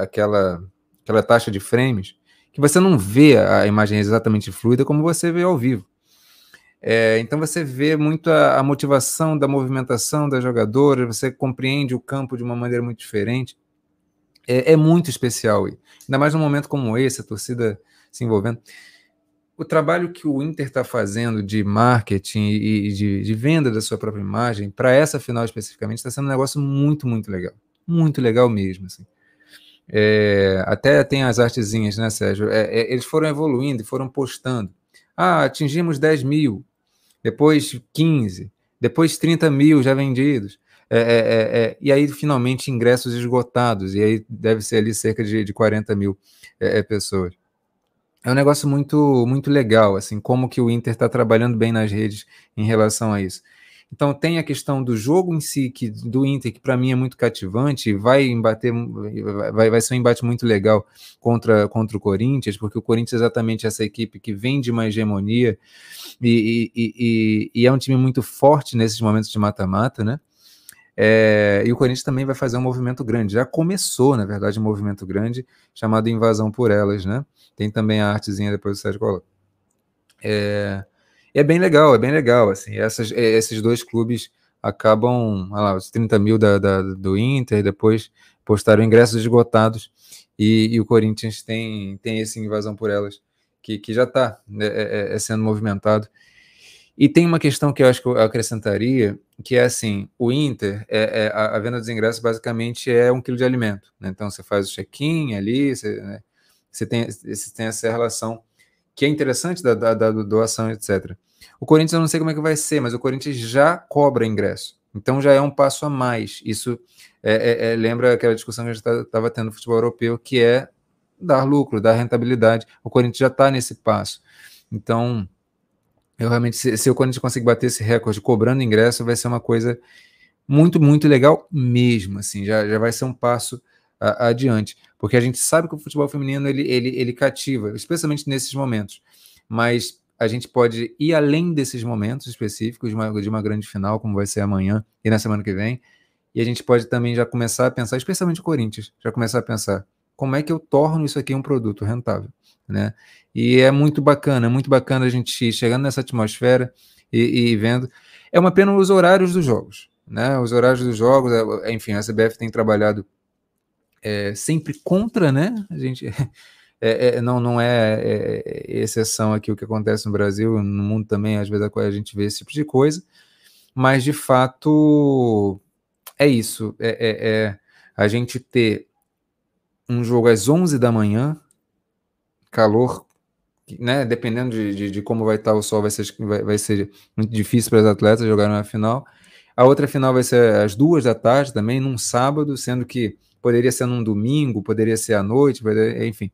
aquela, aquela taxa de frames que você não vê a imagem exatamente fluida como você vê ao vivo. É, então você vê muito a, a, motivação da movimentação das jogadoras, você compreende o campo de uma maneira muito diferente. É, é muito especial, ainda mais num momento como esse, a torcida se envolvendo o trabalho que o Inter está fazendo de marketing e de, de, venda da sua própria imagem, para essa final especificamente, está sendo um negócio muito, muito legal. Muito legal mesmo. Assim. É, até tem as artezinhas, né, Sérgio? É, é, eles foram evoluindo e foram postando. Ah, atingimos 10 mil, depois 15, depois 30 mil já vendidos. É, é, é, e aí, finalmente, ingressos esgotados. E aí deve ser ali cerca de, de 40 mil pessoas é um negócio muito muito legal, assim, como que o Inter está trabalhando bem nas redes em relação a isso. Então tem a questão do jogo em si, que, do Inter, que para mim é muito cativante, vai embater, vai, vai ser um embate muito legal contra, contra o Corinthians, porque o Corinthians é exatamente essa equipe que vem de uma hegemonia e, e, e, e é um time muito forte nesses momentos de mata-mata, né? É, e o Corinthians também vai fazer um movimento grande. Já começou, na verdade, um movimento grande chamado Invasão por Elas, né? Tem também a artezinha depois do Sérgio coloca. É, é bem legal, é bem legal. Assim, essas, é, esses dois clubes acabam, lá, os 30 mil da, da, do Inter, depois postaram ingressos esgotados e, e, o Corinthians tem, tem esse Invasão por Elas, que, que já está né, é, é, é, sendo movimentado. E tem uma questão que eu acho que eu acrescentaria, que é assim, o Inter, é, é a, a, venda dos ingressos basicamente é um quilo de alimento. Né? Então você faz o check-in ali, você, né? Você, tem, você tem essa relação que é interessante da, da, da, doação, etc. O Corinthians eu não sei como é que vai ser, mas o Corinthians já cobra ingresso. Então já é um passo a mais. Isso é, é, é lembra aquela discussão que a gente estava tendo no futebol europeu, que é dar lucro, dar rentabilidade. O Corinthians já está nesse passo. Então Eu realmente, se, se o Corinthians conseguir bater esse recorde cobrando ingresso, vai ser uma coisa muito, muito legal mesmo, assim, já, já vai ser um passo a, adiante, porque a gente sabe que o futebol feminino, ele, ele, ele cativa, especialmente nesses momentos, mas a gente pode ir além desses momentos específicos de uma, de uma grande final, como vai ser amanhã e na semana que vem, e a gente pode também já começar a pensar, especialmente o Corinthians, já começar a pensar como é que eu torno isso aqui um produto rentável, né? E é muito bacana, é muito bacana a gente chegando nessa atmosfera e, e vendo. É uma pena os horários dos jogos, né? Os horários dos jogos, é, enfim, a CBF tem trabalhado é, sempre contra, né? A gente é, é, não, não é, é, exceção aqui o que acontece no Brasil, no mundo também, às vezes a gente vê esse tipo de coisa, mas de fato é isso, é, é, é a gente ter um jogo às 11 da manhã, calor, né, dependendo de, de, de como vai estar o sol, vai ser, vai, vai ser muito difícil para os atletas jogarem na final, a outra final vai ser às duas da tarde também, num sábado, sendo que poderia ser num domingo, poderia ser à noite, poderia, enfim.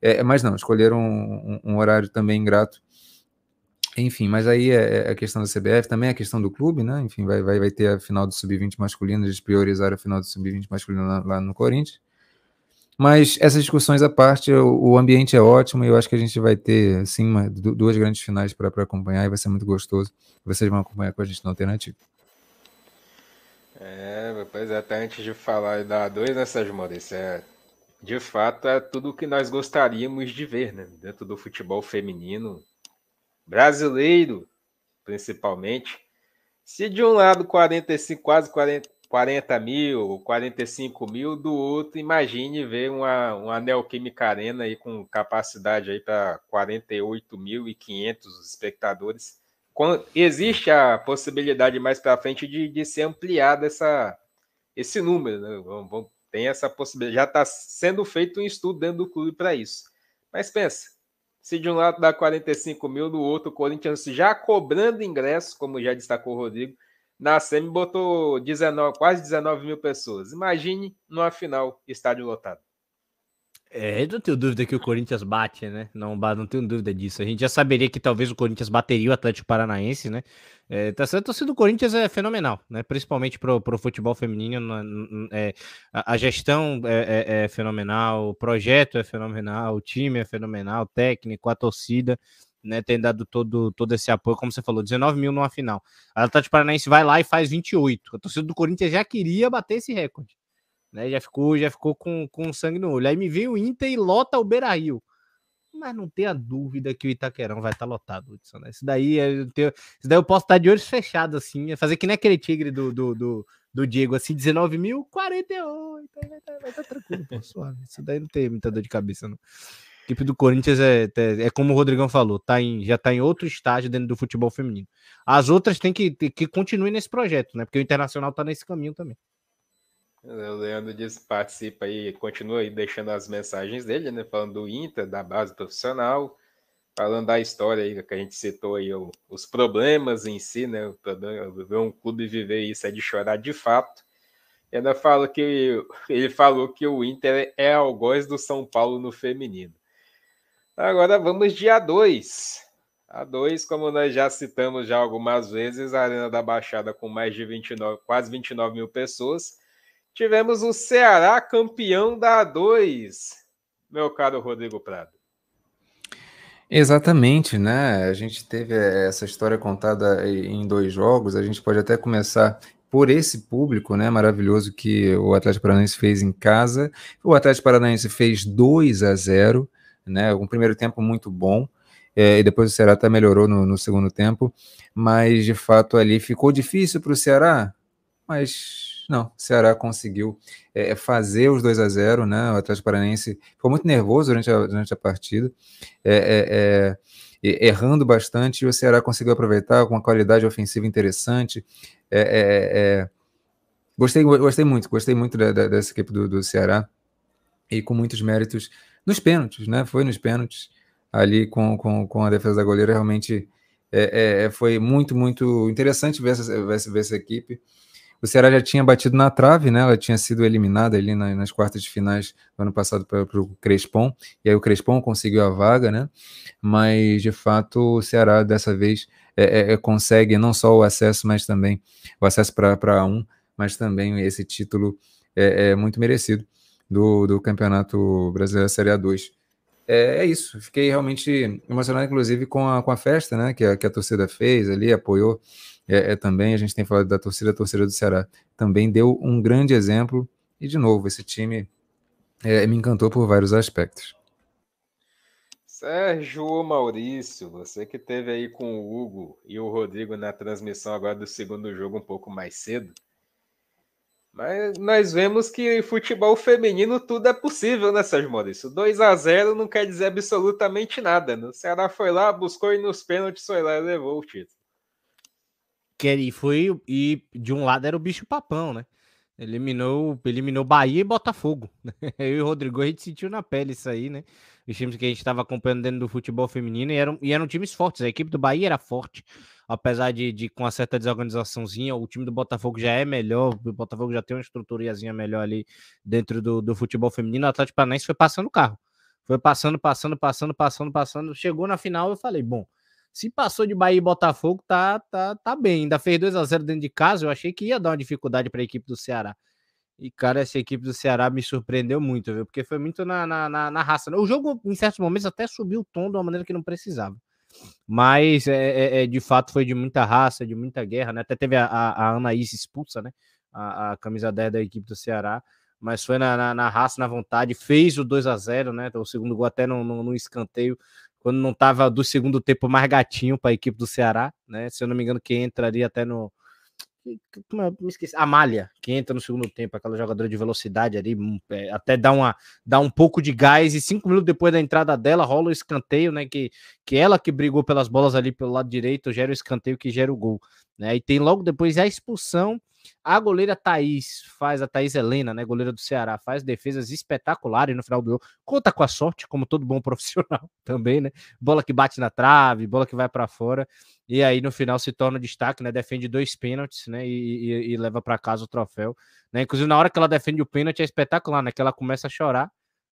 É, mas não, escolheram um, um, horário também ingrato. Enfim, mas aí é, é, a questão da CBF, também é a questão do clube, né? Enfim, vai, vai, vai ter a final do Sub-20 masculino, eles priorizaram a final do Sub-20 masculino lá, lá, no Corinthians. Mas essas discussões à parte, o, o, ambiente é ótimo e eu acho que a gente vai ter, assim, uma, duas grandes finais para acompanhar e vai ser muito gostoso. Vocês vão acompanhar com a gente na alternativa. É, pois é, até antes de falar da A2, né, Sérgio Maurício? É, de fato, é tudo o que nós gostaríamos de ver, né? Dentro do futebol feminino brasileiro, principalmente. Se de um lado 45, quase 40, 40 mil, 45 mil, do outro, imagine ver uma, uma Neoquímica Arena aí com capacidade aí para 48.500 espectadores existe a possibilidade mais para frente de, de ser ampliada essa, esse número. Né? Tem essa possibilidade. Já está sendo feito um estudo dentro do clube para isso. Mas pensa, se de um lado dá 45 mil, do outro o Corinthians já cobrando ingressos, como já destacou o Rodrigo, na SEMI botou 19, quase 19 mil pessoas. Imagine numa final, estádio lotado. É, eu não tenho dúvida que o Corinthians bate, né? Não, não tenho dúvida disso. A gente já saberia que talvez o Corinthians bateria o Atlético Paranaense, né? É, tá certo, a torcida do Corinthians é fenomenal, né? Principalmente pro, pro futebol feminino. É, a, a, gestão é, é, é, fenomenal, o projeto é fenomenal, o time é fenomenal, o técnico, a torcida, né? Tem dado todo, todo esse apoio, como você falou, 19 mil numa final. A Atlético Paranaense vai lá e faz 28. A torcida do Corinthians já queria bater esse recorde né? Já ficou, já ficou com, com sangue no olho. Aí me vem o Inter e lota o Beira Rio. Mas não tenha dúvida que o Itaquerão vai estar tá lotado, Hudson. Né? Isso, daí eu tenho, isso daí eu posso estar de olhos fechados, assim, é fazer que nem aquele tigre do, do, do, do Diego, assim, 19 mil, 48. Vai estar tá tranquilo, pô, suave. Isso daí não tem muita dor de cabeça, não. A equipe do Corinthians é, é, é, como o Rodrigão falou, tá em, já está em outro estágio dentro do futebol feminino. As outras têm que, que continuem nesse projeto, né? Porque o Internacional está nesse caminho também. O Leandro diz participa aí, continua aí deixando as mensagens dele, né? Falando do Inter, da base profissional, falando da história aí que a gente citou aí, os problemas em si, né? Ver um clube viver isso é de chorar de fato. E ainda fala que ele falou que o Inter é algoz do São Paulo no feminino. Agora vamos de A2. A2, como nós já citamos já algumas vezes, a Arena da Baixada com mais de 29, quase 29 mil pessoas tivemos o Ceará campeão da A2, meu caro Rodrigo Prado. Exatamente, né? A gente teve essa história contada em dois jogos. A gente pode até começar por esse público, né, maravilhoso que o Atlético Paranaense fez em casa. O Atlético Paranaense fez 2 a 0, né? Um primeiro tempo muito bom. É, e depois o Ceará até melhorou no, no segundo tempo, mas de fato ali ficou difícil para o Ceará, mas não, o Ceará conseguiu é, fazer os 2 a 0 né? O Atlético Paranaense ficou muito nervoso durante a, durante a partida, é, é, é errando bastante, e o Ceará conseguiu aproveitar com uma qualidade ofensiva interessante. É, gostei, gostei muito, gostei muito da, da, dessa equipe do, do Ceará e com muitos méritos nos pênaltis, né? Foi nos pênaltis ali com, com, com a defesa da goleira, realmente é, é, foi muito, muito interessante ver essa, ver essa, ver essa equipe. O Ceará já tinha batido na trave, né? Ela tinha sido eliminada ali nas, quartas de finais do ano passado para o Crespon, e aí o Crespon conseguiu a vaga, né? Mas de fato o Ceará dessa vez é, é, é consegue não só o acesso, mas também o acesso para um, mas também esse título é, é muito merecido do, do Campeonato Brasileiro Série A2. É, é, isso, fiquei realmente emocionado, inclusive, com a, com a festa né, que, a, que a torcida fez ali, apoiou é, é, também. A gente tem falado da torcida, a torcida do Ceará também deu um grande exemplo. E, de novo, esse time é, me encantou por vários aspectos. Sérgio Maurício, você que teve aí com o Hugo e o Rodrigo na transmissão agora do segundo jogo um pouco mais cedo. Mas nós vemos que futebol feminino tudo é possível, né, Sérgio Maurício? 2 a 0 não quer dizer absolutamente nada. Né? O Ceará foi lá, buscou e nos pênaltis foi lá e levou o título. Que ele foi e de um lado era o bicho papão, né? Eliminou, eliminou Bahia e Botafogo. Eu e o Rodrigo a gente sentiu na pele isso aí, né? Os times que a gente estava acompanhando dentro do futebol feminino e eram, e eram times fortes. A equipe do Bahia era forte apesar de, de com uma certa desorganizaçãozinha, o time do Botafogo já é melhor, o Botafogo já tem uma estruturazinha melhor ali dentro do, do futebol feminino, o Atlético Paranaense foi passando o carro. Foi passando, passando, passando, passando, passando. Chegou na final, eu falei, bom, se passou de Bahia e Botafogo, tá, tá, tá bem. Ainda fez 2 a 0 dentro de casa, eu achei que ia dar uma dificuldade para a equipe do Ceará. E, cara, essa equipe do Ceará me surpreendeu muito, viu? Porque foi muito na, na, na, na raça. Né? O jogo, em certos momentos, até subiu o tom de uma maneira que não precisava. Mas é, é, é, de fato foi de muita raça, de muita guerra, né? Até teve a, a, a Anaís expulsa, né? A, a, camisa 10 da equipe do Ceará. Mas foi na, na, na, raça, na vontade, fez o 2 a 0 né? O segundo gol até no, no, no escanteio, quando não tava do segundo tempo mais gatinho para a equipe do Ceará, né? Se eu não me engano, quem entraria até no, é, me esqueci, a Malha, que entra no segundo tempo, aquela jogadora de velocidade ali, hum, é, até dá, uma, dá um pouco de gás, e cinco minutos depois da entrada dela, rola o escanteio, né? Que, que ela que brigou pelas bolas ali pelo lado direito, gera o escanteio que gera o gol. Né? E tem logo depois a expulsão a goleira Thaís faz, a Thaís Helena, né, goleira do Ceará, faz defesas espetaculares no final do jogo. Conta com a sorte, como todo bom profissional também, né? Bola que bate na trave, bola que vai para fora. E aí no final se torna destaque, né? Defende dois pênaltis, né? E, e, e leva para casa o troféu. Né? Inclusive, na hora que ela defende o pênalti é espetacular, né? Que ela começa a chorar?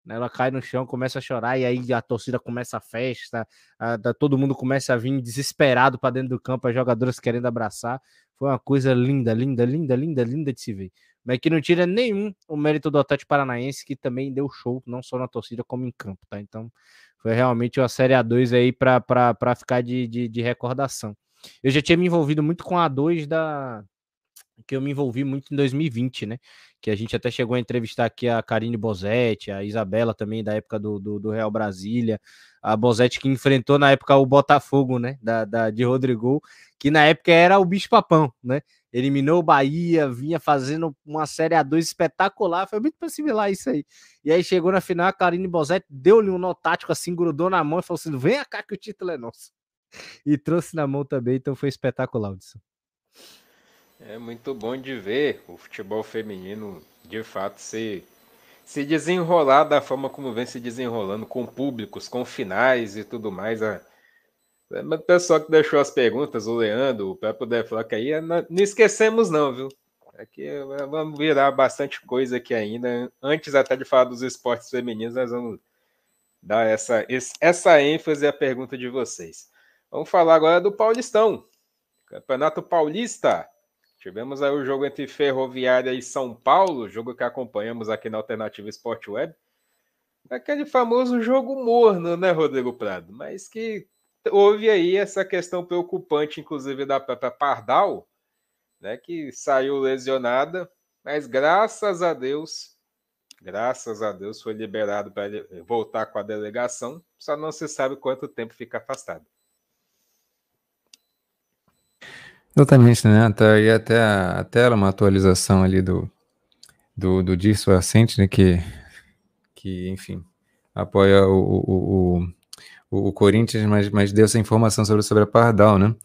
Ela cai no chão, começa a chorar, e aí a torcida começa a festa, a, a, todo mundo começa a vir desesperado para dentro do campo, as jogadoras querendo abraçar. Foi uma coisa linda, linda, linda, linda, linda de se ver. Mas que não tira nenhum o mérito do Atlético Paranaense, que também deu show, não só na torcida, como em campo, tá? Então, foi realmente uma Série A2 aí para ficar de, de, de recordação. Eu já tinha me envolvido muito com a A2 da, que eu me envolvi muito em 2020, né? Que a gente até chegou a entrevistar aqui a Karine Bozetti, a Isabela também, da época do, do, do, Real Brasília, a Bozetti que enfrentou na época o Botafogo, né? Da, da, de Rodrigo, que na época era o bicho papão, né? Eliminou o Bahia, vinha fazendo uma Série A2 espetacular, foi muito similar isso aí. E aí chegou na final, a Karine Bozetti deu-lhe um nó tático assim, grudou na mão e falou assim: vem cá que o título é nosso. E trouxe na mão também, então foi espetacular, Hudson. É muito bom de ver o futebol feminino de fato se, se desenrolar da forma como vem se desenrolando, com públicos, com finais e tudo mais. A, o pessoal que deixou as perguntas, o Leandro, o próprio Deflock aí, não, não esquecemos não, viu? Aqui vamos virar bastante coisa aqui ainda. Antes até de falar dos esportes femininos, nós vamos dar essa, essa ênfase à pergunta de vocês. Vamos falar agora do Paulistão. Campeonato Paulista. Tivemos aí o jogo entre Ferroviária e São Paulo, jogo que acompanhamos aqui na Alternativa Esporte Web. Aquele famoso jogo morno, né, Rodrigo Prado? Mas que houve aí essa questão preocupante, inclusive da própria Pardal, né, que saiu lesionada, mas graças a Deus, graças a Deus foi liberado para voltar com a delegação, só não se sabe quanto tempo fica afastado. Exatamente, né? Tá, e até, até uma atualização ali do, do, do Dirso Ascente, né? Que, que, enfim, apoia o, o, o, o Corinthians, mas, mas deu essa informação sobre, sobre a Pardal, né?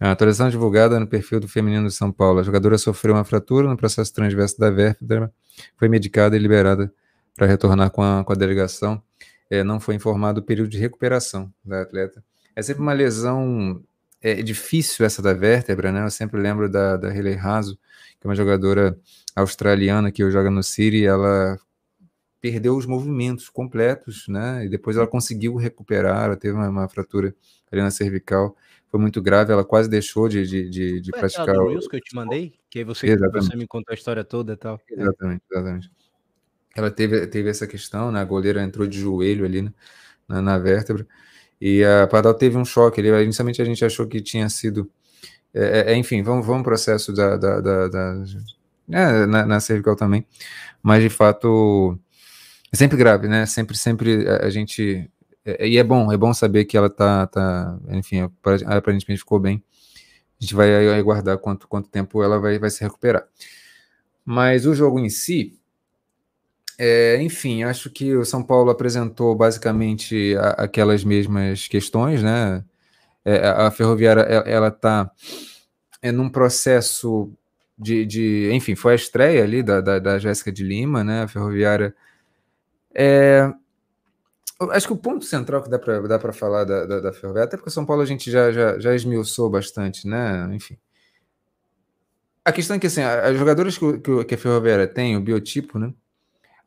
A atualização divulgada no perfil do feminino de São Paulo. A jogadora sofreu uma fratura no processo transverso da vértebra, foi medicada e liberada para retornar com a, com a delegação. É, não foi informado o período de recuperação da atleta. É sempre uma lesão é difícil essa da vértebra, né? Eu sempre lembro da, da Riley Raso, que é uma jogadora australiana que joga no City, ela perdeu os movimentos completos, né? E depois ela conseguiu recuperar, ela teve uma, uma fratura ali na cervical, foi muito grave, ela quase deixou de, de, de, de praticar. o Reels que eu te mandei, que aí você, você me contou a história toda e tal. Exatamente, exatamente. Ela teve, teve essa questão, né? A goleira entrou de joelho ali né? na, na vértebra. E a Padal teve um choque ali. Inicialmente a gente achou que tinha sido. É, é, enfim, vamos, vamos processo da, da, da, da é, na, na, cervical também. Mas de fato é sempre grave, né? Sempre, sempre a, a gente. É, e é bom, é bom saber que ela tá, tá enfim, aparentemente ficou bem. A gente vai aguardar quanto, quanto tempo ela vai, vai se recuperar. Mas o jogo em si, é, enfim, acho que o São Paulo apresentou basicamente a, aquelas mesmas questões, né? É, a Ferroviária ela está é, num processo de, de, enfim, foi a estreia ali da, da, da Jéssica de Lima, né? A Ferroviária é, acho que o ponto central que dá para dá falar da, da, da, Ferroviária, até porque o São Paulo a gente já, já, já esmiuçou bastante, né? Enfim. A questão é que assim, as jogadoras que, que a Ferroviária tem, o biotipo, né?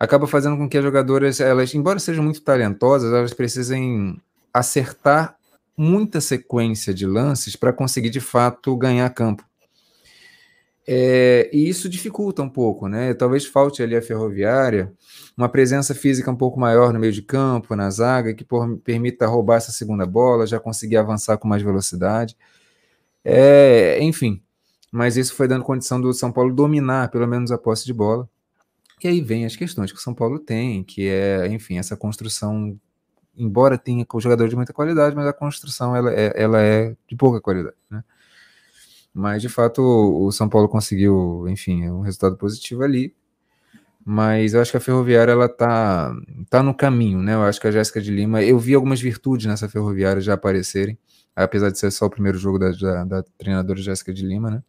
Acaba fazendo com que as jogadoras, elas, embora sejam muito talentosas, elas precisem acertar muita sequência de lances para conseguir de fato ganhar campo. É, e isso dificulta um pouco, né? Talvez falte ali a ferroviária uma presença física um pouco maior no meio de campo, na zaga, que por, permita roubar essa segunda bola, já conseguir avançar com mais velocidade. É, enfim, mas isso foi dando condição do São Paulo dominar pelo menos a posse de bola. E aí vem as questões que o São Paulo tem, que é, enfim, essa construção, embora tenha jogador de muita qualidade, mas a construção ela é, ela é de pouca qualidade, né? Mas de fato o São Paulo conseguiu, enfim, um resultado positivo ali. Mas eu acho que a Ferroviária ela tá, tá no caminho, né? Eu acho que a Jéssica de Lima, eu vi algumas virtudes nessa Ferroviária já aparecerem, apesar de ser só o primeiro jogo da, da, da treinadora Jéssica de Lima, né?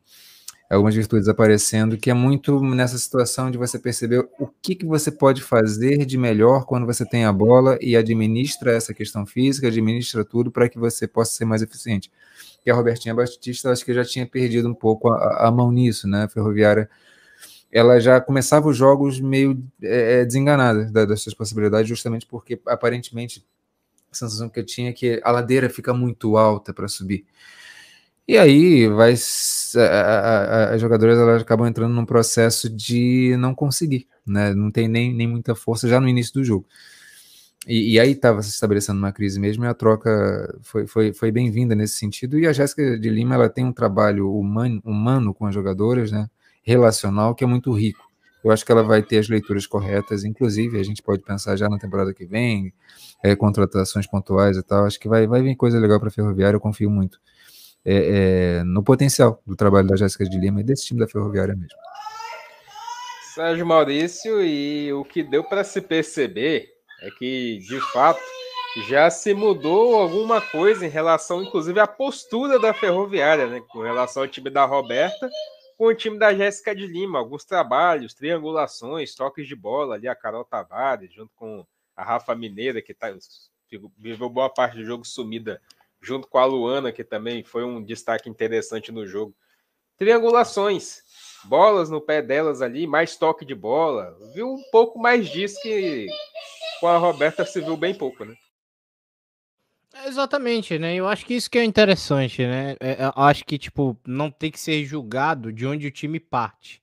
Algumas virtudes aparecendo, que é muito nessa situação de você perceber o que, que você pode fazer de melhor quando você tem a bola e administra essa questão física, administra tudo para que você possa ser mais eficiente. E a Robertinha Batista, acho que já tinha perdido um pouco a, a mão nisso, né? A Ferroviária, ela já começava os jogos meio é, é desenganada das suas possibilidades, justamente porque aparentemente a sensação que eu tinha é que a ladeira fica muito alta para subir. E aí vai as jogadoras elas acabam entrando num processo de não conseguir, né? Não tem nem, nem muita força já no início do jogo. E, e aí estava se estabelecendo uma crise mesmo, e a troca foi, foi, foi bem-vinda nesse sentido. E a Jéssica de Lima ela tem um trabalho humano, humano com as jogadoras, né? Relacional, que é muito rico. Eu acho que ela vai ter as leituras corretas, inclusive a gente pode pensar já na temporada que vem, é, contratações pontuais e tal. Acho que vai, vai vir coisa legal para a Ferroviária, eu confio muito é, é, no potencial do trabalho da Jéssica de Lima e desse time da Ferroviária mesmo. Sérgio Maurício, e o que deu para se perceber é que, de fato, já se mudou alguma coisa em relação, inclusive, à postura da Ferroviária, né? Com relação ao time da Roberta, com o time da Jéssica de Lima. Alguns trabalhos, triangulações, toques de bola ali, a Carol Tavares, junto com a Rafa Mineira, que tá, viveu boa parte do jogo sumida junto com a Luana, que também foi um destaque interessante no jogo. Triangulações, bolas no pé delas ali, mais toque de bola. Viu um pouco mais disso que com a Roberta se viu bem pouco, né? Exatamente, né? Eu acho que isso que é interessante, né? É, eu acho que, tipo, não tem que ser julgado de onde o time parte.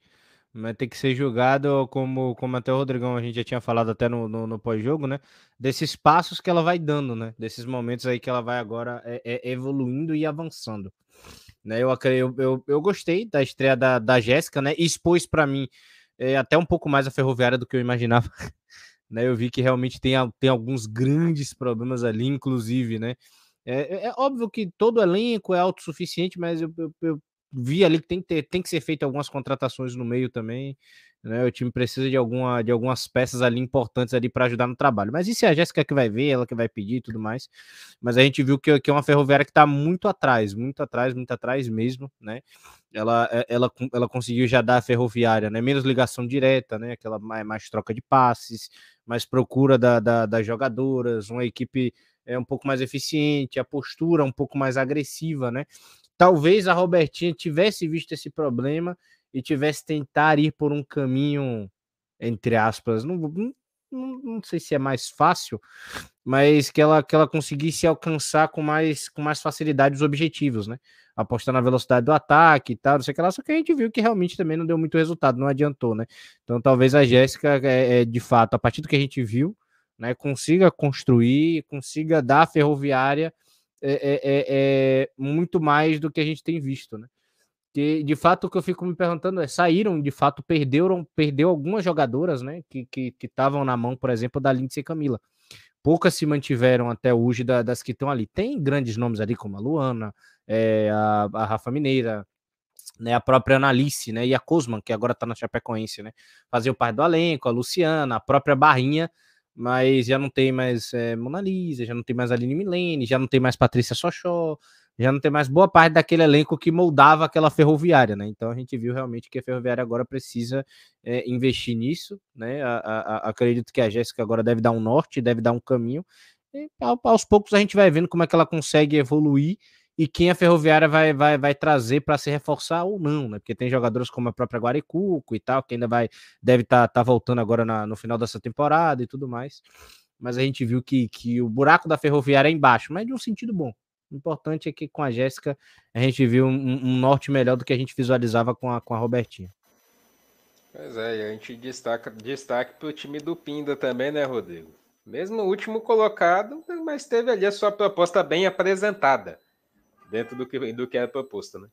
Mas tem que ser julgado, como, como até o Rodrigão a gente já tinha falado até no, no, no pós-jogo, né? Desses passos que ela vai dando, né? Desses momentos aí que ela vai agora é, é, evoluindo e avançando. Né? Eu, eu, eu, eu gostei da estreia da, da Jéssica, né? expôs para mim é, até um pouco mais a ferroviária do que eu imaginava. né? Eu vi que realmente tem, tem alguns grandes problemas ali, inclusive, né? É, é, é óbvio que todo elenco é autossuficiente, mas eu, eu, eu vi ali que tem que, ter, tem que ser feito algumas contratações no meio também. Né? O time precisa de, alguma, de algumas peças ali importantes ali para ajudar no trabalho. Mas isso é a Jéssica que vai ver, ela que vai pedir e tudo mais. Mas a gente viu que, que é uma ferroviária que está muito atrás, muito atrás, muito atrás mesmo, né? Ela, é, ela, ela conseguiu já dar a ferroviária, né? Menos ligação direta, né? Aquela mais, mais troca de passes, mais procura da, da, das jogadoras, uma equipe é um pouco mais eficiente, a postura um pouco mais agressiva, né? Talvez a Robertinha tivesse visto esse problema e tivesse tentar ir por um caminho entre aspas, não, não, não sei se é mais fácil, mas que ela, que ela conseguisse alcançar com mais, com mais facilidade os objetivos, né? Apostar na velocidade do ataque e tal, não sei o que lá, só que a gente viu que realmente também não deu muito resultado, não adiantou, né? Então talvez a Jéssica, é, é, de fato, a partir do que a gente viu, né, consiga construir, consiga dar à ferroviária é, é, é, é muito mais do que a gente tem visto, né? Que de fato o que eu fico me perguntando é: saíram, de fato, perderam, perdeu algumas jogadoras, né? Que estavam na mão, por exemplo, da Lindsay Camila. Poucas se mantiveram até hoje da, das que estão ali. Tem grandes nomes ali, como a Luana, é, a, a Rafa Mineira, né, a própria Analice, né, e a Cosman, que agora tá na Chapecoense, né, fazia o parte do elenco, a Luciana, a própria Barrinha, mas já não tem mais é, Mona Lisa, já não tem mais Aline Milene, já não tem mais Patrícia Sochó, já não tem mais boa parte daquele elenco que moldava aquela ferroviária, né? Então a gente viu realmente que a ferroviária agora precisa é, investir nisso, né? A, a, a, acredito que a Jéssica agora deve dar um norte, deve dar um caminho. E aos poucos a gente vai vendo como é que ela consegue evoluir e quem a ferroviária vai, vai, vai trazer para se reforçar ou não, né? Porque tem jogadores como a própria Guaricuco e tal, que ainda vai deve estar tá, tá voltando agora na, no final dessa temporada e tudo mais. Mas a gente viu que, que o buraco da ferroviária é embaixo, mas de um sentido bom. O importante é que com a Jéssica a gente viu um, um, norte melhor do que a gente visualizava com a, com a Robertinha. Pois é, e a gente destaca destaque para o time do Pinda também, né, Rodrigo? Mesmo o último colocado, mas teve ali a sua proposta bem apresentada, dentro do que, do que era proposto, né?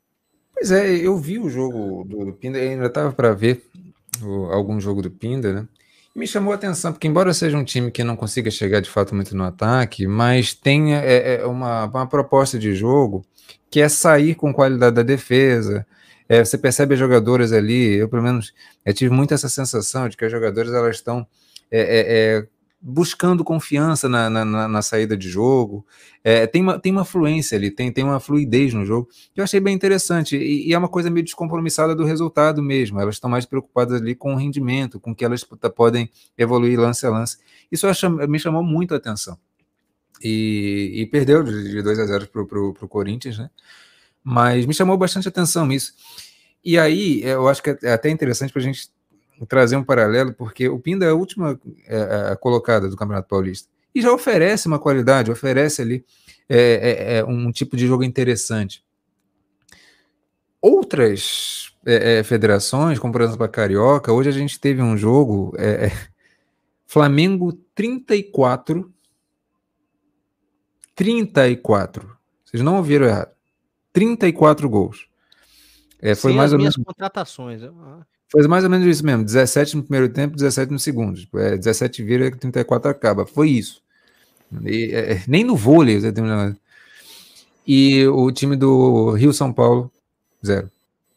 Pois é, eu vi o jogo do, do Pinda, ainda estava para ver o, algum jogo do Pinda, né? me chamou a atenção, porque embora seja um time que não consiga chegar de fato muito no ataque, mas tem é, é uma, uma proposta de jogo que é sair com qualidade da defesa. É, você percebe as jogadoras ali, eu pelo menos eu tive muito essa sensação de que as jogadoras elas estão é, é, é buscando confiança na, na, na, saída de jogo. É, tem, uma, tem uma fluência ali, tem, tem uma fluidez no jogo, que eu achei bem interessante. E, e é uma coisa meio descompromissada do resultado mesmo. Elas estão mais preocupadas ali com o rendimento, com que elas podem evoluir lance a lance. Isso me chamou muito a atenção. E, e perdeu de 2 a 0 para o Corinthians, né? Mas me chamou bastante atenção isso. E aí, eu acho que é até interessante para a gente trazer um paralelo, porque o Pinda é a última é, é, colocada do Campeonato Paulista e já oferece uma qualidade, oferece ali é, é, é um tipo de jogo interessante. Outras federações, como por exemplo a Carioca, hoje a gente teve um jogo Flamengo 34 34. Vocês não ouviram errado. 34 gols. É, foi Sem mais ou menos contratações. Foi mais ou menos isso mesmo, 17 no primeiro tempo, 17 no segundo. Tipo, é, 17 vira, 34 acaba. Foi isso. E, é, é nem no vôlei E o time do Rio São Paulo, zero.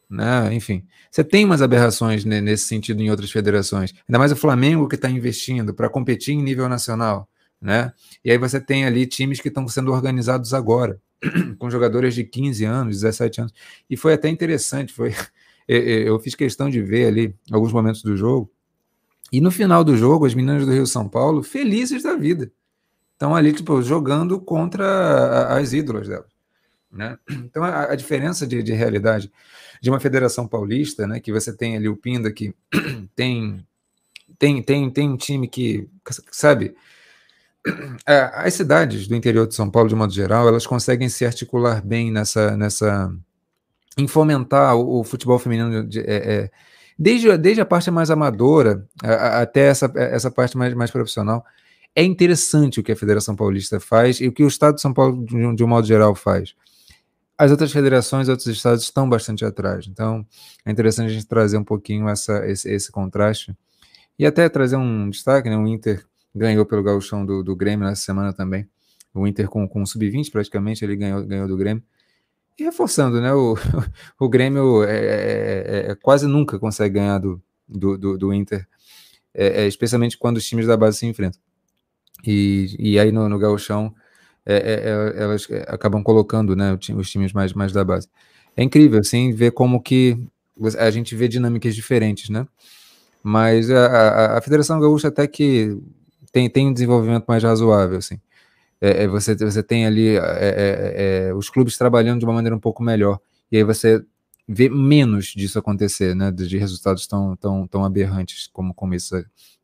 Né? Enfim, você tem umas aberrações nesse sentido em outras federações. Ainda mais o Flamengo que está investindo para competir em nível nacional. Né? E aí você tem ali times que estão sendo organizados agora, com jogadores de 15 anos, 17 anos. E foi até interessante, foi eu fiz questão de ver ali alguns momentos do jogo. E no final do jogo, as meninas do Rio São Paulo, felizes da vida. Estão ali, tipo, jogando contra as ídolas delas. Né? Então, a, a diferença de, de, realidade de uma federação paulista, né, que você tem ali o Pinda, que tem, tem, tem, tem um time que, sabe, as cidades do interior de São Paulo, de modo geral, elas conseguem se articular bem nessa, nessa, em fomentar o, o futebol feminino de, é, é, desde, desde a parte mais amadora a, a, até essa, essa parte mais, mais profissional. É interessante o que a Federação Paulista faz e o que o Estado de São Paulo, de, de um modo geral, faz. As outras federações, outros estados estão bastante atrás. Então, é interessante a gente trazer um pouquinho essa, esse, esse contraste e até trazer um destaque, né? O Inter ganhou pelo gauchão do, do Grêmio nessa semana também. O Inter com, com sub-20 praticamente, ele ganhou, ganhou do Grêmio. E reforçando, né? O, o Grêmio é, é, é, quase nunca consegue ganhar do, do, do, do Inter, é, é, especialmente quando os times da base se enfrentam. E, e aí no, no Gauchão é, elas acabam colocando né, os times mais, mais da base. É incrível, assim, ver como que a gente vê dinâmicas diferentes, né? Mas a, a, a Federação Gaúcha até que tem, tem um desenvolvimento mais razoável, assim. É, é você, você tem ali é, os clubes trabalhando de uma maneira um pouco melhor. E aí você vê menos disso acontecer, né? De resultados tão, tão, tão aberrantes como, como isso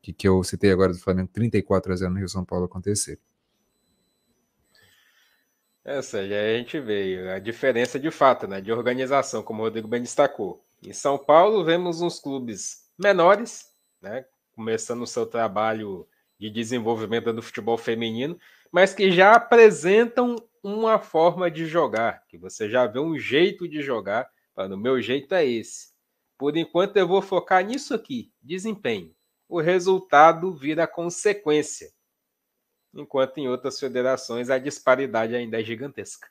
que, que eu citei agora do Flamengo 34 a 0 no Rio São Paulo acontecer. É, seja, aí a gente vê a diferença de fato, né, de organização, como o Rodrigo bem destacou. Em São Paulo, vemos uns clubes menores, né, começando o seu trabalho de desenvolvimento do futebol feminino, mas que já apresentam uma forma de jogar, que você já vê um jeito de jogar, falando, meu jeito é esse. Por enquanto eu vou focar nisso aqui, desempenho. O resultado vira consequência enquanto em outras federações a disparidade ainda é gigantesca.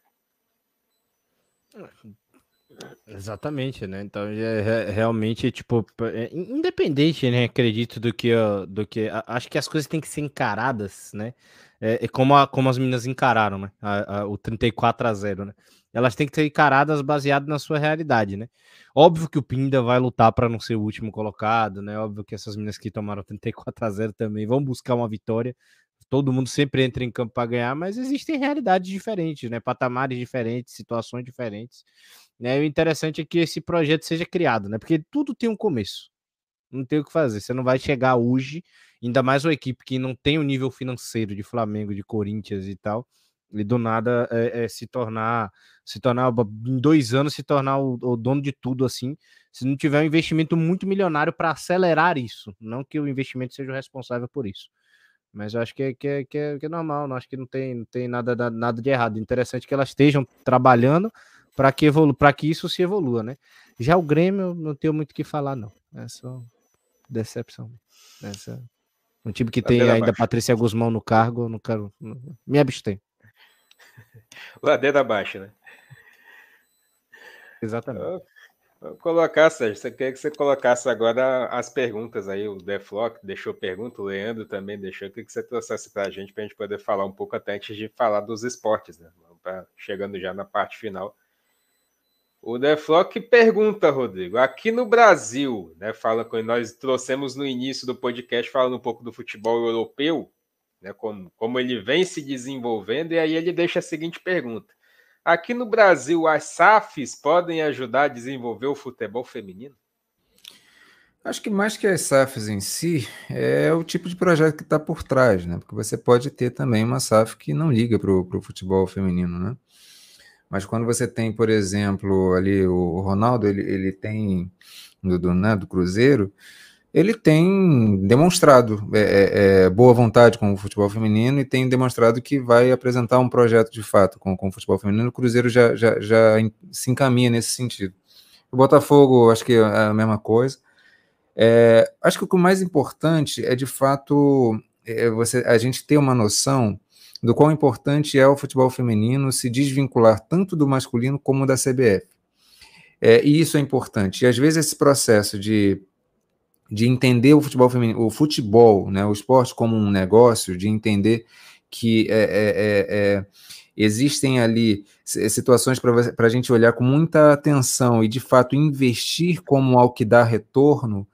Exatamente, né? Então, é, realmente, tipo, é, independente, né? Acredito do que, do que. Acho que as coisas têm que ser encaradas, né? É, é como, a, como as meninas encararam, né? A, a, o 34 a 0, né? Elas têm que ser encaradas baseado na sua realidade, né? Óbvio que o Pinda vai lutar para não ser o último colocado, né? Óbvio que essas meninas que tomaram 34 a 0 também vão buscar uma vitória, todo mundo sempre entra em campo para ganhar, mas existem realidades diferentes, né? Patamares diferentes, situações diferentes. Né? O interessante é que esse projeto seja criado, né? Porque tudo tem um começo. Não tem o que fazer. Você não vai chegar hoje, ainda mais uma equipe que não tem o nível financeiro de Flamengo, de Corinthians e tal, e do nada é, é, se tornar, se tornar em dois anos se tornar o, o dono de tudo assim, se não tiver um investimento muito milionário para acelerar isso, não que o investimento seja o responsável por isso. Mas eu acho que é, que é, que é, que é normal, não acho que não tem, não tem nada, nada de errado. Interessante que elas estejam trabalhando para que, evolu que isso se evolua, né? Já o Grêmio, não tenho muito o que falar, não. É só decepção. Essa... Um time que tem ainda abaixo. Patrícia Guzmão no cargo, eu não quero. Me abstenho. Ladeira abaixo, né? Exatamente. Vou colocar, Sérgio, você quer que você colocasse agora as perguntas aí, o Deflock deixou pergunta, o Leandro também deixou, eu queria que você trouxesse para a gente, para a gente poder falar um pouco até antes de falar dos esportes, né? Pra, chegando já na parte final. O Deflock pergunta, Rodrigo, aqui no Brasil, né, fala que nós trouxemos no início do podcast falando um pouco do futebol europeu, né, como, como ele vem se desenvolvendo, e aí ele deixa a seguinte pergunta. Aqui no Brasil, as SAFs podem ajudar a desenvolver o futebol feminino? Acho que mais que as SAFs em si, é o tipo de projeto que está por trás, né? Porque você pode ter também uma SAF que não liga para o futebol feminino, né? Mas quando você tem, por exemplo, ali o Ronaldo, ele, ele tem do, do, né, do Cruzeiro, ele tem demonstrado é, é, é, boa vontade com o futebol feminino e tem demonstrado que vai apresentar um projeto de fato com, com o futebol feminino. O Cruzeiro já, já, já se encaminha nesse sentido. O Botafogo, acho que é a mesma coisa. É, acho que o mais importante é, de fato, é você, a gente ter uma noção do quão importante é o futebol feminino se desvincular tanto do masculino como da CBF. É, e isso é importante. E às vezes esse processo de de entender o futebol feminino, o futebol, né, o esporte como um negócio, de entender que é, é, é, é existem ali situações para a gente olhar com muita atenção e de fato investir como algo que dá retorno,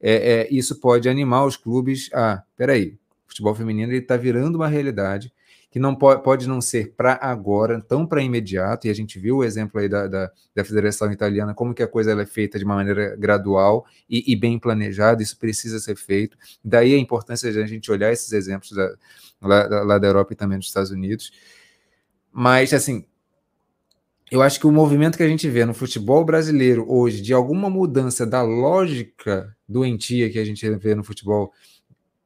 é, isso pode animar os clubes a, peraí, o futebol feminino está virando uma realidade, que não pode, pode não ser para agora, tão para imediato, e a gente viu o exemplo aí da, da, da, Federação Italiana, como que a coisa é feita de uma maneira gradual e, e, bem planejada, isso precisa ser feito. Daí a importância de a gente olhar esses exemplos da, lá, lá da Europa e também dos Estados Unidos. Mas, assim, eu acho que o movimento que a gente vê no futebol brasileiro hoje, de alguma mudança da lógica doentia que a gente vê no futebol,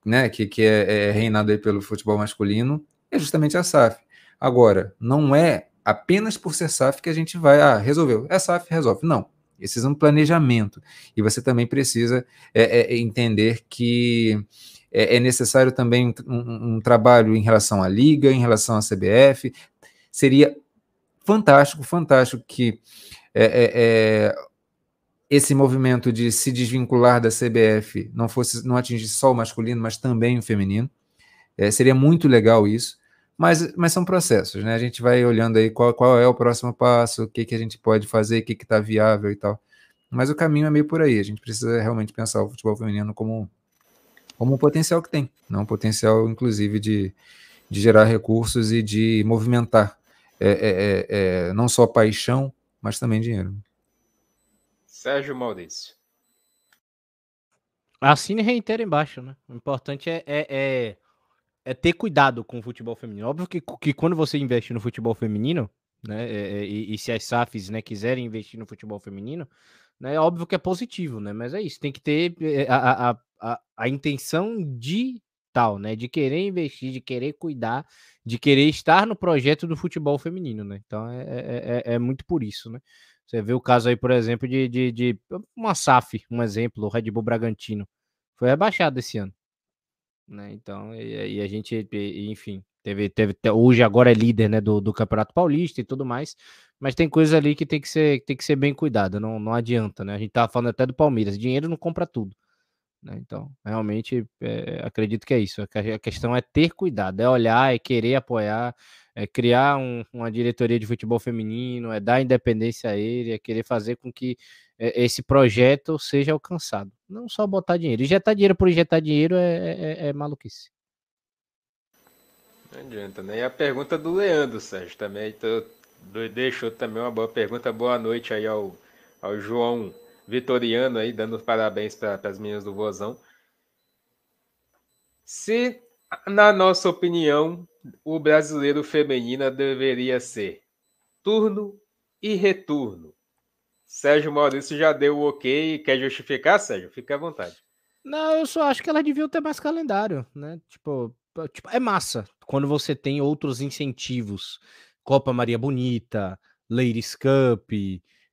né, que, que é, é reinado aí pelo futebol masculino, é justamente a SAF. Agora, não é apenas por ser SAF que a gente vai, ah, resolveu, é SAF, resolve. Não, precisa um planejamento. E você também precisa é, é, entender que é, é necessário também um, um, um, trabalho em relação à Liga, em relação à CBF. Seria fantástico, fantástico que é, é, é, esse movimento de se desvincular da CBF não fosse não atingisse só o masculino, mas também o feminino. seria muito legal isso. Mas, mas são processos, né? A gente vai olhando aí qual, qual é o próximo passo, o que, que a gente pode fazer, o que está viável e tal. Mas o caminho é meio por aí. A gente precisa realmente pensar o futebol feminino como, como um potencial que tem, não um potencial, inclusive, de, de gerar recursos e de movimentar é, é, é, é não só paixão, mas também dinheiro. Sérgio Maurício. Assine e reitera embaixo, né? O importante é, é, é, é, ter cuidado com o futebol feminino. Óbvio que, que quando você investe no futebol feminino, né? E, e, se as SAFs né, quiserem investir no futebol feminino, né? É óbvio que é positivo, né? Mas é isso, tem que ter a, a, a, a intenção de tal, né? De querer investir, de querer cuidar, de querer estar no projeto do futebol feminino, né? Então é, é, é, é muito por isso, né? Você vê o caso aí, por exemplo, de, de, de uma SAF, um exemplo, o Red Bull Bragantino, foi rebaixado esse ano. Né? Então, e, e a gente, e, enfim, teve, teve, hoje agora é líder né, do, do Campeonato Paulista e tudo mais, mas tem coisa ali que tem que ser, tem que ser bem cuidada, não, não adianta, né? A gente tava falando até do Palmeiras, dinheiro não compra tudo. Né? Então, realmente, é, acredito que é isso. A questão é ter cuidado, é olhar, é querer apoiar, é criar um, uma diretoria de futebol feminino, é dar independência a ele, é querer fazer com que esse projeto seja alcançado. Não só botar dinheiro. Injetar dinheiro por injetar dinheiro é, é, é, é maluquice. Não adianta, né? E a pergunta do Leandro, Sérgio, também tô, deixou também uma boa pergunta. Boa noite aí ao, ao João Vitoriano aí, dando parabéns para as meninas do Vozão. Se, na nossa opinião, o brasileiro feminino deveria ser turno e retorno. Sérgio Maurício já deu o ok. Quer justificar, Sérgio? Fique à vontade. Não, eu só acho que ela devia ter mais calendário, né? Tipo, tipo, é massa quando você tem outros incentivos. Copa Maria Bonita, Ladies Cup,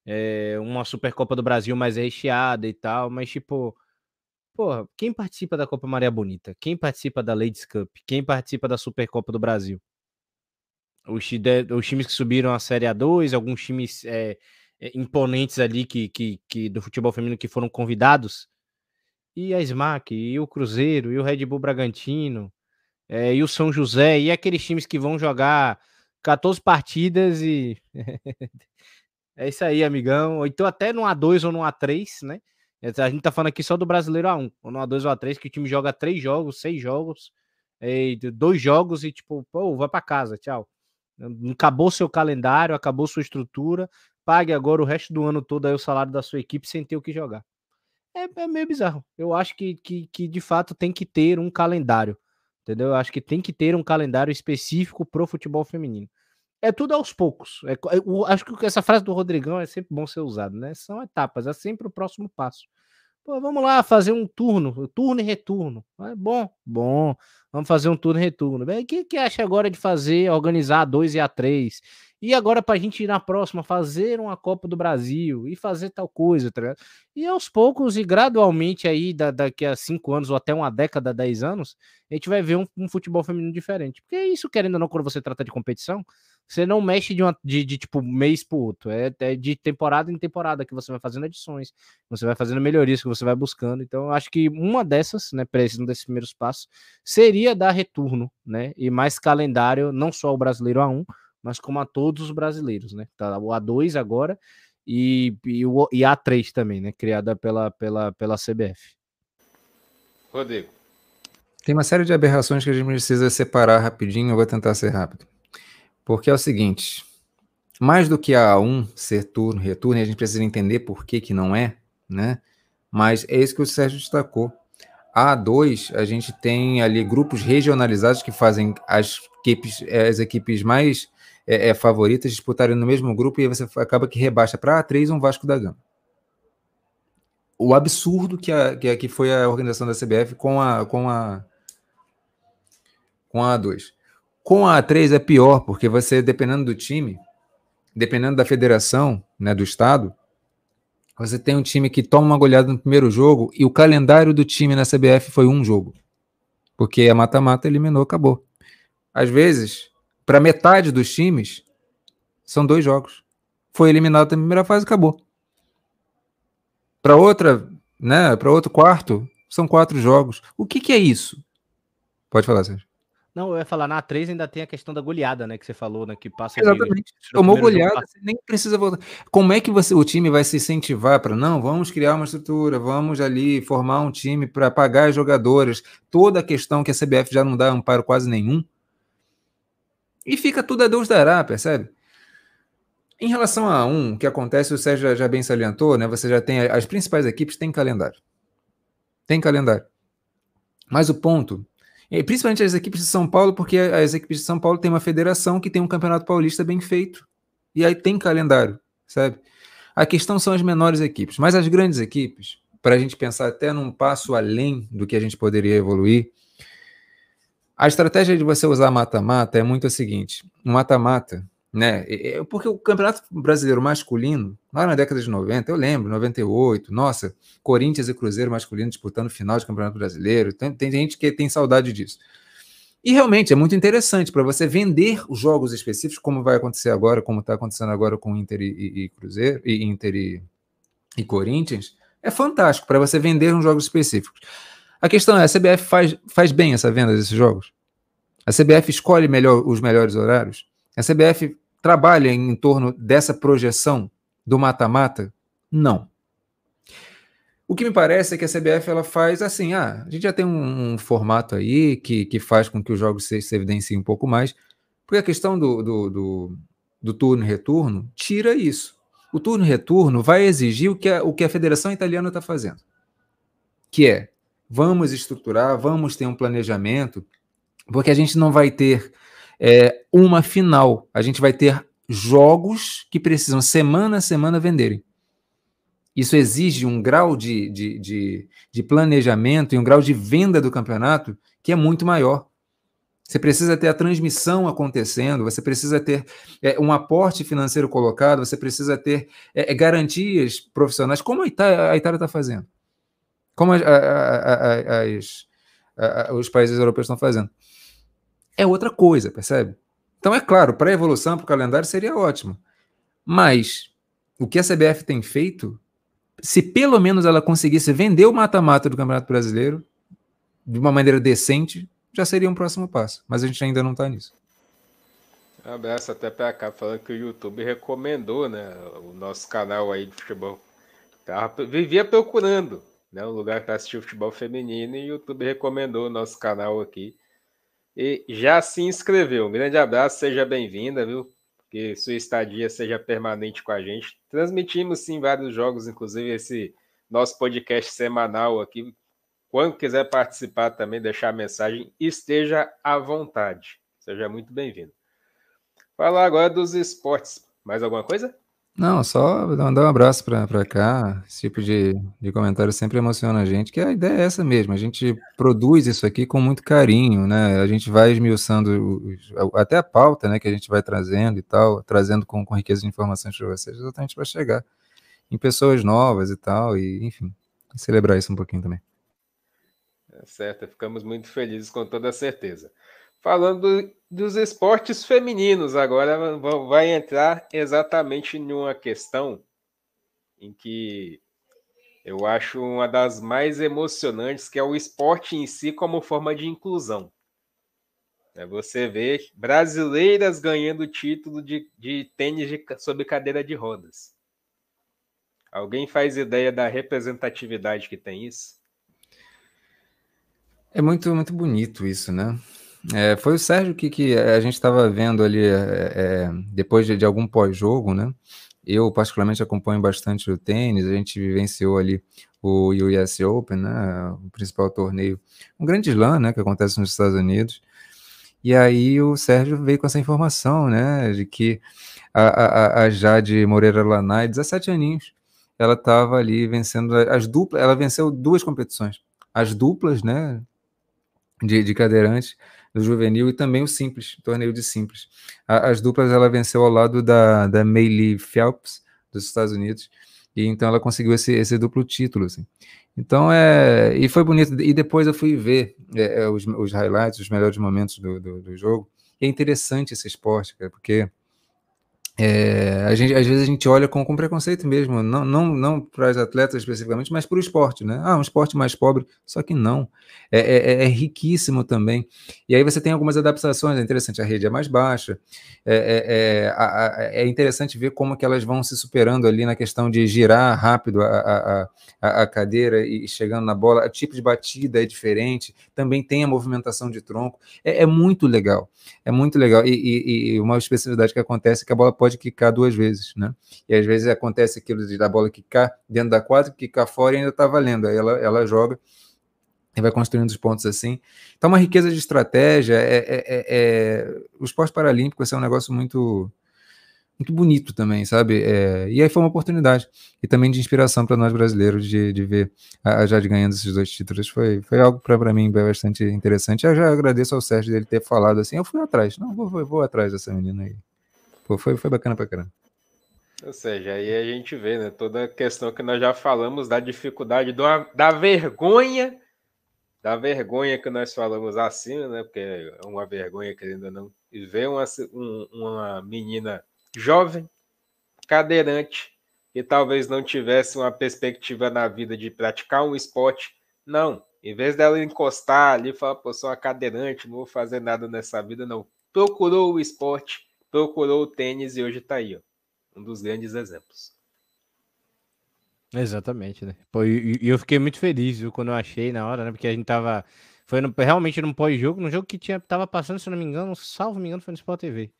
é, uma Supercopa do Brasil mais recheada e tal, mas tipo, porra, quem participa da Copa Maria Bonita? Quem participa da Ladies Cup? Quem participa da Supercopa do Brasil? Os, os times que subiram a Série A2, alguns times é, imponentes ali que, que, que, do futebol feminino que foram convidados. E a SMAC, e o Cruzeiro, e o Red Bull Bragantino, é, e o São José, e aqueles times que vão jogar 14 partidas e É isso aí, amigão. Ou então até no A2 ou no A3, né? A gente tá falando aqui só do brasileiro A1, ou no A2 ou A3, que o time joga três jogos, seis jogos, e dois jogos e tipo, pô, vai para casa, tchau. Acabou seu calendário, acabou sua estrutura, pague agora o resto do ano todo o salário da sua equipe sem ter o que jogar. É, é meio bizarro. Eu acho que, que, que de fato tem que ter um calendário, entendeu? Eu acho que tem que ter um calendário específico pro futebol feminino é tudo aos poucos. É, eu, acho que essa frase do Rodrigão é sempre bom ser usado, né? São etapas, é sempre o próximo passo. Pô, vamos lá fazer um turno, turno e retorno. É bom, bom. Vamos fazer um turno e retorno. O que, que acha agora de fazer, organizar a 2 e a 3? E agora para a gente ir na próxima, fazer uma Copa do Brasil e fazer tal coisa, tá E aos poucos e gradualmente aí, da, daqui a cinco anos ou até uma década, dez anos, a gente vai ver um, um futebol feminino diferente. Porque é isso, querendo ou não, quando você trata de competição, você não mexe de, uma, de, de tipo mês para outro, é, é, de temporada em temporada que você vai fazendo edições, você vai fazendo melhorias que você vai buscando. Então, eu acho que uma dessas, né, precisando desses primeiros passos, seria dar retorno, né, e mais calendário, não só o brasileiro A1, mas como a todos os brasileiros, né? Tá o A2 agora e, e o e A3 também, né? Criada pela, pela, pela CBF. Rodrigo. Tem uma série de aberrações que a gente precisa separar rapidinho, eu vou tentar ser rápido. Porque é o seguinte, mais do que a A1 ser turno, retorno, a gente precisa entender por que que não é, né? Mas é isso que o Sérgio destacou. A A2, a gente tem ali grupos regionalizados que fazem as equipes, as equipes mais é, é, favoritas disputarem no mesmo grupo e você acaba que rebaixa para A3 um Vasco da Gama. O absurdo que, a, que, a, que foi a organização da CBF com a, com a, com a A2. Com a A3 é pior, porque você, dependendo do time, dependendo da federação, né, do estado, você tem um time que toma uma goleada no primeiro jogo e o calendário do time na CBF foi um jogo. Porque a mata-mata eliminou, acabou. Às vezes, para metade dos times, são dois jogos. Foi eliminado na primeira fase, acabou. Para outra, né, para outro quarto, são quatro jogos. O que, que é isso? Pode falar, Sérgio. Não, eu ia falar, na 3 ainda tem a questão da goleada, né? Que você falou, né? Que passa Exatamente. De, Tomou goleada, você nem precisa voltar. Como é que você, o time vai se incentivar para não? Vamos criar uma estrutura, vamos ali formar um time para pagar as jogadoras. Toda a questão que a CBF já não dá amparo quase nenhum E fica tudo a Deus dará, percebe? Em relação a um, que acontece, o Sérgio já, já bem salientou, né? Você já tem as principais equipes têm calendário. Tem calendário. Mas o ponto, principalmente as equipes de São Paulo, porque as equipes de São Paulo têm uma federação que tem um campeonato paulista bem feito. E aí tem calendário, sabe? A questão são as menores equipes, mas as grandes equipes, para a gente pensar até num passo além do que a gente poderia evoluir, a estratégia de você usar mata-mata é muito a seguinte: mata-mata, né? Porque o Campeonato Brasileiro masculino, lá na década de 90, eu lembro, 98, nossa, Corinthians e Cruzeiro masculino disputando final de Campeonato Brasileiro. Tem, tem gente que tem saudade disso. E realmente é muito interessante para você vender os jogos específicos, como vai acontecer agora, como está acontecendo agora com Inter e, e Cruzeiro, e Inter e, e Corinthians. É fantástico para você vender uns jogos específicos. A questão é: a CBF faz, faz bem essa venda desses jogos? A CBF escolhe melhor os melhores horários? A CBF trabalha em torno dessa projeção do mata-mata? Não. O que me parece é que a CBF ela faz assim: ah, a gente já tem um, um formato aí que, que faz com que os jogos se, se evidenciem um pouco mais, porque a questão do, do, do, do turno e retorno tira isso. O turno e retorno vai exigir o que a, o que a Federação Italiana está fazendo, que é vamos estruturar, vamos ter um planejamento, porque a gente não vai ter é, uma final. A gente vai ter jogos que precisam semana a semana venderem. Isso exige um grau de, de, de, de planejamento e um grau de venda do campeonato que é muito maior. Você precisa ter a transmissão acontecendo, você precisa ter é, um aporte financeiro colocado, você precisa ter é, é garantias profissionais, como a Itália está fazendo, como a, a, a, os países europeus estão fazendo é outra coisa, percebe? Então, é claro, para a evolução, para o calendário, seria ótimo. Mas o que a CBF tem feito, se pelo menos ela conseguisse vender o mata-mata do Campeonato Brasileiro de uma maneira decente, já seria um próximo passo. Mas a gente ainda não está nisso. Um abraço até para cá, falando que o YouTube recomendou né, o nosso canal aí de futebol. Tava, vivia procurando né, um lugar para assistir futebol feminino e o YouTube recomendou o nosso canal aqui e já se inscreveu. Um grande abraço, seja bem-vinda, viu? Que sua estadia seja permanente com a gente. Transmitimos sim vários jogos, inclusive esse nosso podcast semanal aqui. Quando quiser participar também, deixar a mensagem, esteja à vontade. Seja muito bem-vindo. Falar agora dos esportes. Mais alguma coisa? Não, só mandar um abraço para cá. Esse tipo de, de comentário sempre emociona a gente, que a ideia é essa mesmo. A gente produz isso aqui com muito carinho, né? A gente vai esmiuçando os, até a pauta, né, que a gente vai trazendo e tal, trazendo com, com riqueza de informações para vocês, exatamente para chegar em pessoas novas e tal, e enfim, celebrar isso um pouquinho também. É certo, ficamos muito felizes com toda certeza. Falando dos esportes femininos, agora vai entrar exatamente numa questão em que eu acho uma das mais emocionantes, que é o esporte em si como forma de inclusão. É você vê brasileiras ganhando título de, de tênis de, sobre cadeira de rodas. Alguém faz ideia da representatividade que tem isso? É muito, muito bonito isso, né? É, foi o Sérgio que, que a gente estava vendo ali é, é, depois de, de algum pós-jogo, né? Eu, particularmente, acompanho bastante o tênis, a gente vivenciou ali o US Open, né? O principal torneio, um grande slam, né? Que acontece nos Estados Unidos. E aí o Sérgio veio com essa informação, né? De que a, a, a Jade Moreira Lanai, 17 aninhos, ela estava ali vencendo as duplas, ela venceu duas competições. As duplas, né? De, de cadeirantes do juvenil e também o simples, torneio de simples. A, as duplas ela venceu ao lado da, da Maylee Phelps, dos Estados Unidos, e então ela conseguiu esse, esse duplo título, assim. Então é. E foi bonito. E depois eu fui ver é, é os, os highlights, os melhores momentos do, do, do, jogo. E é interessante esse esporte, cara, porque é, a gente, às vezes a gente olha com, com preconceito mesmo, não, não, não para as atletas especificamente, mas para o esporte, né? Ah, um esporte mais pobre, só que não. É, é, é, é, riquíssimo também. E aí você tem algumas adaptações, é interessante, a rede é mais baixa, é, é, é a, a, é interessante ver como que elas vão se superando ali na questão de girar rápido a, a, a cadeira e chegando na bola, o tipo de batida é diferente, também tem a movimentação de tronco, é, é muito legal, é muito legal. E, e, e uma especificidade que acontece é que a bola pode quicar duas vezes, né? E às vezes acontece aquilo de da bola quicar dentro da quadra, quicar fora e ainda está valendo. Aí ela, ela joga e vai construindo os pontos assim. Então, uma riqueza de estratégia. É, é, é, é... O esporte paralímpico é um negócio muito muito bonito também, sabe? É... e aí foi uma oportunidade e também de inspiração para nós brasileiros de, de ver a Jade ganhando esses dois títulos. Foi, foi algo para mim bastante interessante. Eu já agradeço ao Sérgio dele ter falado assim. Eu fui atrás, não, vou, vou, vou atrás dessa menina aí. Pô, foi, foi bacana pra caramba. Ou seja, aí a gente vê, né, toda a questão que nós já falamos da dificuldade, do, da vergonha, da vergonha que nós falamos acima, né, porque é uma vergonha, querendo ou não, e ver uma, um, uma menina jovem, cadeirante, que talvez não tivesse uma perspectiva na vida de praticar um esporte, não, em vez dela encostar ali e falar, pô, sou uma cadeirante, não vou fazer nada nessa vida, não, procurou o esporte, procurou o tênis e hoje está aí, ó, um dos grandes exemplos. Exatamente, né? Pô, e, e, eu fiquei muito feliz viu, quando eu achei na hora, né? Porque a gente tava. Foi no, realmente num pós-jogo, num jogo que tinha, tava passando, se não me engano, salvo me engano, foi no Sport TV.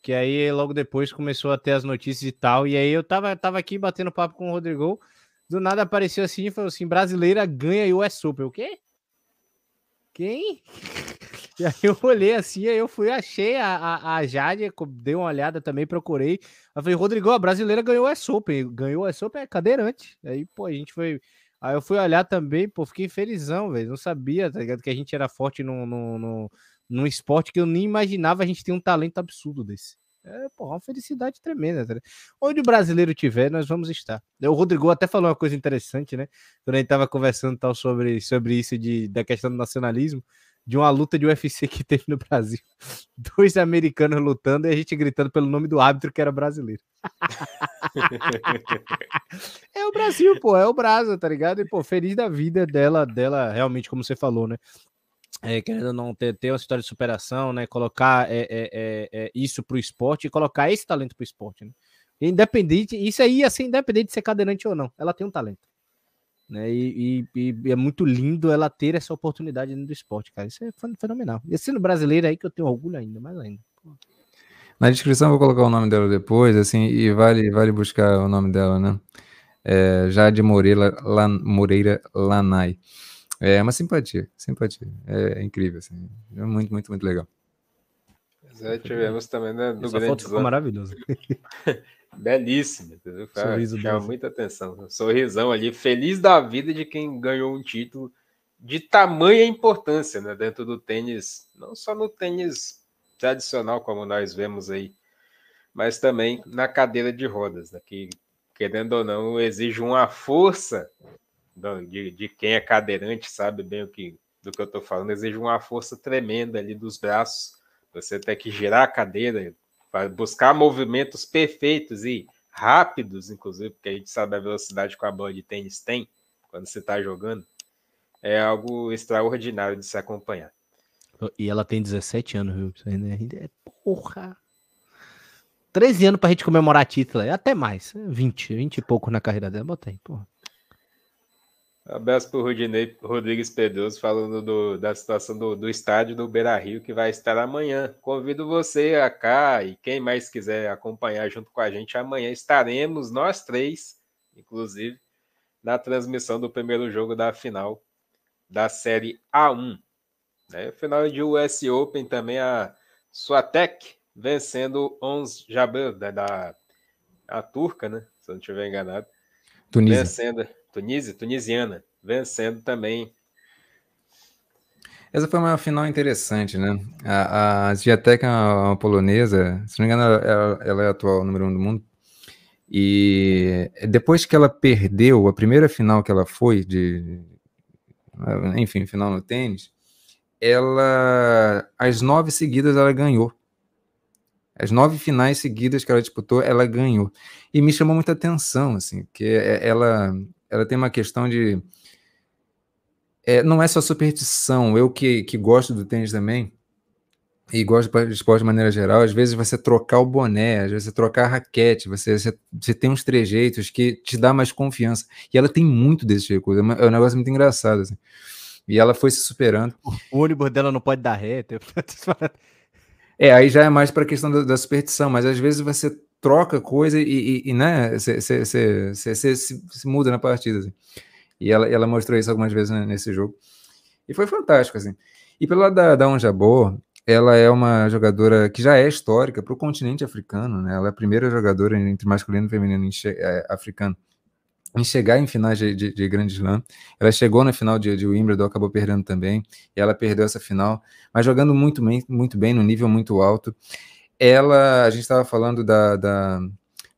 Que aí logo depois começou a ter as notícias e tal. E aí eu tava, tava aqui batendo papo com o Rodrigo. Do nada apareceu assim e falou assim: brasileira ganha US Open. O quê? Quem? E aí eu olhei assim, aí eu fui, achei a, a, a Jade, dei uma olhada também, procurei. Eu falei, Rodrigo, a brasileira ganhou a Open, ganhou a Open, é cadeirante. Aí, pô, a gente foi. Aí eu fui olhar também, pô, fiquei felizão, velho. Não sabia, tá ligado? Que a gente era forte no, no, no, num esporte que eu nem imaginava a gente ter um talento absurdo desse. É, pô, uma felicidade tremenda. Tá? Onde o brasileiro tiver, nós vamos estar. O Rodrigo até falou uma coisa interessante, né? Quando a gente tava conversando tal sobre, sobre isso de, da questão do nacionalismo de uma luta de UFC que teve no Brasil. Dois americanos lutando e a gente gritando pelo nome do árbitro que era brasileiro. é o Brasil, pô, é o Brasa, tá ligado? E, pô, feliz da vida dela, dela, realmente, como você falou, né? É, querendo não ter, ter uma história de superação, né? Colocar é, é, é, é isso pro esporte e colocar esse talento pro esporte, né? Independente, isso aí, assim, independente de ser cadeirante ou não, ela tem um talento. Né? E, e, e, é muito lindo ela ter essa oportunidade dentro do esporte, cara. Isso é fenomenal. E sendo brasileiro aí que eu tenho orgulho ainda, mais ainda. Na descrição eu vou colocar o nome dela depois, assim, e vale, vale buscar o nome dela, né? É, Jade Moreira, Lan, Moreira Lanai. É uma simpatia, simpatia. É, é incrível, assim. É muito, muito, muito legal. Já tivemos também, né? Do Essa foto ficou maravilhosa. Belíssimo, entendeu? Sorriso chama muita atenção. Sorrisão ali, feliz da vida de quem ganhou um título de tamanha importância né, dentro do tênis, não só no tênis tradicional, como nós vemos aí, mas também na cadeira de rodas, né, que, querendo ou não, exige uma força de, de quem é cadeirante, sabe bem o que, do que eu estou falando, exige uma força tremenda ali dos braços, você tem que girar a cadeira, para buscar movimentos perfeitos e rápidos, inclusive, porque a gente sabe a velocidade que a bola de tênis tem quando você está jogando, é algo extraordinário de se acompanhar. E ela tem 17 anos, viu? Isso ainda é porra. 13 anos pra gente comemorar título, até mais. 20, 20 e pouco na carreira dela. Bota aí, porra. Abraço para o Rodinei Rodrigues Pedroso falando do, da situação do, do estádio do Beira Rio, que vai estar amanhã. Convido você a cá e quem mais quiser acompanhar junto com a gente, amanhã estaremos nós três, inclusive, na transmissão do primeiro jogo da final da Série A1. Né? Final de US Open também a Suatec vencendo Ons Jabeur, da, da a turca, né? Se eu não estiver enganado. Tunísia. Vencendo Tunísia, tunisiana, vencendo também. Essa foi uma final interessante, né? A, a Giatec é uma, polonesa, se não me engano, ela, ela é a atual número um do mundo. E depois que ela perdeu a primeira final que ela foi, de, enfim, final no tênis, ela, as nove seguidas ela ganhou. As nove finais seguidas que ela disputou, ela ganhou. E me chamou muita atenção, assim, porque ela, ela tem uma questão de. É, não é só superstição. Eu que, que gosto do tênis também, e gosto de esporte de maneira geral, às vezes você trocar o boné, às vezes você trocar a raquete, você, você, você, tem uns trejeitos que te dá mais confiança. E ela tem muito desse tipo de coisa, é um negócio muito engraçado, assim. E ela foi se superando. O ônibus dela não pode dar ré. É, aí já é mais para a questão da, da, superstição, mas às vezes você troca coisa e, e, e né, você se muda na partida. Assim. E ela, ela mostrou isso algumas vezes né, nesse jogo. E foi fantástico, assim. E pelo lado da, da Onjabor, ela é uma jogadora que já é histórica para o continente africano, né? Ela é a primeira jogadora entre masculino e feminino é, africano em chegar em finais de, de, de Grande Slam. Ela chegou na final de, de Wimbledon, acabou perdendo também, e ela perdeu essa final, mas jogando muito bem, muito bem, no nível muito alto. Ela, a gente estava falando da, da,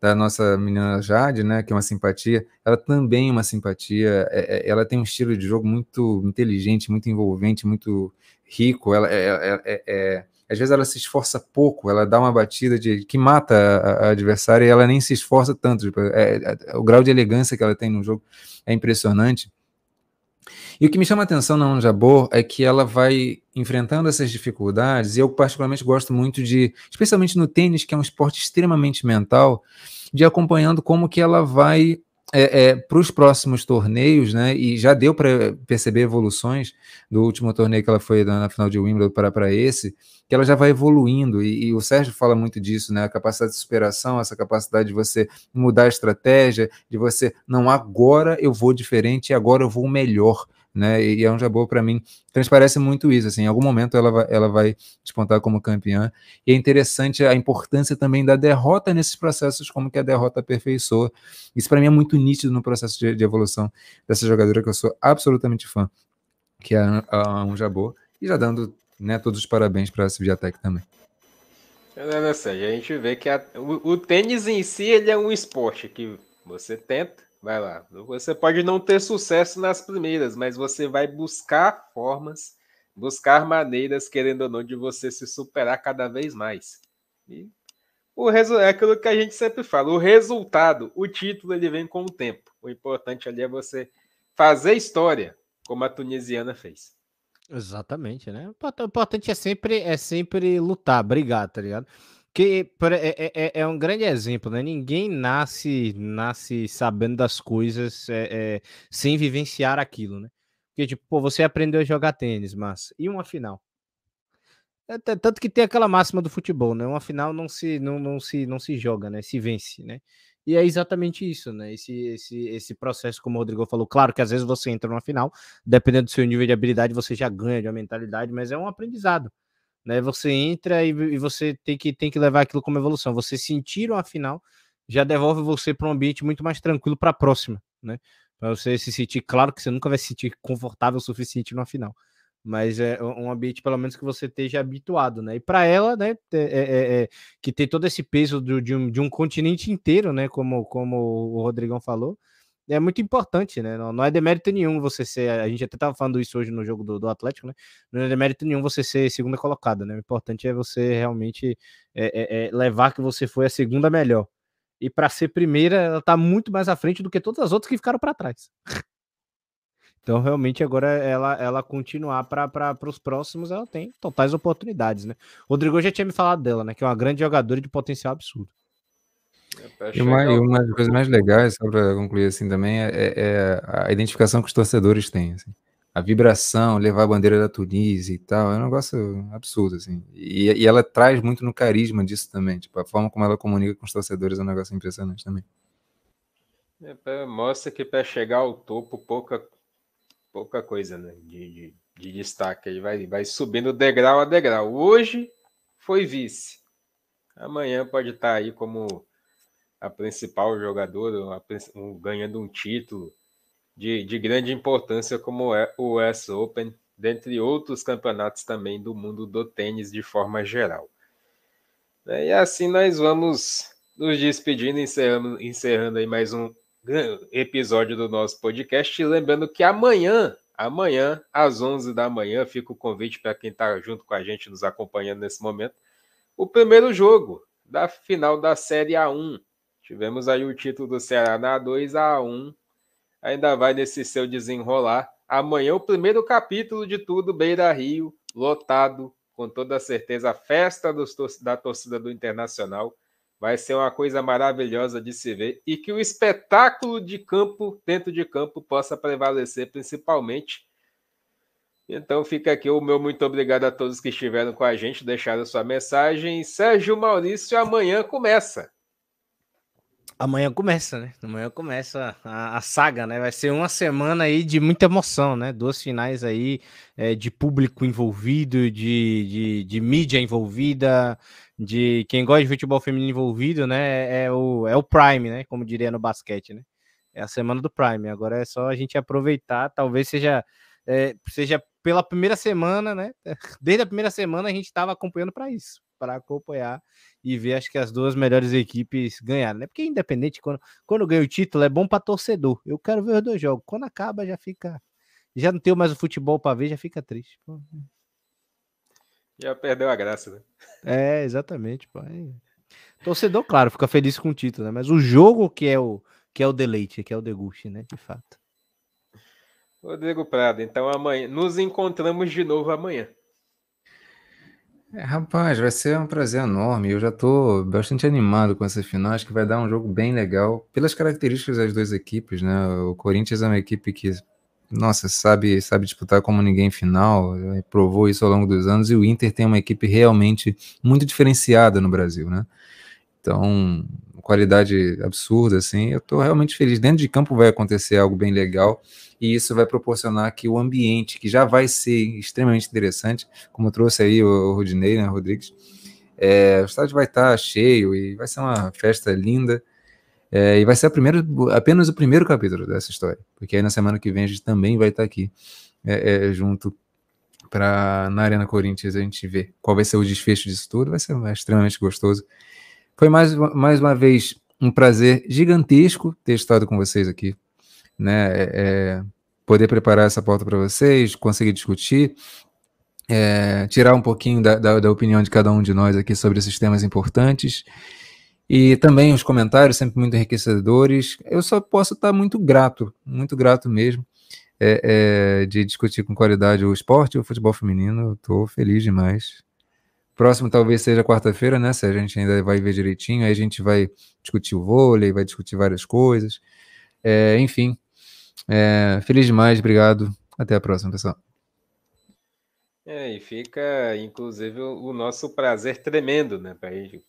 da, nossa menina Jade, né, que é uma simpatia, ela também é uma simpatia, é, é, ela tem um estilo de jogo muito inteligente, muito envolvente, muito rico, ela é, é, é, é às vezes ela se esforça pouco, ela dá uma batida de que mata a, a adversária e ela nem se esforça tanto. Tipo, é, é, o grau de elegância que ela tem no jogo é impressionante. E o que me chama a atenção na Jabor é que ela vai enfrentando essas dificuldades, e eu particularmente gosto muito de, especialmente no tênis, que é um esporte extremamente mental, de acompanhando como que ela vai é, é, para os próximos torneios, né? E já deu para perceber evoluções do último torneio que ela foi na, na final de Wimbledon para, para esse, que ela já vai evoluindo. E, e, o Sérgio fala muito disso, né? A capacidade de superação, essa capacidade de você mudar a estratégia, de você, não, agora eu vou diferente, agora eu vou melhor né? E é um Jabô, para mim, transparece muito isso. Assim, em algum momento ela vai, ela vai despontar como campeã. E é interessante a importância também da derrota nesses processos, como que a derrota aperfeiçoa. Isso para mim é muito nítido no processo de, de, evolução dessa jogadora que eu sou absolutamente fã, que é a, a. E já dando né, todos os parabéns para a Civiatec também. Não, a gente vê que a, o, o tênis em si ele é um esporte que você tenta Vai lá. Você pode não ter sucesso nas primeiras, mas você vai buscar formas, buscar maneiras, querendo ou não, de você se superar cada vez mais. E o resu é aquilo que a gente sempre fala: o resultado, o título, ele vem com o tempo. O importante ali é você fazer história, como a tunisiana fez. Exatamente, né? O importante é sempre, é sempre lutar, brigar, tá ligado? Que é, é, é, um grande exemplo, né? Ninguém nasce nasce sabendo das coisas é, é, sem vivenciar aquilo, né? Porque, tipo, pô, você aprendeu a jogar tênis, mas e uma final? É, tanto que tem aquela máxima do futebol, né? Uma final não se, não, não se, não se joga, né? Se vence, né? E é exatamente isso, né? Esse, esse, esse processo, como o Rodrigo falou, claro que às vezes você entra numa final, dependendo do seu nível de habilidade, você já ganha de uma mentalidade, mas é um aprendizado né? Você entra e, e, você tem que, tem que levar aquilo como evolução. Você sentir uma final já devolve você para um ambiente muito mais tranquilo para a próxima, né? Para você se sentir, claro que você nunca vai se sentir confortável o suficiente numa final, mas é um ambiente pelo menos que você esteja habituado, né? E para ela, né, é, é, é, que tem todo esse peso do, de, um, de um continente inteiro, né? Como, como o Rodrigão falou, é muito importante, né? Não, não, é demérito nenhum você ser. A gente até estava falando isso hoje no jogo do, do, Atlético, né? Não é demérito nenhum você ser segunda colocada, né? O importante é você realmente é, é, é levar que você foi a segunda melhor. E para ser primeira, ela está muito mais à frente do que todas as outras que ficaram para trás. Então, realmente, agora ela, ela continuar para os próximos, ela tem totais oportunidades, né? O Rodrigo já tinha me falado dela, né? Que é uma grande jogadora de potencial absurdo. E uma, e uma das coisas mais legais, só para concluir assim também, é, é, é, a identificação que os torcedores têm. Assim. A vibração, levar a bandeira da Tunísia e tal, é um negócio absurdo, assim. E, e ela traz muito no carisma disso também. Tipo, a forma como ela comunica com os torcedores é um negócio impressionante também. É, mostra que para chegar ao topo, pouca, pouca coisa né, de, de, de destaque. Ele vai, vai subindo degrau a degrau. Hoje foi vice. Amanhã pode estar aí como a principal jogadora, um, ganhando um título de, de grande importância como é o US Open, dentre outros campeonatos também do mundo do tênis de forma geral. E assim nós vamos nos despedindo, encerrando, encerrando aí mais um episódio do nosso podcast. Lembrando que amanhã, amanhã, às 11 da manhã, fica o convite para quem está junto com a gente, nos acompanhando nesse momento, o primeiro jogo da final da Série A1. Tivemos aí o título do Ceará na 2 a 1. Ainda vai nesse seu desenrolar. Amanhã o primeiro capítulo de tudo, Beira Rio, lotado, com toda certeza, a festa dos, da torcida do Internacional. Vai ser uma coisa maravilhosa de se ver e que o espetáculo de campo, dentro de campo, possa prevalecer principalmente. Então fica aqui o meu muito obrigado a todos que estiveram com a gente, deixaram sua mensagem. Sérgio Maurício, amanhã começa. Amanhã começa, né? Amanhã começa a, a, saga, né? Vai ser uma semana aí de muita emoção, né? Duas finais aí é, de público envolvido, de, de, de, mídia envolvida, de quem gosta de futebol feminino envolvido, né? É o, é o Prime, né? Como diria no basquete, né? É a semana do Prime. Agora é só a gente aproveitar. Talvez seja, é, seja pela primeira semana, né? Desde a primeira semana a gente estava acompanhando para isso para acompanhar e ver acho que as duas melhores equipes ganharam, né? Porque independente quando quando ganha o título é bom para torcedor. Eu quero ver os dois jogos. Quando acaba já fica já não tenho mais o futebol para ver, já fica triste. Pô. Já perdeu a graça, né? É, exatamente, pô. Torcedor, claro, fica feliz com o título, né? Mas o jogo que é o que é o deleite, que é o deguste, né? De fato. Rodrigo Prado, então amanhã nos encontramos de novo amanhã. É, rapaz, vai ser um prazer enorme. Eu já estou bastante animado com essa final. Acho que vai dar um jogo bem legal, pelas características das duas equipes, né? O Corinthians é uma equipe que, nossa, sabe, sabe disputar como ninguém final, provou isso ao longo dos anos, e o Inter tem uma equipe realmente muito diferenciada no Brasil, né? Então, qualidade absurda, assim. Eu estou realmente feliz. Dentro de campo vai acontecer algo bem legal e isso vai proporcionar que o ambiente, que já vai ser extremamente interessante, como trouxe aí o, Rodinei, né, Rodrigues, é, o estádio vai estar cheio e vai ser uma festa linda. É, e vai ser primeira, apenas o primeiro capítulo dessa história, porque aí na semana que vem a gente também vai estar aqui é, é junto para na Arena Corinthians a gente ver qual vai ser o desfecho disso tudo. Vai ser extremamente gostoso. Foi mais, mais uma vez um prazer gigantesco ter estado com vocês aqui né? É, é, poder preparar essa pauta para vocês, conseguir discutir, é, tirar um pouquinho da, da, da, opinião de cada um de nós aqui sobre esses temas importantes. E também os comentários, sempre muito enriquecedores. Eu só posso estar muito grato, muito grato mesmo, é, é, de discutir com qualidade o esporte e o futebol feminino. Estou feliz demais. Próximo talvez seja quarta-feira, né? Se a gente ainda vai ver direitinho, aí a gente vai discutir o vôlei, vai discutir várias coisas. É, enfim, é, feliz demais, obrigado. Até a próxima, pessoal. É, e fica, inclusive, o nosso prazer tremendo, né?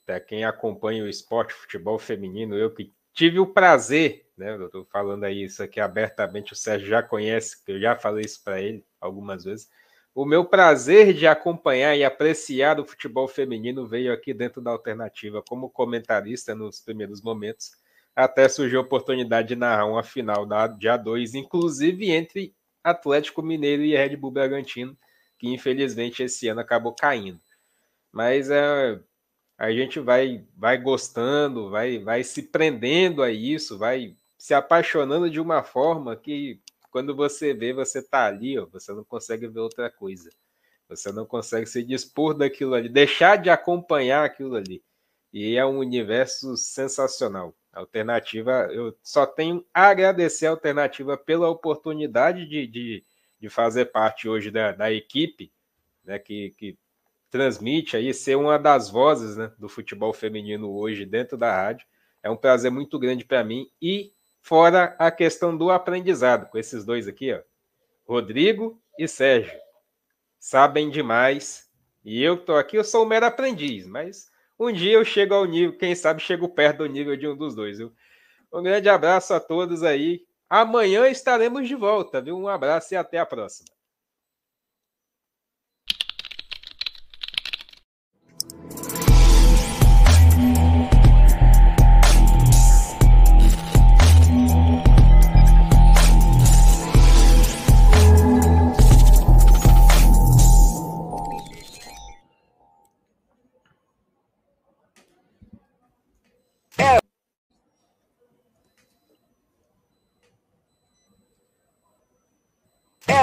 Para quem acompanha o esporte, futebol feminino, eu que tive o prazer, né? Eu estou falando aí isso aqui abertamente, o Sérgio já conhece, eu já falei isso para ele algumas vezes. O meu prazer de acompanhar e apreciar o futebol feminino veio aqui dentro da alternativa, como comentarista nos primeiros momentos até surgiu a oportunidade de narrar uma final da dia 2, inclusive entre Atlético Mineiro e Red Bull Bragantino, que infelizmente esse ano acabou caindo. Mas é, a gente vai vai gostando, vai vai se prendendo a isso, vai se apaixonando de uma forma que quando você vê, você tá ali, ó, você não consegue ver outra coisa. Você não consegue se dispor daquilo ali, deixar de acompanhar aquilo ali. E é um universo sensacional. Alternativa, eu só tenho a agradecer a Alternativa pela oportunidade de, de, de fazer parte hoje da, da equipe, né, que, que transmite aí, ser uma das vozes né, do futebol feminino hoje dentro da rádio. É um prazer muito grande para mim. E fora a questão do aprendizado, com esses dois aqui, ó, Rodrigo e Sérgio. Sabem demais. E eu estou aqui, eu sou um mero aprendiz, mas um dia eu chego ao nível, quem sabe chego perto do nível de um dos dois, viu? Um grande abraço a todos aí. Amanhã estaremos de volta, viu? Um abraço e até a próxima.